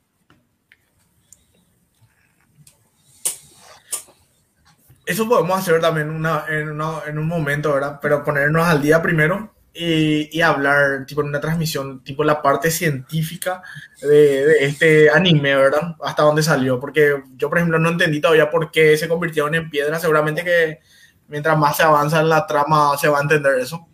Eso podemos hacer también una, en, una- en un momento, ¿verdad? Pero ponernos al día primero y, y hablar, tipo, en una transmisión, tipo, la parte científica de, de este anime, ¿verdad? Hasta dónde salió. Porque yo, por ejemplo, no entendí todavía por qué se convirtieron en piedra. Seguramente que mientras más se avanza en la trama se va a entender eso.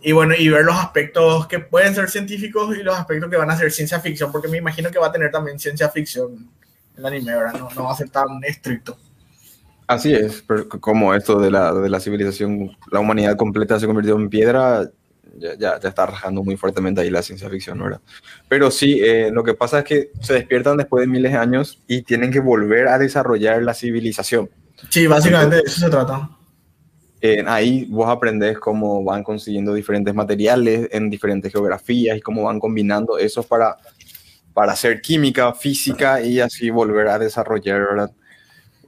Y bueno, y ver los aspectos que pueden ser científicos y los aspectos que van a ser ciencia ficción, porque me imagino que va a tener también ciencia ficción el anime, ¿verdad? No, no va a ser tan estricto. Así es, pero como esto de la, de la civilización, la humanidad completa se convirtió en piedra, ya, ya, ya está rajando muy fuertemente ahí la ciencia ficción, ¿verdad? Pero sí, eh, lo que pasa es que se despiertan después de miles de años y tienen que volver a desarrollar la civilización. Sí, básicamente de eso se trata. Eh, ahí vos aprendés cómo van consiguiendo diferentes materiales en diferentes geografías y cómo van combinando esos para, para hacer química, física y así volver a desarrollar, ¿verdad?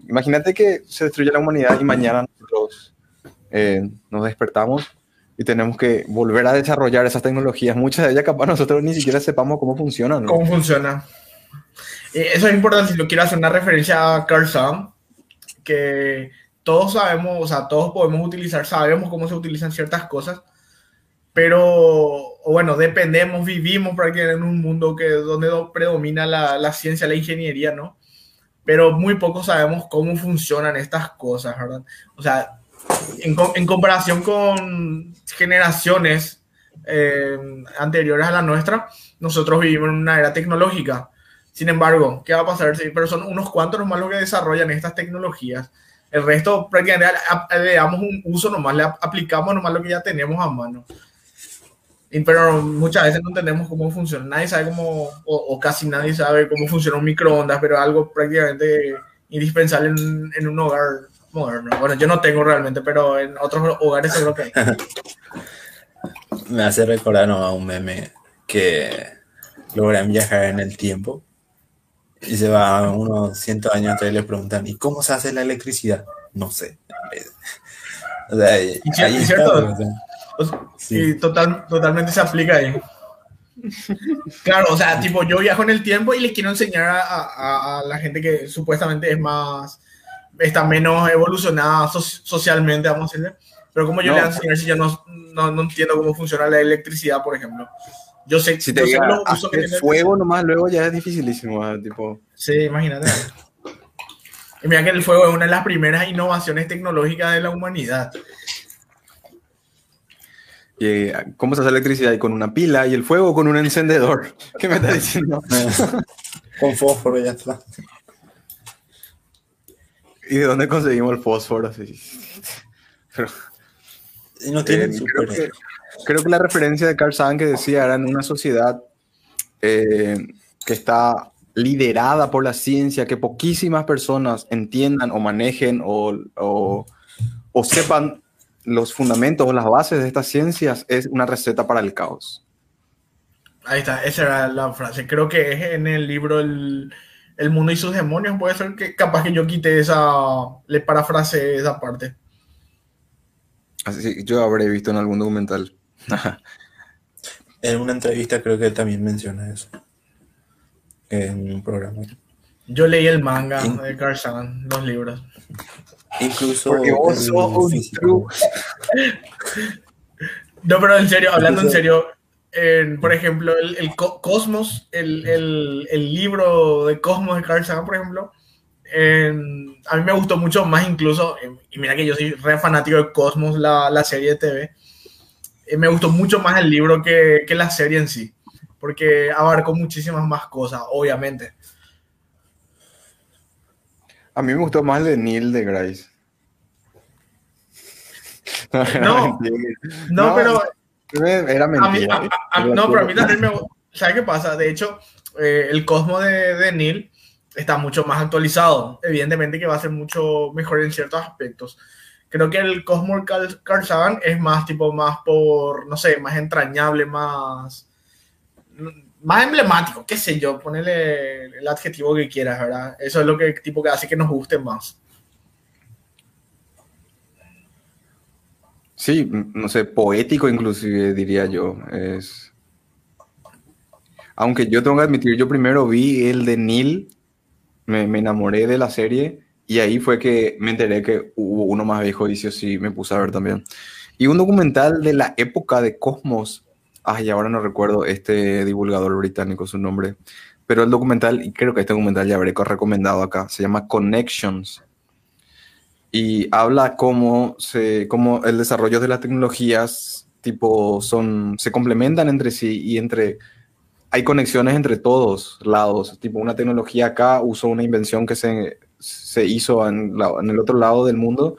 Imagínate que se destruye la humanidad y mañana nosotros eh, nos despertamos y tenemos que volver a desarrollar esas tecnologías. Muchas de ellas capaz nosotros ni siquiera sepamos cómo funcionan. ¿no? ¿Cómo funciona? Eh, eso es importante. Si lo quiero hacer una referencia a Carl Sagan, que todos sabemos, o sea, todos podemos utilizar, sabemos cómo se utilizan ciertas cosas, pero, bueno, dependemos, vivimos prácticamente en un mundo que, donde do- predomina la ciencia, la ingeniería, ¿no? Pero muy poco sabemos cómo funcionan estas cosas, ¿verdad? O sea, en, en comparación con generaciones eh, anteriores a la nuestra, nosotros vivimos en una era tecnológica. Sin embargo, ¿qué va a pasar? Sí, pero son unos cuantos nomás los que desarrollan estas tecnologías. El resto prácticamente le damos un uso nomás, le ap- aplicamos nomás lo que ya tenemos a mano. Pero muchas veces no entendemos cómo funciona. Nadie sabe cómo, o, o casi nadie sabe cómo funciona un microondas, pero algo prácticamente indispensable en, en un hogar moderno. Bueno, yo no tengo realmente, pero en otros hogares seguro que hay. Me hace recordar ¿no? a un meme que logran viajar en el tiempo y se va a unos cientos años atrás y le preguntan, ¿y cómo se hace la electricidad? No sé. Sea, ahí, ahí está, O sea, Sí. Y total, totalmente se aplica ahí. Claro, o sea, tipo, yo viajo en el tiempo y les quiero enseñar a, a- a la gente que supuestamente es más, está menos evolucionada so- socialmente, vamos a decirle. Pero como yo No. le voy a enseñar si yo no, no, no entiendo cómo funciona la electricidad, por ejemplo? Yo sé, Si te yo sé diga, usos que tiene- fuego nomás, luego ya es dificilísimo. ¿verdad? Tipo, Sí, imagínate. Y mira que el fuego es una de las primeras innovaciones tecnológicas de la humanidad. ¿Cómo se hace electricidad? Y con una pila y el fuego con un encendedor. ¿Qué me está diciendo? Con fósforo ya está. ¿Y de dónde conseguimos el fósforo? Sí. Pero, Y no tienen eh, creo, que, creo que la referencia de Carl Sagan que decía era en una sociedad eh, que está liderada por la ciencia, que poquísimas personas entiendan o manejen o, o, o sepan los fundamentos o las bases de estas ciencias, es una receta para el caos. Ahí está, esa era la frase. Creo que es en el libro El, el mundo y sus demonios. Puede ser que capaz que yo quite esa, le parafrase esa parte. Así que yo habré visto en algún documental. En una entrevista creo que él también menciona eso. En un programa. Yo leí el manga Sí. de Carl Sagan, los libros. Incluso Porque vos sos un físico. No, pero en serio, hablando en serio, en, por ejemplo, el, el Co- Cosmos, el, el- el libro de Cosmos de Carl Sagan, por ejemplo, a mí me gustó mucho más incluso, y mira que yo soy re fanático de Cosmos, la, la serie de TV, eh, me gustó mucho más el libro que, que la serie en sí, porque abarcó muchísimas más cosas, obviamente. A mí me gustó más el de Neil de Grace. No, no, pero Era a mí, mentira. a- a- no, pero a mí también me ¿Sabes qué pasa? De hecho, eh, el Cosmo de, de Neil está mucho más actualizado. Evidentemente que va a ser mucho mejor en ciertos aspectos. Creo que el Cosmo Carl Sagan es más tipo, más por, no sé, más entrañable, más, más emblemático, qué sé yo, ponele el adjetivo que quieras, ¿verdad? Eso es lo que tipo que hace que nos guste más. Sí, no sé, poético inclusive diría yo. Es... Aunque yo tengo que admitir, yo primero vi el de Neil, me, me enamoré de la serie y ahí fue que me enteré que hubo uno más viejo y sí me puse a ver también. Y un documental de la época de Cosmos, ay, ahora no recuerdo este divulgador británico su nombre, pero el documental, y creo que este documental ya habré recomendado acá, se llama Connections y habla cómo, se, cómo el desarrollo de las tecnologías tipo son, se complementan entre sí y entre hay conexiones entre todos lados. Tipo, una tecnología acá usó una invención que se, se hizo en, la- en el otro lado del mundo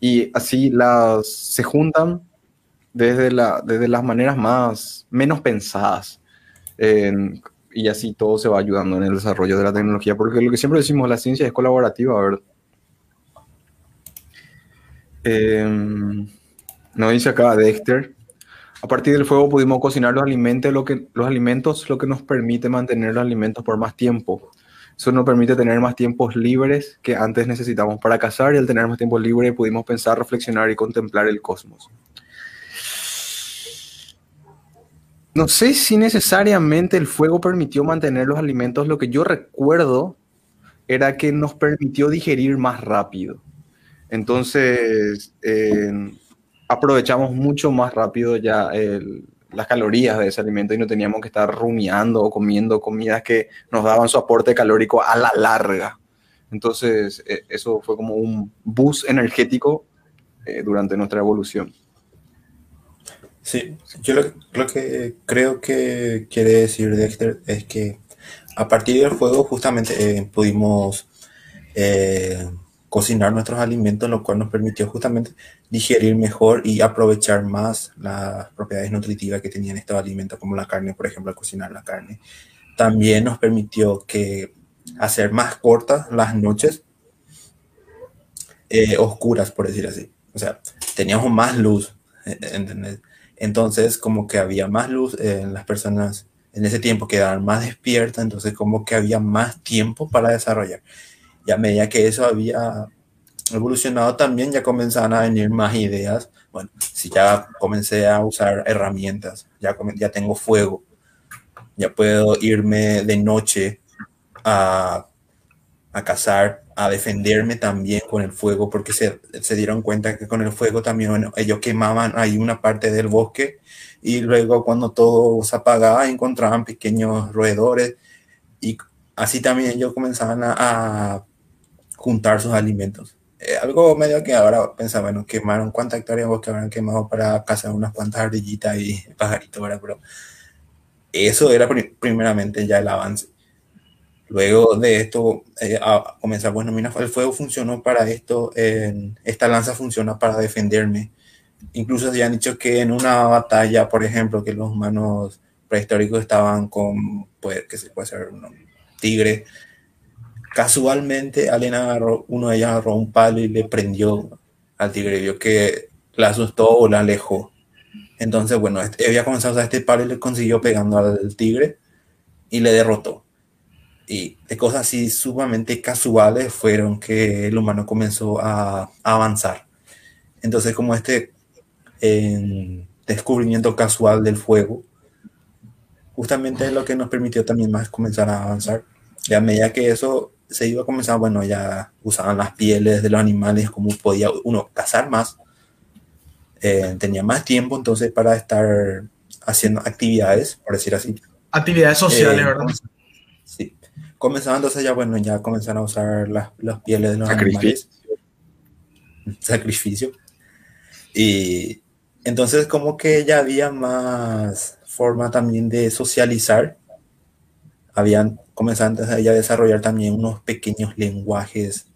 y así las se juntan desde, la, desde las maneras más menos pensadas. En- y así todo se va ayudando en el desarrollo de la tecnología, porque lo que siempre decimos, la ciencia es colaborativa, ¿verdad? Em, nos dice acá Dexter. A partir del fuego pudimos cocinar los alimentos, lo que, los alimentos, lo que nos permite mantener los alimentos por más tiempo. Eso nos permite tener más tiempos libres que antes necesitábamos para cazar y al tener más tiempo libre pudimos pensar, reflexionar y contemplar el cosmos. No sé si necesariamente el fuego permitió mantener los alimentos. Lo que yo recuerdo era que nos permitió digerir más rápido. Entonces, aprovechamos mucho más rápido ya las calorías de ese alimento y no teníamos que estar rumiando o comiendo comidas que nos daban su aporte calórico a la larga. Entonces, eh, eso fue como un boost energético eh, durante nuestra evolución. Sí, yo lo, que creo que quiere decir Dexter es que a partir del fuego justamente eh, pudimos eh, cocinar nuestros alimentos, lo cual nos permitió justamente digerir mejor y aprovechar más las propiedades nutritivas que tenían estos alimentos, como la carne, por ejemplo, al cocinar la carne. También nos permitió que hacer más cortas las noches eh, oscuras, por decir así. O sea, teníamos más luz, ¿entendés? Entonces, como que había más luz, eh, las personas en ese tiempo quedaban más despiertas, entonces como que había más tiempo para desarrollar. Y a medida que eso había evolucionado también, ya comenzaban a venir más ideas. Bueno, si ya comencé a usar herramientas, ya, ya tengo fuego, ya puedo irme de noche a, a cazar, a defenderme también con el fuego, porque se, se dieron cuenta que con el fuego también, bueno, ellos quemaban ahí una parte del bosque y luego cuando todo se apagaba encontraban pequeños roedores y así también ellos comenzaban a, a juntar sus alimentos. Eh, algo medio que ahora pensaba, bueno, quemaron cuántas hectáreas de bosque habrán quemado para cazar unas cuantas ardillitas y pajaritos, ¿verdad? Pero eso era pri- primeramente ya el avance. Luego de esto, eh, a comenzar, bueno, mira, el fuego funcionó para esto, esta lanza funciona para defenderme. Incluso se han dicho que en una batalla, por ejemplo, que los humanos prehistóricos estaban con, pues, que se puede ser un tigre, casualmente alguien agarró, uno de ellos agarró un palo y le prendió al tigre, vio que la asustó o la alejó. Entonces, bueno, este- había comenzado a usar este palo y le consiguió pegando al tigre y le derrotó. Y de cosas así sumamente casuales fueron que el humano comenzó a, a avanzar. Entonces, como este eh, descubrimiento casual del fuego, justamente es lo que nos permitió también más comenzar a avanzar. Y a medida que eso se iba a comenzar, bueno, ya usaban las pieles de los animales, como podía uno cazar más, eh, tenía más tiempo entonces para estar haciendo actividades, por decir así. Actividades sociales, Eh, ¿verdad? Sí. Comenzaban entonces ya, bueno, ya comenzaron a usar las, las pieles de los Sacrificio. animales. Sacrificio. Y entonces como que ya había más forma también de socializar. Habían comenzado entonces ya a desarrollar también unos pequeños lenguajes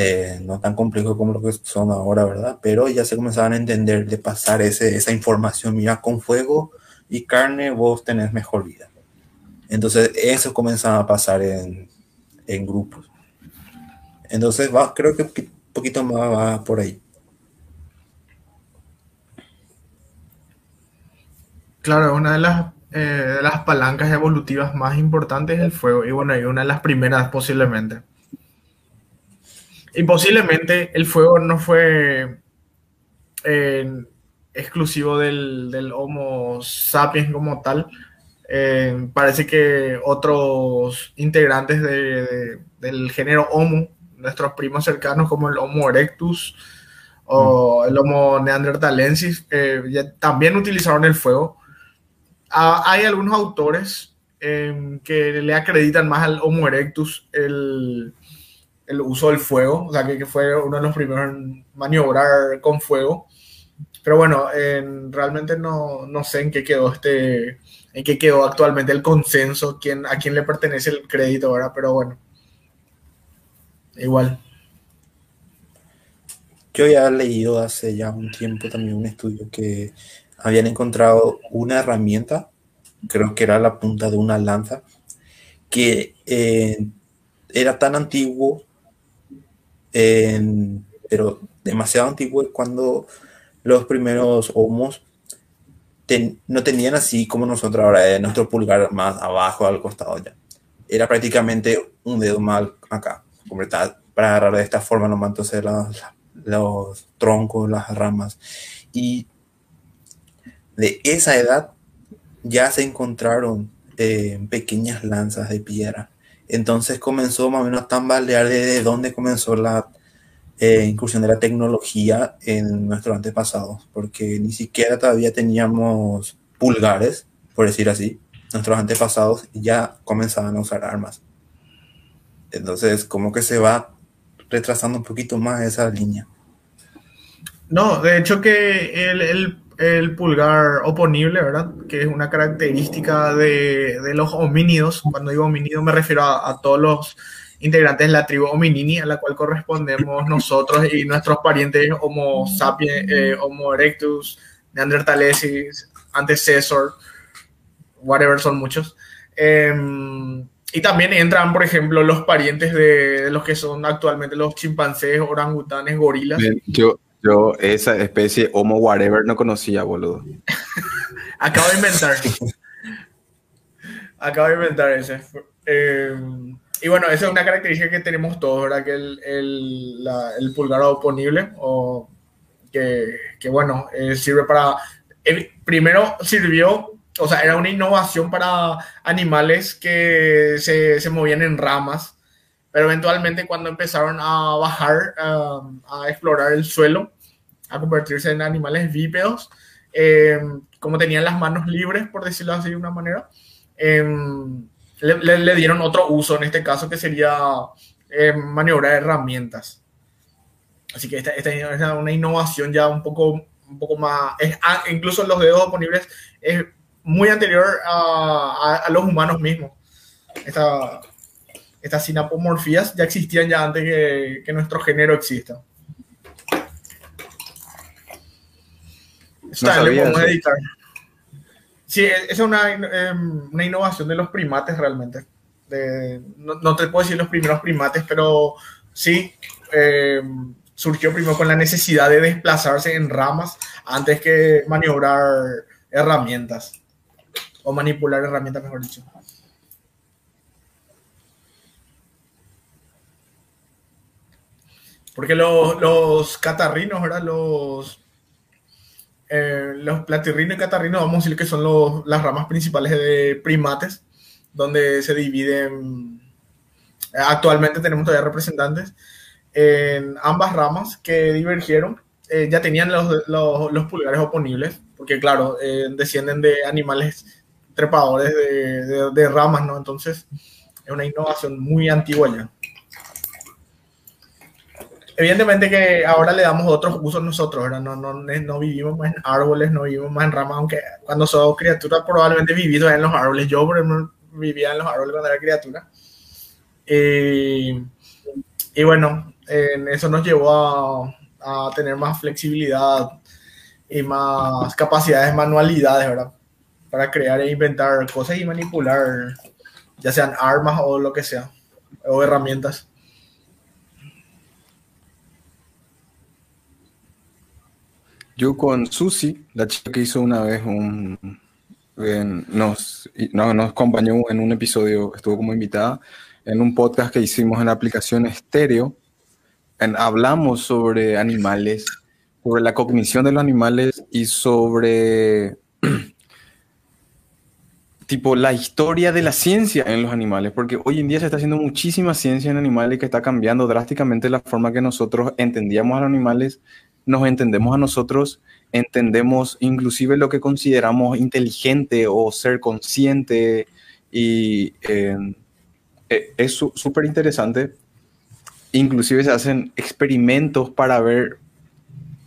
eh, no tan complejos como lo que son ahora, ¿verdad? Pero ya se comenzaban a entender de pasar ese, esa información, mira, con fuego y carne vos tenés mejor vida. Entonces eso comenzaba a pasar en, en grupos. Entonces va, creo que un poquito más va por ahí. Claro, una de las, eh, las palancas evolutivas más importantes es el fuego. Y bueno, y una de las primeras posiblemente. Y posiblemente el fuego no fue eh, exclusivo del, del, Homo sapiens como tal. Eh, parece que otros integrantes de, de, del género Homo, nuestros primos cercanos como el Homo erectus o el Homo neanderthalensis, eh, ya también utilizaron el fuego. Ah, hay algunos autores eh, que le acreditan más al Homo erectus el, el uso del fuego, o sea, que, que, fue uno de los primeros en maniobrar con fuego. Pero bueno, realmente no, no, sé en qué quedó este, qué quedó actualmente el consenso, quién, a quién le pertenece el crédito, ¿verdad? Pero bueno, igual. Yo ya he leído hace ya un tiempo también un estudio que habían encontrado una herramienta, creo que era la punta de una lanza, que eh, era tan antiguo, eh, pero demasiado antiguo cuando los primeros homos no tenían así como nosotros ahora, eh, nuestro pulgar más abajo al costado ya. Era prácticamente un dedo más acá, para agarrar de esta forma nomás entonces los, los troncos, las ramas. Y de esa edad ya se encontraron eh, pequeñas lanzas de piedra. Entonces comenzó más o menos a tambalear de dónde comenzó la eh, incursión de la tecnología en nuestros antepasados, porque ni siquiera todavía teníamos pulgares, por decir así. Nuestros antepasados ya comenzaban a usar armas. Entonces, como que se va retrasando un poquito más esa línea. No, de hecho que el, el, el, pulgar oponible, ¿verdad? Que es una característica de, de los homínidos. Cuando digo homínido me refiero a, a, todos los integrantes de la tribu hominini, a la cual correspondemos nosotros y nuestros parientes Homo sapiens, eh, Homo erectus, Neanderthalensis, antecesor, whatever, son muchos. Eh, y también entran, por ejemplo, los parientes de, de los que son actualmente los chimpancés, orangutanes, gorilas. Yo, yo esa especie Homo whatever no conocía, boludo. Acabo de inventar. Acabo de inventar ese. Eh, y bueno, esa es una característica que tenemos todos, ¿verdad? Que el, el, la, el pulgar oponible, o que, que bueno, eh, sirve para... Eh, primero sirvió, o sea, era una innovación para animales que se, se movían en ramas, pero eventualmente cuando empezaron a bajar, um, a explorar el suelo, a convertirse en animales bípedos, eh, como tenían las manos libres, por decirlo así de una manera, eh, le, le, le, dieron otro uso, en este caso que sería eh, maniobrar herramientas. Así que esta, esta, es una innovación ya un poco, un poco más, es, incluso los dedos oponibles es muy anterior a, a, a los humanos mismos. Esta, estas sinapomorfías ya existían ya antes que, que nuestro género exista. No podemos editar. Sí, es una, una, innovación de los primates realmente. No, te puedo decir los primeros primates, pero sí eh, surgió primero con la necesidad de desplazarse en ramas antes que maniobrar herramientas o manipular herramientas, mejor dicho. Porque los, los catarrinos, ¿verdad? Los, eh, los platirrinos y catarrinos, vamos a decir que son los, las ramas principales de primates, donde se dividen. Actualmente tenemos todavía representantes en ambas ramas que divergieron. Eh, ya tenían los, los, pulgares oponibles, porque, claro, eh, descienden de animales trepadores de, de, de ramas, ¿no? Entonces, Es una innovación muy antigua ya. Evidentemente que ahora le damos otros usos nosotros. No, no, no vivimos más en árboles, no vivimos más en ramas, aunque cuando sos criatura probablemente vivido en los árboles. Yo, por ejemplo, vivía en los árboles cuando era criatura. Y bueno, eso nos llevó a, tener más flexibilidad y más capacidades, manualidades. Para crear e inventar cosas y manipular, ya sean armas o lo que sea, o herramientas. Yo con Susi, la chica que hizo una vez un... nos, no, nos acompañó en un episodio, estuvo como invitada en un podcast que hicimos en la aplicación Estéreo. En, hablamos sobre animales, sobre la cognición de los animales y sobre tipo la historia de la ciencia en los animales, porque hoy en día se está haciendo muchísima ciencia en animales que está cambiando drásticamente la forma que nosotros entendíamos a los animales nos entendemos a nosotros, entendemos inclusive lo que consideramos inteligente o ser consciente y em, e, es súper interesante. Inclusive se hacen experimentos para ver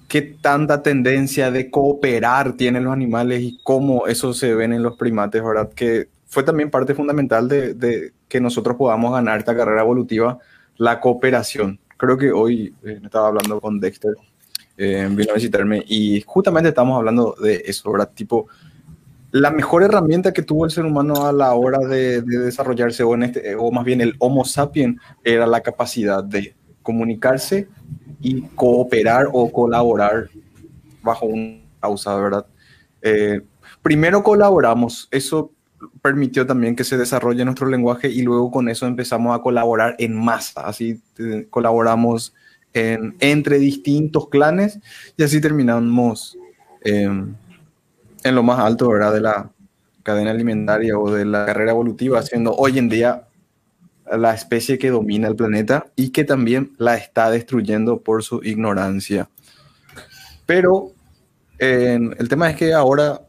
qué tanta tendencia de cooperar tienen los animales y cómo eso se ven en los primates, ¿verdad? Que fue también parte fundamental de, de que nosotros podamos ganar esta carrera evolutiva, la cooperación. Creo que hoy eh, estaba hablando con Dexter eh, vino a visitarme y justamente estamos hablando de eso, ¿verdad? Tipo, la mejor herramienta que tuvo el ser humano a la hora de, desarrollarse, o, en este, o más bien el Homo sapiens, era la capacidad de comunicarse y cooperar o colaborar bajo una causa, ¿verdad? Eh, primero colaboramos, eso permitió también que se desarrolle nuestro lenguaje y luego con eso empezamos a colaborar en masa, así eh, colaboramos entre distintos clanes y así terminamos em, en lo más alto ¿verdad? de la cadena alimentaria o de la carrera evolutiva, siendo hoy en día la especie que domina el planeta y que también la está destruyendo por su ignorancia. Pero el tema es que ahora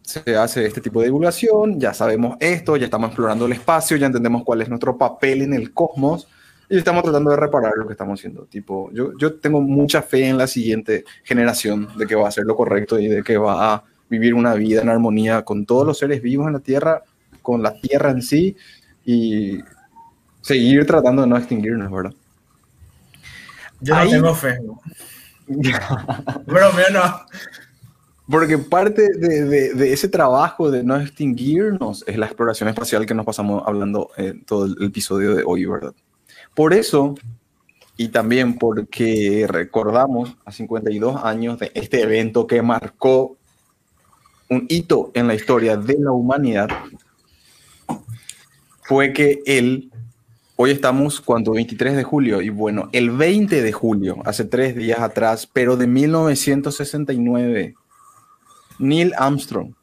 se hace este tipo de divulgación, ya sabemos esto, ya estamos explorando el espacio, ya entendemos cuál es nuestro papel en el cosmos y estamos tratando de reparar lo que estamos haciendo. Tipo, yo, yo tengo mucha fe en la siguiente generación de que va a hacer lo correcto y de que va a vivir una vida en armonía con todos los seres vivos en la Tierra, con la Tierra en sí y seguir tratando de no extinguirnos, ¿verdad? Yo no tengo fe. Pero no. Porque parte de, de, de, ese trabajo de no extinguirnos es la exploración espacial que nos pasamos hablando en todo el episodio de hoy, ¿verdad? Por eso, y también porque recordamos a 52 años de este evento que marcó un hito en la historia de la humanidad, fue que él, hoy estamos cuando 23 de julio, y bueno, el 20 de julio, hace tres días atrás, pero de 1969, Neil Armstrong,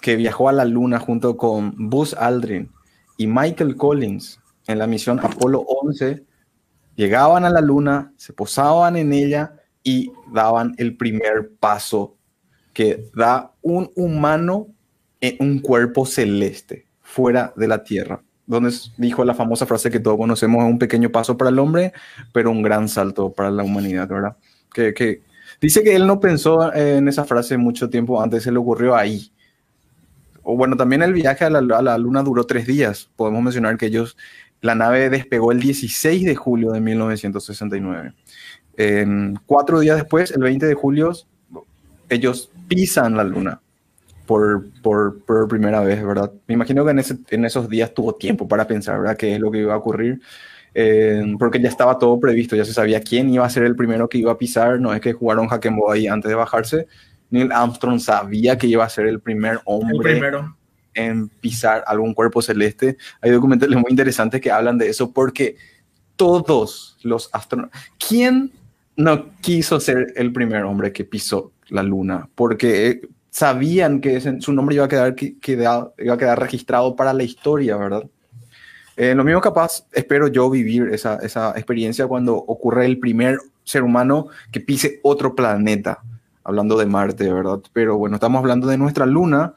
que viajó a la luna junto con Buzz Aldrin y Michael Collins, en la misión Apolo 11 llegaban a la luna, se posaban en ella y daban el primer paso que da un humano en un cuerpo celeste fuera de la Tierra, donde dijo la famosa frase que todos conocemos, un pequeño paso para el hombre, pero un gran salto para la humanidad, ¿verdad? Que, dice que él no pensó en esa frase mucho tiempo antes, se le ocurrió ahí. O bueno, también el viaje a la luna duró tres días. Podemos mencionar que ellos la nave despegó el 16 de julio de 1969. cuatro días después, el 20 de julio, ellos pisan la luna por, por, primera vez, ¿verdad? Me imagino que en, esos días tuvo tiempo para pensar, ¿verdad? ¿Qué es lo que iba a ocurrir? porque ya estaba todo previsto, ya se sabía quién iba a ser el primero que iba a pisar, no es que jugaron Hackembo ahí antes de bajarse. Neil Armstrong sabía que iba a ser el primer hombre el primero en pisar algún cuerpo celeste. Hay documentales muy interesantes que hablan de eso porque todos los astronautas... ¿Quién no quiso ser el primer hombre que pisó la luna? Porque eh, sabían que su nombre iba a quedar, que, iba a quedar registrado para la historia, ¿verdad? Eh, lo mismo capaz, espero yo vivir esa, esa experiencia cuando ocurre el primer ser humano que pise otro planeta, hablando de Marte, ¿verdad? Pero bueno, estamos hablando de nuestra luna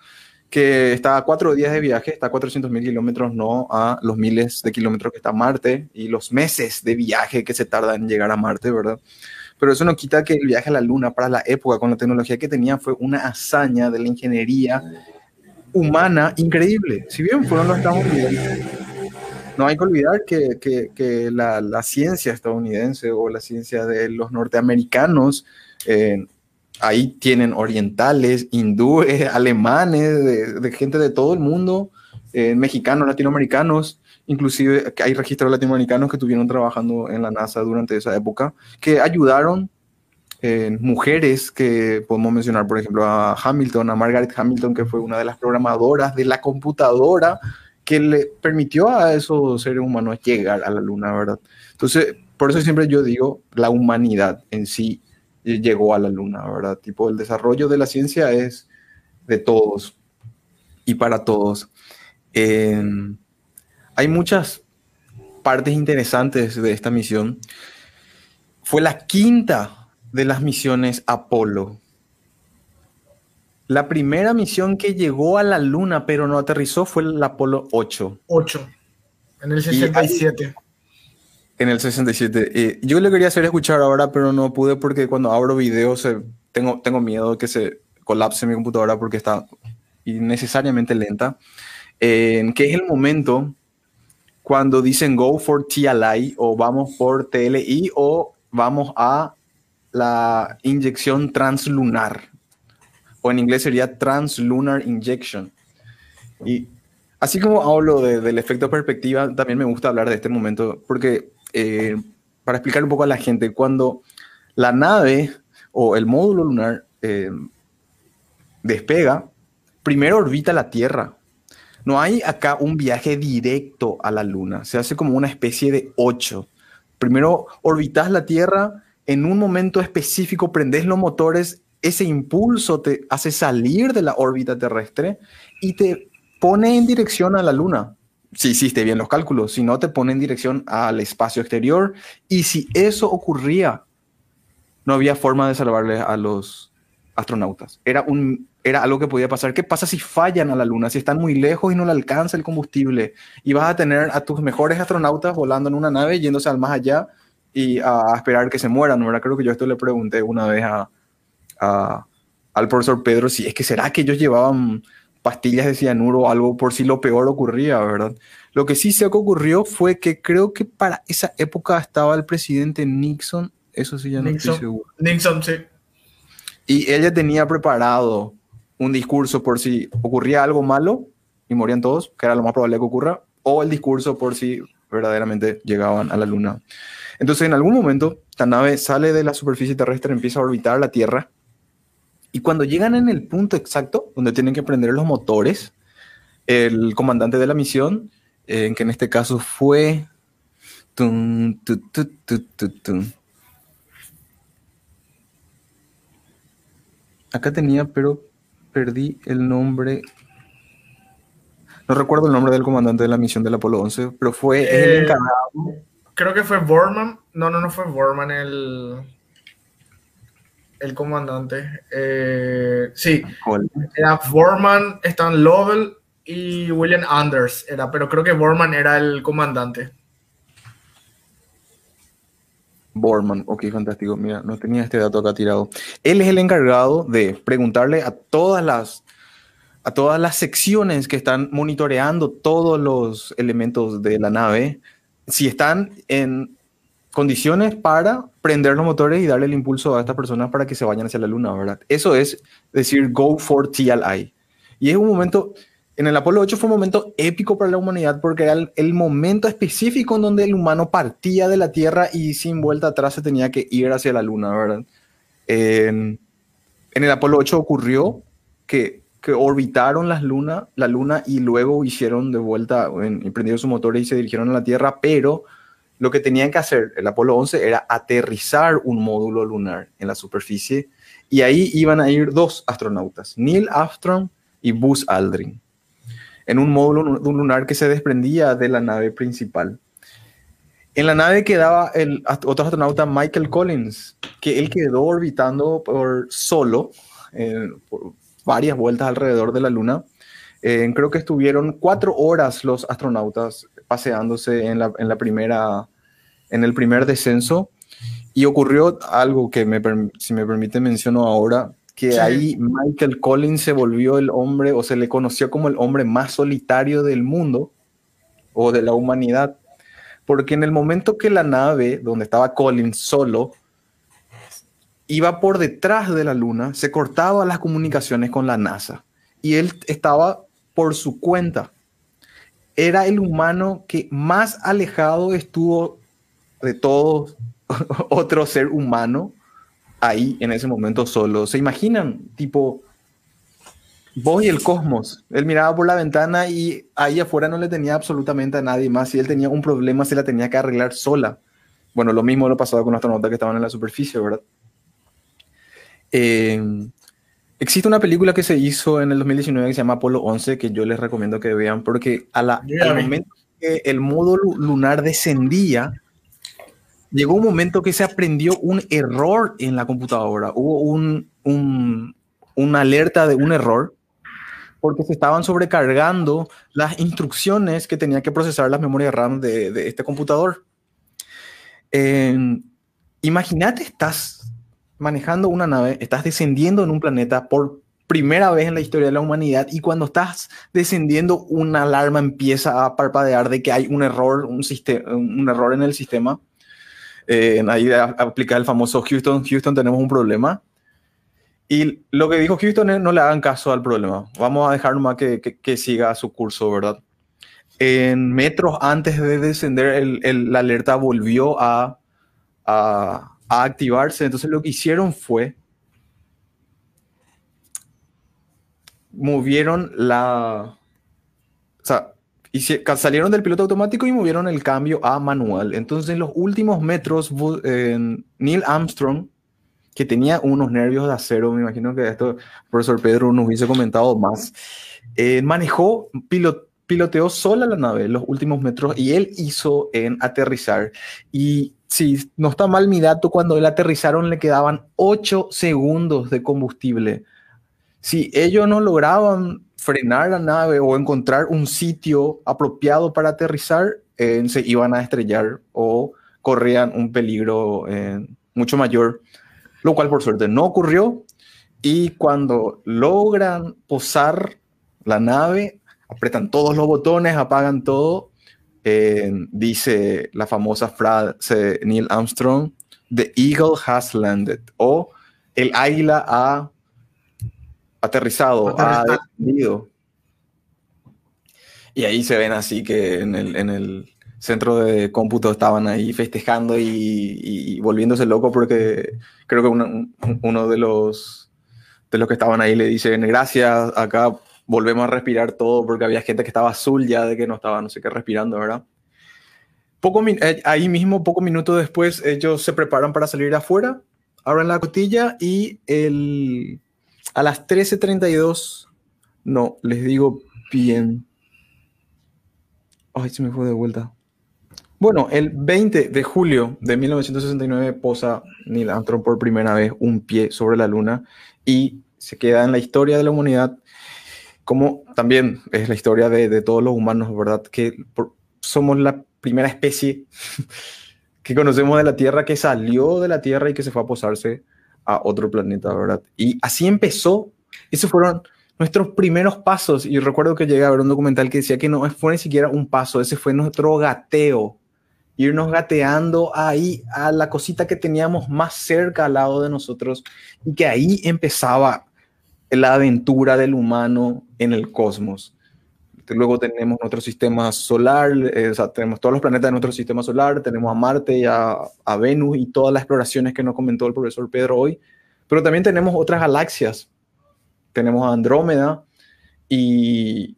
que está a cuatro días de viaje, está a 400 mil kilómetros, no a los miles de kilómetros que está Marte y los meses de viaje que se tarda en llegar a Marte, ¿verdad? Pero eso no quita que el viaje a la Luna para la época, con la tecnología que tenía, fue una hazaña de la ingeniería humana increíble. Si bien fueron los estadounidenses, no hay que olvidar que, que, que la, la, ciencia estadounidense o la ciencia de los norteamericanos eh, ahí tienen orientales, hindúes, alemanes, de, de gente de todo el mundo, eh, mexicanos, latinoamericanos, inclusive hay registros latinoamericanos que estuvieron trabajando en la NASA durante esa época, que ayudaron eh, mujeres que podemos mencionar, por ejemplo, a Hamilton, a Margaret Hamilton, que fue una de las programadoras de la computadora que le permitió a esos seres humanos llegar a la luna, ¿verdad? Entonces, por eso siempre yo digo, la humanidad en sí llegó a la luna, ¿verdad? Tipo, el desarrollo de la ciencia es de todos y para todos. Eh, hay muchas partes interesantes de esta misión. Fue la quinta de las misiones Apolo. La primera misión que llegó a la luna pero no aterrizó fue el Apolo 8. 8. En el 67 en el 67. Eh, yo le quería hacer escuchar ahora, pero no pude porque cuando abro videos tengo, tengo miedo que se colapse mi computadora porque está innecesariamente lenta. Eh, que es el momento cuando dicen go for TLI o vamos por TLI o vamos a la inyección translunar. O en inglés sería translunar injection. Y así como hablo del efecto perspectiva, también me gusta hablar de este momento porque eh, para explicar un poco a la gente, cuando la nave o el módulo lunar eh, despega, primero orbita la Tierra. No hay acá un viaje directo a la Luna, se hace como una especie de ocho. Primero orbitas la Tierra, en un momento específico prendes los motores, ese impulso te hace salir de la órbita terrestre y te pone en dirección a la Luna si hiciste bien los cálculos, si no te pone en dirección al espacio exterior. Y si eso ocurría, no había forma de salvarle a los astronautas. Era, un, era algo que podía pasar. ¿Qué pasa si fallan a la Luna? Si están muy lejos y no le alcanza el combustible. Y vas a tener a tus mejores astronautas volando en una nave, yéndose al más allá y a, esperar que se mueran. ¿verdad? Creo que yo esto le pregunté una vez a, al profesor Pedro si es que será que ellos llevaban pastillas de cianuro o algo por si lo peor ocurría, ¿verdad? Lo que sí sé que ocurrió fue que creo que para esa época estaba el presidente Nixon, eso sí ya no estoy seguro. Nixon, sí. Y ella tenía preparado un discurso por si ocurría algo malo y morían todos, que era lo más probable que ocurra, o el discurso por si verdaderamente llegaban a la luna. Entonces, en algún momento, la nave sale de la superficie terrestre, empieza a orbitar la Tierra, y cuando llegan en el punto exacto donde tienen que prender los motores, el comandante de la misión, eh, que en este caso fue... Acá tenía, pero perdí el nombre. No recuerdo el nombre del comandante de la misión del Apolo 11, pero fue el Eh, encargado. Creo que fue Borman. No, no, no fue Borman el, el comandante. Eh, sí, ¿Cuál? era Borman, Stan Lovell y William Anders. Era, pero creo que Borman era el comandante. Borman, ok, fantástico. Mira, no tenía este dato acá tirado. Él es el encargado de preguntarle a todas las a todas las secciones que están monitoreando todos los elementos de la nave si están en condiciones para prender los motores y darle el impulso a estas personas para que se vayan hacia la luna, ¿verdad? Eso es decir, go for TLI. Y es un momento, en el Apolo 8 fue un momento épico para la humanidad porque era el, el momento específico en donde el humano partía de la Tierra y sin vuelta atrás se tenía que ir hacia la luna, ¿verdad? En, en el Apolo 8 ocurrió que, que orbitaron las luna, la luna y luego hicieron de vuelta, en, prendieron sus motores y se dirigieron a la Tierra, pero lo que tenían que hacer el Apolo 11 era aterrizar un módulo lunar en la superficie y ahí iban a ir dos astronautas, Neil Armstrong y Buzz Aldrin, en un módulo lunar que se desprendía de la nave principal. En la nave quedaba el otro astronauta Michael Collins, que él quedó orbitando por solo eh, varias vueltas alrededor de la Luna. Eh, creo que estuvieron cuatro horas los astronautas paseándose en la, en la primera, en el primer descenso. Y ocurrió algo que me, si me permite menciono ahora, que ahí Michael Collins se volvió el hombre o se le conoció como el hombre más solitario del mundo o de la humanidad, porque en el momento que la nave donde estaba Collins solo iba por detrás de la luna, se cortaba las comunicaciones con la NASA. Y él estaba por su cuenta. Era el humano que más alejado estuvo de todo otro ser humano ahí en ese momento solo. ¿Se imaginan? Tipo, vos y el cosmos. Él miraba por la ventana y ahí afuera no le tenía absolutamente a nadie más. Si él tenía un problema, se la tenía que arreglar sola. Bueno, lo mismo lo pasaba con astronautas que estaban en la superficie, ¿verdad? Eh, existe una película que se hizo en el 2019 que se llama Apolo 11, que yo les recomiendo que vean, porque a la, al momento que el módulo lunar descendía, llegó un momento que se aprendió un error en la computadora. Hubo un, un, una alerta de un error porque se estaban sobrecargando las instrucciones que tenía que procesar las memorias RAM de, de este computador. Imagínate, estás manejando una nave, estás descendiendo en un planeta por primera vez en la historia de la humanidad y cuando estás descendiendo una alarma empieza a parpadear de que hay un error, un, un error en el sistema eh, ahí aplica el famoso Houston, Houston tenemos un problema. Y lo que dijo Houston es no le hagan caso al problema. Vamos a dejar nomás que, que, siga su curso, ¿verdad? En metros antes de descender, la alerta volvió a, a activarse. Entonces lo que hicieron fue movieron la, o sea, salieron del piloto automático y movieron el cambio a manual. Entonces, en los últimos metros, Neil Armstrong, que tenía unos nervios de acero, me imagino que esto el profesor Pedro nos hubiese comentado más, eh, manejó, piloteó sola la nave los últimos metros y él hizo en aterrizar. Y si no está mal mi dato, cuando él aterrizaron le quedaban 8 segundos de combustible. Si ellos no lograban frenar la nave o encontrar un sitio apropiado para aterrizar, eh, se iban a estrellar o corrían un peligro eh, mucho mayor, lo cual por suerte no ocurrió. Y cuando logran posar la nave, apretan todos los botones, apagan todo, eh, dice la famosa frase Neil Armstrong, The Eagle has landed, o el águila ha aterrizado, ha descendido. Y ahí se ven así que en el, en el centro de cómputo estaban ahí festejando y, volviéndose loco porque creo que uno, de los de los que estaban ahí le dicen gracias, acá volvemos a respirar todo porque había gente que estaba azul ya de que no estaba no sé qué respirando, ¿verdad? Poco, eh, ahí mismo, poco minutos después, ellos se preparan para salir afuera, abren la cotilla y el, a las 13.32, no, les digo bien. Ay, se me fue de vuelta. Bueno, el 20 de julio de 1969 posa Neil Armstrong por primera vez un pie sobre la luna y se queda en la historia de la humanidad como también es la historia de, todos los humanos, ¿verdad? Que somos la primera especie que conocemos de la Tierra que salió de la Tierra y que se fue a posarse a otro planeta, ¿verdad? Y así empezó, esos fueron nuestros primeros pasos. Y recuerdo que llegué a ver un documental que decía que no fue ni siquiera un paso, ese fue nuestro gateo. Irnos gateando ahí a la cosita que teníamos más cerca al lado de nosotros y que ahí empezaba la aventura del humano en el cosmos. Luego tenemos nuestro sistema solar, eh, tenemos todos los planetas de nuestro sistema solar, tenemos a Marte y a, a, Venus y todas las exploraciones que nos comentó el profesor Pedro hoy, pero también tenemos otras galaxias. Tenemos a Andrómeda y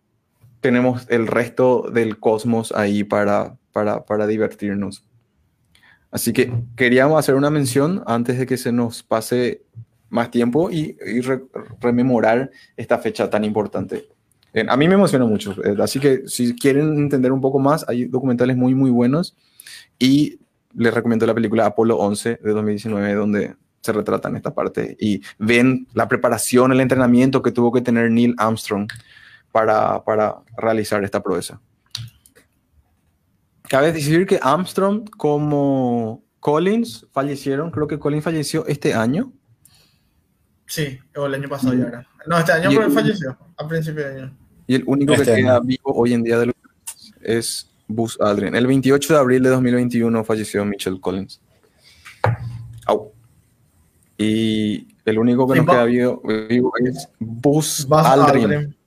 tenemos el resto del cosmos ahí para, para, para divertirnos. Así que queríamos hacer una mención antes de que se nos pase más tiempo y, y rememorar esta fecha tan importante a mí me emociona mucho, eh, así que si quieren entender un poco más, hay documentales muy, muy buenos y les recomiendo la película Apolo 11 de 2019, donde se retratan esta parte y ven la preparación, el entrenamiento que tuvo que tener Neil Armstrong para, para realizar esta proeza. Cabe decir que Armstrong como Collins fallecieron, creo que Collins falleció este año. Sí, o el año pasado ya era. No, este año el- falleció, a principio de año. Y el único Este que queda vivo hoy en día de los es Buzz Aldrin. El 28 de abril de 2021 falleció Mitchell Collins. Au. Y el único que Sí, nos queda vivo, vivo es Buzz, Buzz Aldrin. Aldrin.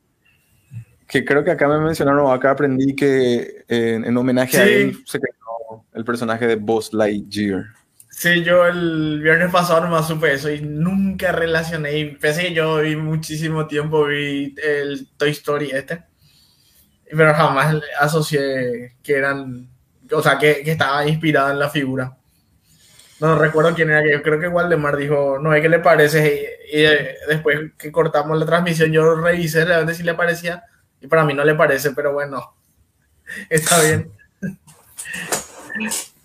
Que creo que acá me mencionaron, acá aprendí que en, en homenaje a él se creó el personaje de Buzz Lightyear. Sí, yo el viernes pasado nomás supe eso y nunca relacioné. Y pese que yo vi muchísimo tiempo, vi el Toy Story este, pero jamás asocié que eran, o sea, que, que estaba inspirada en la figura. No recuerdo quién era, que yo creo que Waldemar dijo, no, ¿qué le parece? Y, y, eh, después que cortamos la transmisión, yo revisé realmente si le parecía, y para mí no le parece, pero bueno, está bien.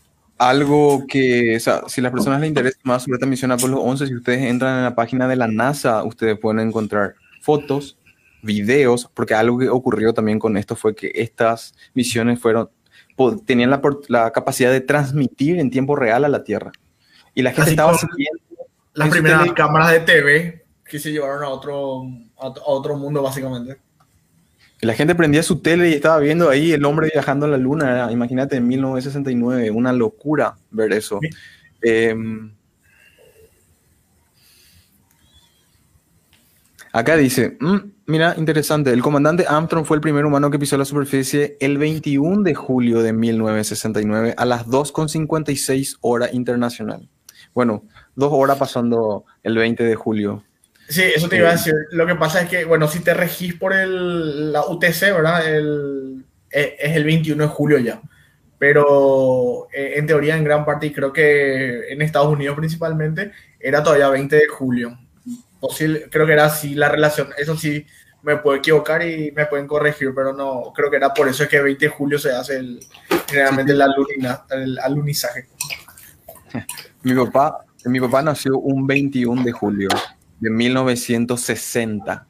Algo que, o sea, si a las personas les interesa más sobre esta misión Apolo 11, si ustedes entran en la página de la NASA, ustedes pueden encontrar fotos, videos, porque algo que ocurrió también con esto fue que estas misiones fueron, tenían la, la capacidad de transmitir en tiempo real a la Tierra. Y la gente Así estaba siguiendo Las primeras cámaras de TV que se llevaron a otro- a otro mundo, básicamente. La gente prendía su tele y estaba viendo ahí el hombre viajando a la luna. Imagínate, en 1969, una locura ver eso. Sí. Em, acá dice, "Mm, mira, interesante, el comandante Armstrong fue el primer humano que pisó la superficie el 21 de julio de 1969 a las 2.56 hora internacional. Bueno, dos horas pasando el 20 de julio. Sí, eso te iba a decir. Lo que pasa es que, bueno, si te regís por el, la UTC, ¿verdad? El, eh, es el 21 de julio ya. Pero eh, en teoría, en gran parte, y creo que en Estados Unidos principalmente, era todavía 20 de julio. Posible, creo que era así la relación. Eso sí, me puedo equivocar y me pueden corregir, pero no, creo que era por eso es que 20 de julio se hace el, generalmente el, el alunizaje. Mi papá, mi papá nació un 21 de julio de 1960.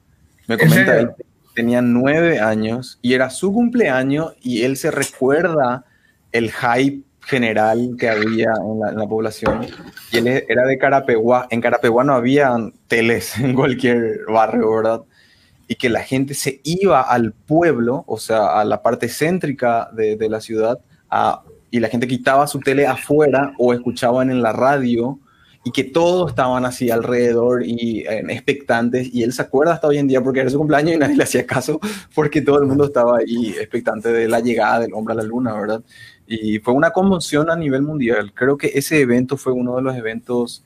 Me ¿En comenta, él tenía nueve años y era su cumpleaños y él se recuerda el hype general que había en la, en la población. Y él e- era de Carapeguá. En Carapeguá no había teles en cualquier barrio, ¿verdad? Y que la gente se iba al pueblo, o sea, a la parte céntrica de, de la ciudad, a- y la gente quitaba su tele afuera o escuchaban en la radio y que todos estaban así alrededor y eh, expectantes y él se acuerda hasta hoy en día porque era su cumpleaños y nadie le hacía caso porque todo el mundo estaba ahí expectante de la llegada del hombre a la luna, ¿verdad? Y fue una conmoción a nivel mundial. Creo que ese evento fue uno de los eventos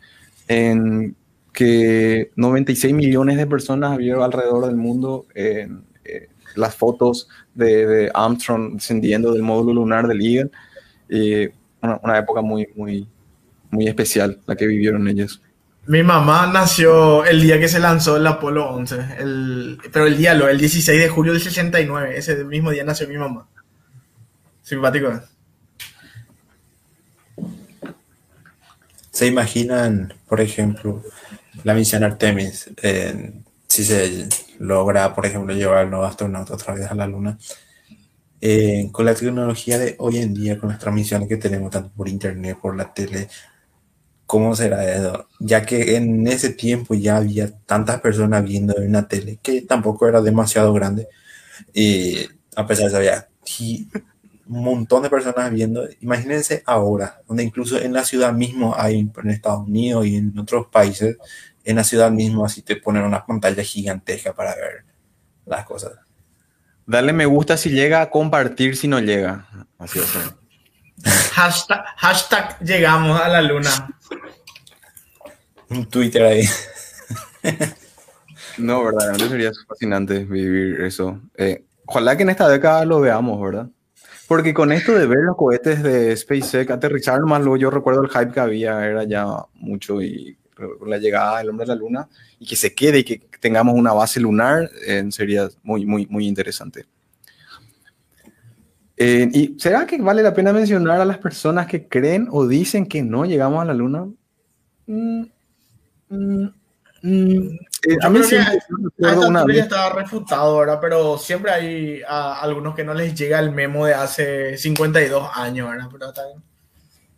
en que 96 millones de personas vieron alrededor del mundo eh, las fotos de, de Armstrong descendiendo del módulo lunar del Eagle. Una, una época muy, muy, muy especial la que vivieron ellos. Mi mamá nació el día que se lanzó el Apolo 11, el, pero el día, lo, el 16 de julio del 69, ese mismo día nació mi mamá. Simpático. ¿eh? ¿Se imaginan, por ejemplo, la misión Artemis? eh, si se logra, por ejemplo, llevar los astronautas otra vez a la Luna. eh, con la tecnología de hoy en día, con las transmisiones que tenemos tanto por internet, por la tele, ¿cómo será eso? Ya que en ese tiempo ya había tantas personas viendo en una tele que tampoco era demasiado grande. Y a pesar de eso había un montón de personas viendo. Imagínense ahora, donde incluso en la ciudad mismo hay, en Estados Unidos y en otros países, en la ciudad mismo así te ponen una pantalla gigantesca para ver las cosas. Dale me gusta si llega a compartir si no llega. Así es. Hashtag, hashtag llegamos a la luna. Un Twitter ahí. No, verdaderamente sería fascinante vivir eso. Eh, ojalá que en esta década lo veamos, ¿verdad? Porque con esto de ver los cohetes de SpaceX aterrizar más luego yo recuerdo el hype que había, era ya mucho y la llegada del hombre a la luna y que se quede y que tengamos una base lunar eh, sería muy, muy, muy interesante. Eh, ¿Y será que vale la pena mencionar a las personas que creen o dicen que no llegamos a la luna? Mm, mm, mm, Eh, a mí creo siempre, que a, esta ya está refutado ahora, pero siempre hay a, algunos que no les llega el memo de hace 52 años, ¿verdad? Pero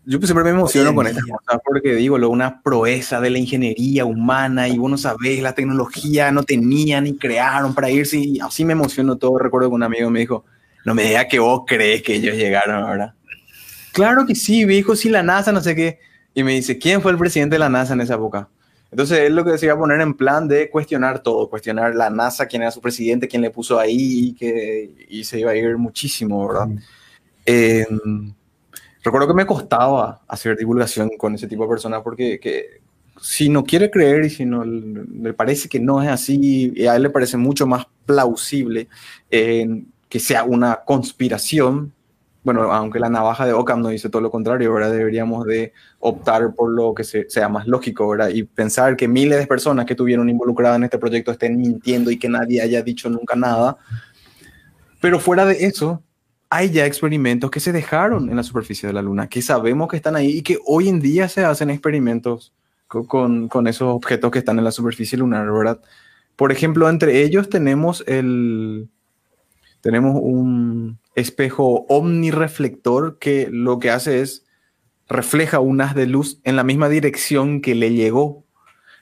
Yo siempre me emociono con estas cosas porque digo, lo, una proeza de la ingeniería humana y vos no sabés, la tecnología no tenían ni crearon para irse y así me emociono todo. Recuerdo que un amigo me dijo, no me digas que vos crees que ellos llegaron ahora. Claro que sí, viejo, sí, la NASA, no sé qué. Y me dice, ¿quién fue el presidente de la NASA en esa época? Entonces él lo que se iba a poner en plan de cuestionar todo, cuestionar la NASA, quién era su presidente, quién le puso ahí, y, que, y se iba a ir muchísimo, ¿verdad? Em, recuerdo que me costaba hacer divulgación con ese tipo de personas porque que, si no quiere creer y si no le parece que no es así, y a él le parece mucho más plausible que sea una conspiración, bueno, aunque la navaja de Ockham no dice todo lo contrario, ¿verdad? Deberíamos de optar por lo que sea más lógico, ¿verdad? Y pensar que miles de personas que estuvieron involucradas en este proyecto estén mintiendo y que nadie haya dicho nunca nada. Pero fuera de eso, hay ya experimentos que se dejaron en la superficie de la Luna, que sabemos que están ahí y que hoy en día se hacen experimentos con, con esos objetos que están en la superficie lunar, ¿verdad? Por ejemplo, entre ellos tenemos el... Tenemos un, espejo omnireflector que lo que hace es refleja un haz de luz en la misma dirección que le llegó.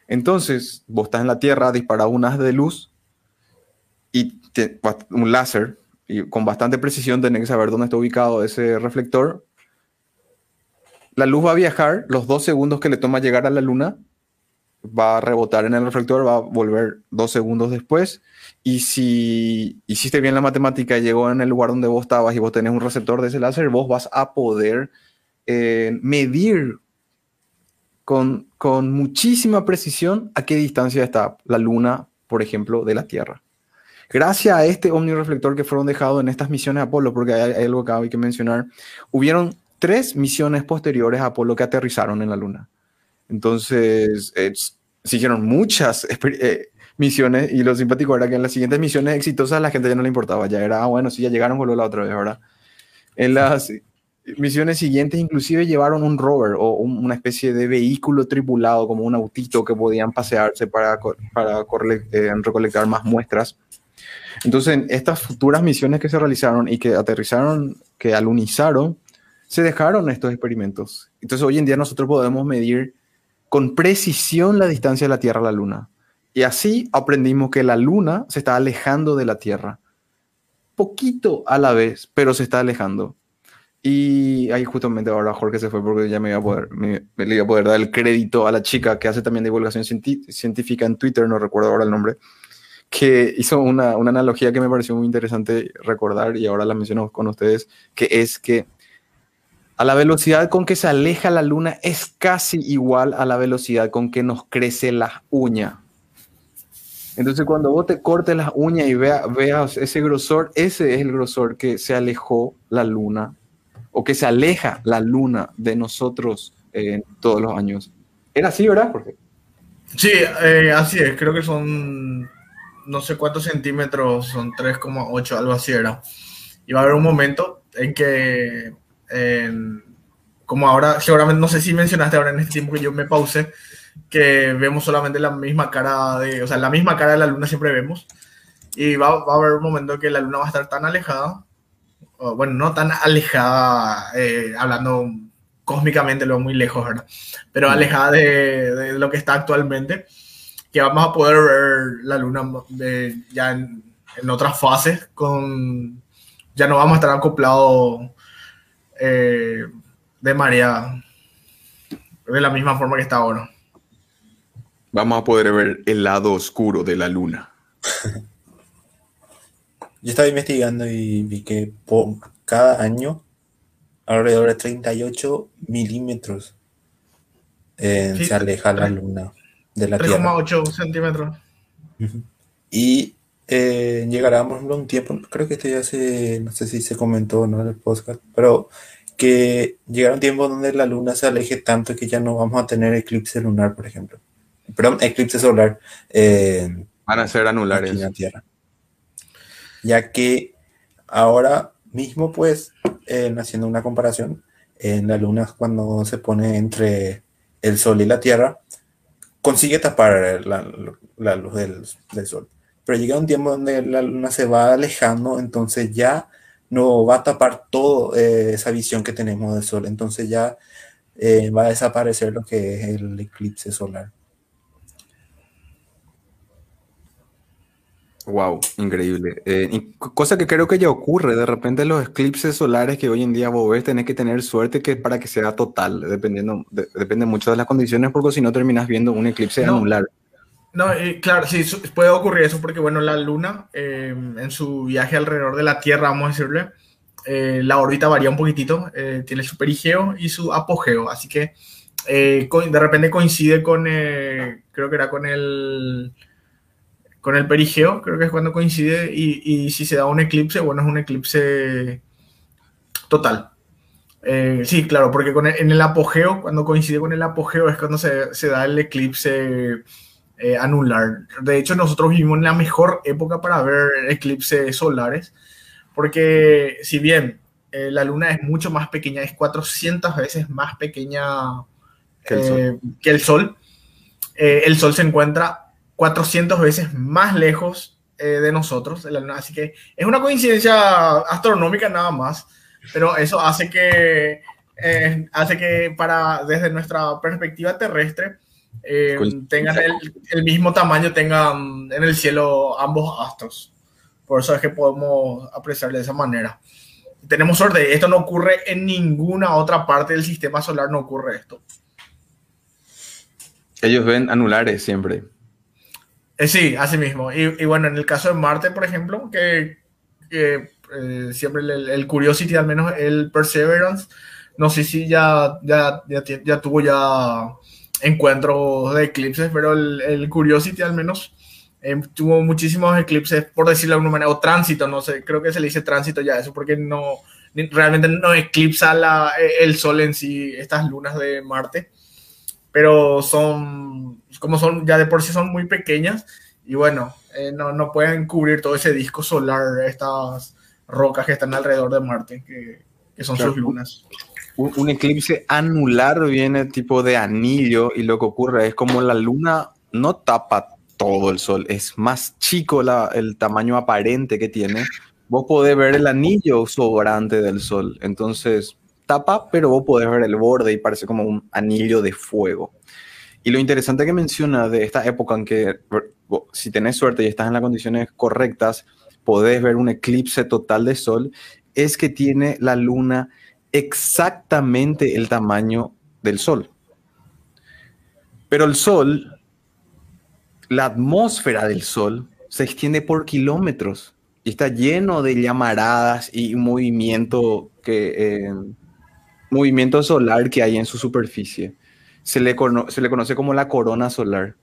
Entonces, vos estás en la Tierra, disparas un haz de luz y un láser, y con bastante precisión tenés que saber dónde está ubicado ese reflector. La luz va a viajar los dos segundos que le toma llegar a la Luna, va a rebotar en el reflector, va a volver dos segundos después y si hiciste bien la matemática llegó en el lugar donde vos estabas y vos tenés un receptor de ese láser, vos vas a poder eh, medir con, con muchísima precisión a qué distancia está la Luna, por ejemplo, de la Tierra. Gracias a este omnireflector que fueron dejados en estas misiones Apolo, porque hay, algo que hay que mencionar, hubieron tres misiones posteriores a Apolo que aterrizaron en la Luna. Entonces, se hicieron muchas eh, misiones y lo simpático era que en las siguientes misiones exitosas la gente ya no le importaba, ya era, ah, bueno, si ya llegaron, volvió la otra vez, ¿verdad? En las misiones siguientes inclusive llevaron un rover o una especie de vehículo tripulado como un autito que podían pasearse para, para eh, recolectar más muestras. Entonces, estas futuras misiones que se realizaron y que aterrizaron, que alunizaron, se dejaron estos experimentos. Entonces, hoy en día nosotros podemos medir con precisión la distancia de la Tierra a la Luna. Y así aprendimos que la luna se está alejando de la Tierra. Poquito a la vez, pero se está alejando. Y ahí justamente ahora Jorge se fue porque ya me iba a poder, me, iba a poder dar el crédito a la chica que hace también divulgación científica en Twitter, no recuerdo ahora el nombre, que hizo una, una analogía que me pareció muy interesante recordar y ahora la menciono con ustedes, que es que a la velocidad con que se aleja la luna es casi igual a la velocidad con que nos crece la uña. Entonces, cuando vos te cortes las uñas y veas ese grosor, ese es el grosor que se alejó la luna o que se aleja la luna de nosotros en todos los años. ¿Era así, verdad, Jorge? Sí, eh, así es. Creo que son no sé cuántos centímetros, son 3,8, algo así era. Y va a haber un momento en que, como ahora, seguramente, no sé si mencionaste ahora en este tiempo que yo me pause, que vemos solamente la misma cara de, o sea, la misma cara de la luna siempre vemos. Y va, va a haber un momento en que la luna va a estar tan alejada, bueno, no tan alejada, eh, hablando cósmicamente, lo muy lejos, ¿verdad? Pero alejada de, de, lo que está actualmente, que vamos a poder ver la luna de, ya en, en, otras fases, con, ya no vamos a estar acoplados eh, de marea de la misma forma que está ahora vamos a poder ver el lado oscuro de la luna. Yo estaba investigando y vi que por cada año alrededor de 38 milímetros eh, se aleja la luna de la Tierra. 3,8 centímetros. Y eh, llegará, por ejemplo, un tiempo, creo que esto ya se, no sé si se comentó ¿no? en el podcast, pero que llegará un tiempo donde la luna se aleje tanto que ya no vamos a tener eclipse lunar, por ejemplo perdón, eclipse solar. Eh, Van a ser anulares. En la Tierra. Ya que ahora mismo, pues, eh, haciendo una comparación, en la luna cuando se pone entre el Sol y la Tierra, consigue tapar la, la luz del, del, sol. Pero llega un tiempo donde la luna se va alejando, entonces ya no va a tapar toda eh, esa visión que tenemos del sol. Entonces ya eh, va a desaparecer lo que es el eclipse solar. Wow, increíble. Eh, y cosa que creo que ya ocurre, de repente los eclipses solares que hoy en día vos ves, tenés que tener suerte que para que sea total, dependiendo, depende mucho de las condiciones, porque si no terminas viendo un eclipse anular. No, claro, sí, puede ocurrir eso porque, bueno, la Luna em, en su viaje alrededor de la Tierra, vamos a decirle, eh, la órbita varía un poquitito, eh, tiene su perigeo y su apogeo, así que de repente coincide con, creo que era con el con el perigeo, creo que es cuando coincide, y, si se da un eclipse, bueno, es un eclipse total. Eh, sí, claro, porque con en el apogeo, cuando coincide con el apogeo, es cuando se, da el eclipse eh, anular. De hecho, nosotros vivimos en la mejor época para ver eclipses solares, porque si bien eh, la luna es mucho más pequeña, es 400 veces más pequeña que el sol, que el, sol el sol se encuentra 400 veces más lejos eh, de nosotros, Así que es una coincidencia astronómica nada más, pero eso hace que, eh, hace que para, desde nuestra perspectiva terrestre, eh, tengan el, mismo tamaño, tengan en el cielo ambos astros. Por eso es que podemos apreciar de esa manera. Tenemos suerte, esto no ocurre en ninguna otra parte del sistema solar, no ocurre esto. Ellos ven anulares siempre. Eh, sí, así mismo. Y, bueno, en el caso de Marte, por ejemplo, que, eh, siempre el, Curiosity, al menos el Perseverance, no sé si ya, ya, ya, tuvo ya encuentros de eclipses, pero el, Curiosity al menos em, tuvo muchísimos eclipses, por decirlo de alguna manera, o tránsito, no sé, creo que se le dice tránsito ya eso, porque no realmente no eclipsa la, el Sol en sí, estas lunas de Marte pero son, como son, ya de por sí son muy pequeñas y bueno, eh, no, no, pueden cubrir todo ese disco solar, estas rocas que están alrededor de Marte, que, que son sus lunas. Un, eclipse anular viene tipo de anillo y lo que ocurre es como la luna no tapa todo el sol, es más chico la, el tamaño aparente que tiene. Vos podés ver el anillo sobrante del sol, entonces tapa, pero vos podés ver el borde y parece como un anillo de fuego. Y lo interesante que menciona de esta época en que si tenés suerte y estás en las condiciones correctas, podés ver un eclipse total de sol, es que tiene la luna exactamente el tamaño del sol. Pero el sol, la atmósfera del sol, se extiende por kilómetros y está lleno de llamaradas y movimiento que... Eh, movimiento solar que hay en su superficie. Se le, se le conoce como la corona solar.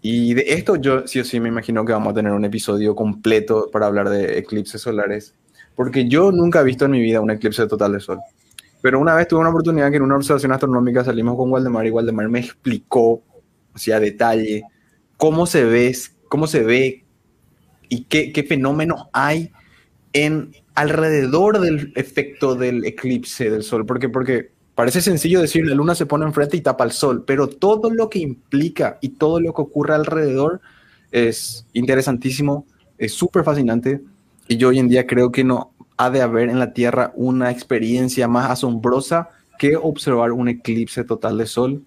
Y de esto yo sí o sí me imagino que vamos a tener un episodio completo para hablar de eclipses solares, porque yo nunca he visto en mi vida un eclipse total de sol. Pero una vez tuve una oportunidad que en una observación astronómica salimos con Waldemar y Waldemar me explicó, o a detalle, cómo se ve, cómo se ve y qué, qué fenómenos hay en alrededor del efecto del eclipse del sol. ¿Por Porque parece sencillo decir la luna se pone enfrente y tapa el sol, pero todo lo que implica y todo lo que ocurre alrededor es interesantísimo, es súper fascinante y yo hoy en día creo que no ha de haber en la Tierra una experiencia más asombrosa que observar un eclipse total de sol.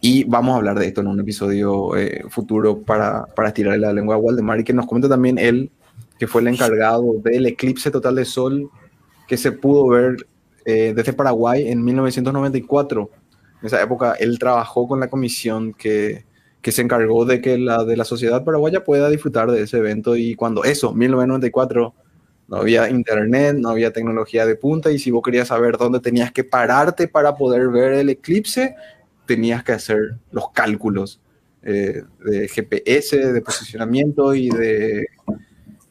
Y vamos a hablar de esto en un episodio eh, futuro para, para tirarle la lengua a Waldemar y que nos comente también él que fue el encargado del eclipse total de sol que se pudo ver eh, desde Paraguay en 1994. En esa época él trabajó con la comisión que, que se encargó de que la de la sociedad paraguaya pueda disfrutar de ese evento y cuando eso, 1994, no había internet, no había tecnología de punta y si vos querías saber dónde tenías que pararte para poder ver el eclipse, tenías que hacer los cálculos eh, de GPS, de posicionamiento y de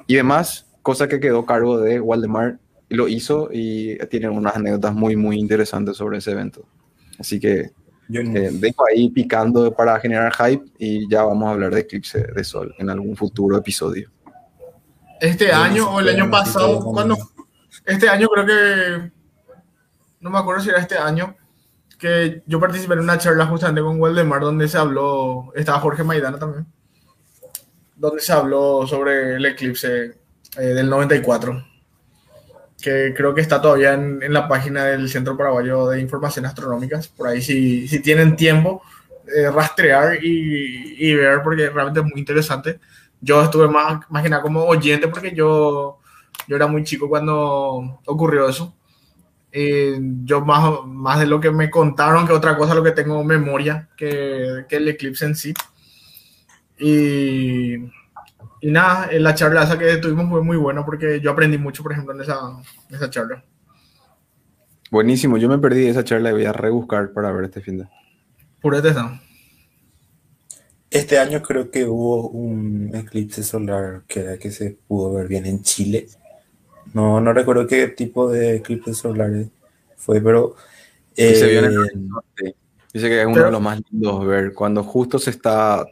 y demás, cosa que quedó a cargo de Waldemar, lo hizo y tiene unas anécdotas muy, muy interesantes sobre ese evento. Así que Yo eh, dejo ahí picando para generar hype y ya vamos a hablar de Eclipse de Sol en algún futuro episodio. Este año o el año pasado, cuando este año creo que no me acuerdo si era este año que yo participé en una charla justamente con Waldemar donde se habló, estaba Jorge Maidana también, donde se habló sobre el eclipse eh, del 94, que creo que está todavía en, la página del Centro Paraguayo de Informaciones Astronómicas, por ahí si, si tienen tiempo, eh, rastrear y, y, ver, porque realmente es muy interesante. Yo estuve más, más que nada como oyente porque yo, yo era muy chico cuando ocurrió eso. Eh, yo más, más de lo que me contaron que otra cosa, lo que tengo memoria que, que el eclipse en sí. Y, y nada, la charla esa que tuvimos fue muy buena porque yo aprendí mucho, por ejemplo, en esa, en esa charla. Buenísimo, yo me perdí esa charla y voy a rebuscar para ver este fin de. Purete está. Este año creo que hubo un eclipse solar que era que se pudo ver bien en Chile. No, no recuerdo qué tipo de eclipse solar fue, pero. Eh, se vio en el norte. Dice que es uno pero, de los más lindos ver. Cuando justo se está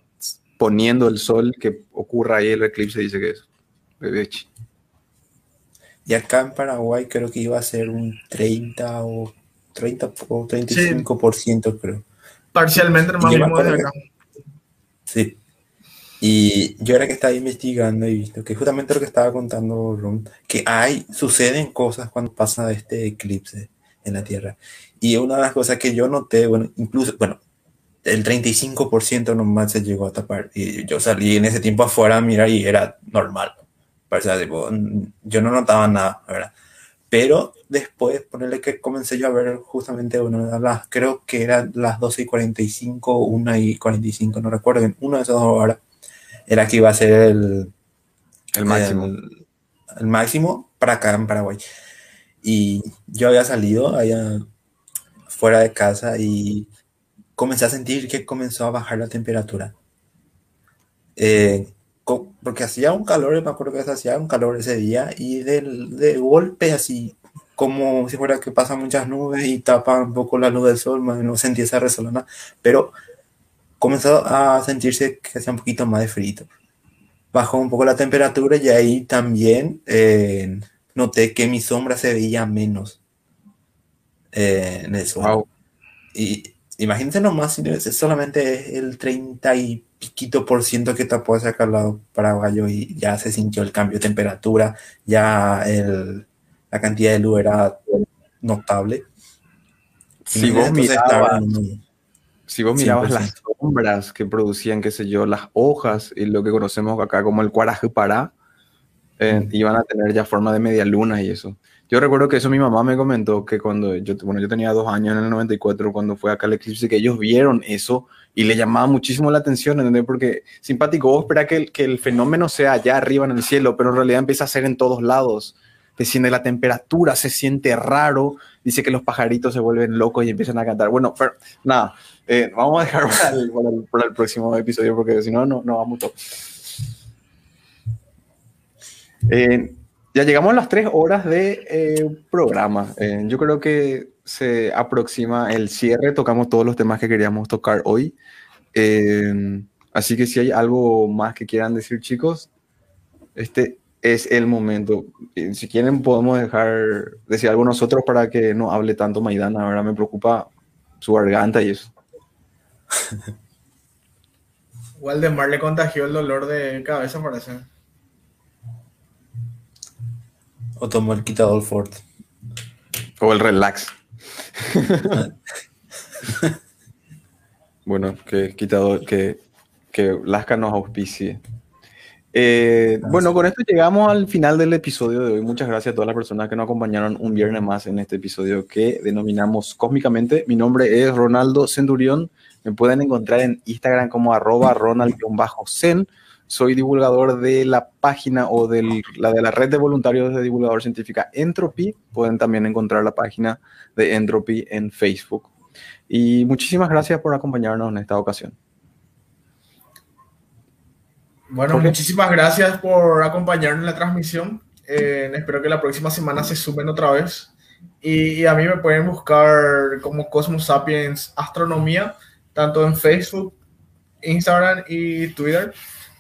poniendo el sol, que ocurra ahí el eclipse, dice que es. Bebechi. Y acá en Paraguay creo que iba a ser un 30 o 30 o 35%, sí. creo. Parcialmente, de acá. Sí. Y yo era que estaba investigando y visto que justamente lo que estaba contando Ron, que hay, suceden cosas cuando pasa este eclipse en la Tierra. Y una de las cosas que yo noté, bueno, incluso, bueno, el 35% nomás se llegó a tapar. Y yo salí en ese tiempo afuera a mirar y era normal. O sea, tipo, yo no notaba nada, ¿verdad? Pero después, ponerle que comencé yo a ver justamente, bueno, las, creo que eran las 12 y 45, 1 y 45, no recuerdo, una de esas dos horas era que iba a ser el, el máximo. El, el, máximo para acá en Paraguay. Y yo había salido allá fuera de casa y comencé a sentir que comenzó a bajar la temperatura. Eh, porque hacía un calor, me acuerdo que hacía un calor ese día y de, de golpe así, como si fuera que pasan muchas nubes y tapan un poco la luz del sol, no sentí esa resolana, pero comenzó a sentirse que hacía un poquito más de frío. Bajó un poco la temperatura y ahí también eh, noté que mi sombra se veía menos eh, en el sol. Wow. Y imagínense nomás, si solamente el 30 y piquito por ciento que tapó hacia acá al lado paraguayo y ya se sintió el cambio de temperatura, ya el, la cantidad de luz era notable. Si vos mirabas, si vos mirabas las sombras que producían, qué sé yo, las hojas y lo que conocemos acá como el cuaraje para, eh, iban a tener ya forma de media luna y eso. Yo recuerdo que eso mi mamá me comentó que cuando yo, bueno, yo tenía dos años en el 94, cuando fue acá el eclipse, que ellos vieron eso y le llamaba muchísimo la atención, ¿entendés? Porque simpático, vos espera que el, que el fenómeno sea allá arriba en el cielo, pero en realidad empieza a ser en todos lados. Desciende la temperatura, se siente raro, dice que los pajaritos se vuelven locos y empiezan a cantar. Bueno, pero nada, eh, vamos a dejar para el, próximo episodio porque si no, no, no vamos todo. Eh, ya llegamos a las tres horas de eh, programa. Eh, yo creo que se aproxima el cierre. Tocamos todos los temas que queríamos tocar hoy. Eh, así que si hay algo más que quieran decir, chicos, este es el momento. Si quieren, podemos dejar decir algo nosotros para que no hable tanto Maidana. Ahora me preocupa su garganta y eso. Waldemar le contagió el dolor de cabeza, parece. O tomó el quitador Ford. O el relax. bueno, que quitador, que, que Lasca nos auspicie. Eh, bueno, con esto llegamos al final del episodio de hoy. Muchas gracias a todas las personas que nos acompañaron un viernes más en este episodio que denominamos cósmicamente. Mi nombre es Ronaldo Centurión. Me pueden encontrar en Instagram como arroba ronald-zen soy divulgador de la página o de la, de la red de voluntarios de divulgador científica Entropy. Pueden también encontrar la página de Entropy en Facebook. Y muchísimas gracias por acompañarnos en esta ocasión. Bueno, muchísimas gracias por acompañarnos en la transmisión. Eh, espero que la próxima semana se sumen otra vez. Y, y, a mí me pueden buscar como Cosmos Sapiens Astronomía, tanto en Facebook, Instagram y Twitter.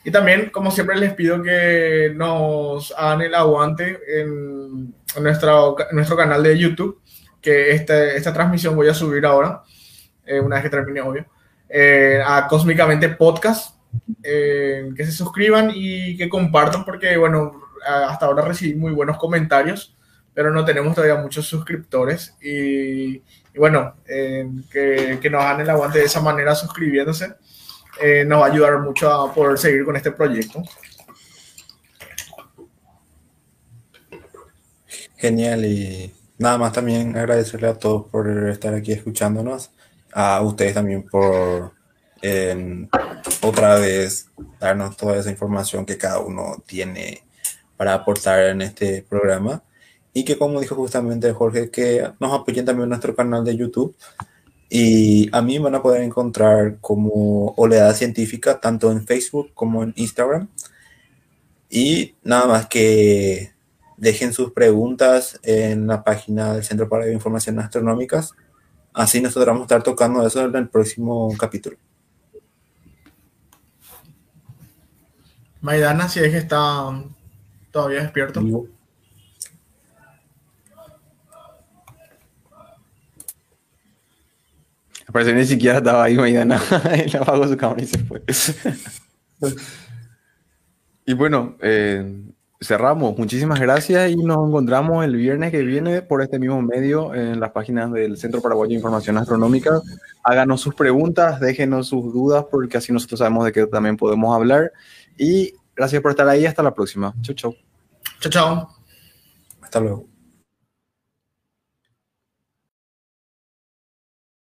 Y también, como siempre, les pido que nos hagan el aguante en, nuestra, en nuestro canal de YouTube, que este, esta transmisión voy a subir ahora. eh, una vez que termine, obvio, eh, a Cósmicamente Podcast, eh, que se suscriban y que compartan, porque, bueno, hasta ahora recibí muy buenos comentarios, pero no tenemos todavía muchos suscriptores. Y, y bueno, que, que, nos hagan el aguante de esa manera suscribiéndose, nos va a ayudar mucho a poder seguir con este proyecto. Genial y nada más también agradecerle a todos por estar aquí escuchándonos, a ustedes también por otra vez darnos toda esa información que cada uno tiene para aportar en este programa y que como dijo justamente Jorge, que nos apoyen también en nuestro canal de YouTube y a mí van a poder encontrar como Oleada Científica tanto en Facebook como en Instagram y nada más que dejen sus preguntas en la página del Centro para Informaciones Astronómicas. Así nosotros vamos a estar tocando eso en el próximo capítulo. Maidana, si es que está todavía despierto. Que ni siquiera estaba ahí Maidana. Él apagó su cámara y se fue. y bueno, eh, cerramos. Muchísimas gracias y nos encontramos el viernes que viene por este mismo medio en las páginas del Centro Paraguayo de Información Astronómica. Háganos sus preguntas, déjenos sus dudas porque así nosotros sabemos de qué también podemos hablar. Y gracias por estar ahí. Hasta la próxima. Chau, chau. Chau, chau. Hasta luego.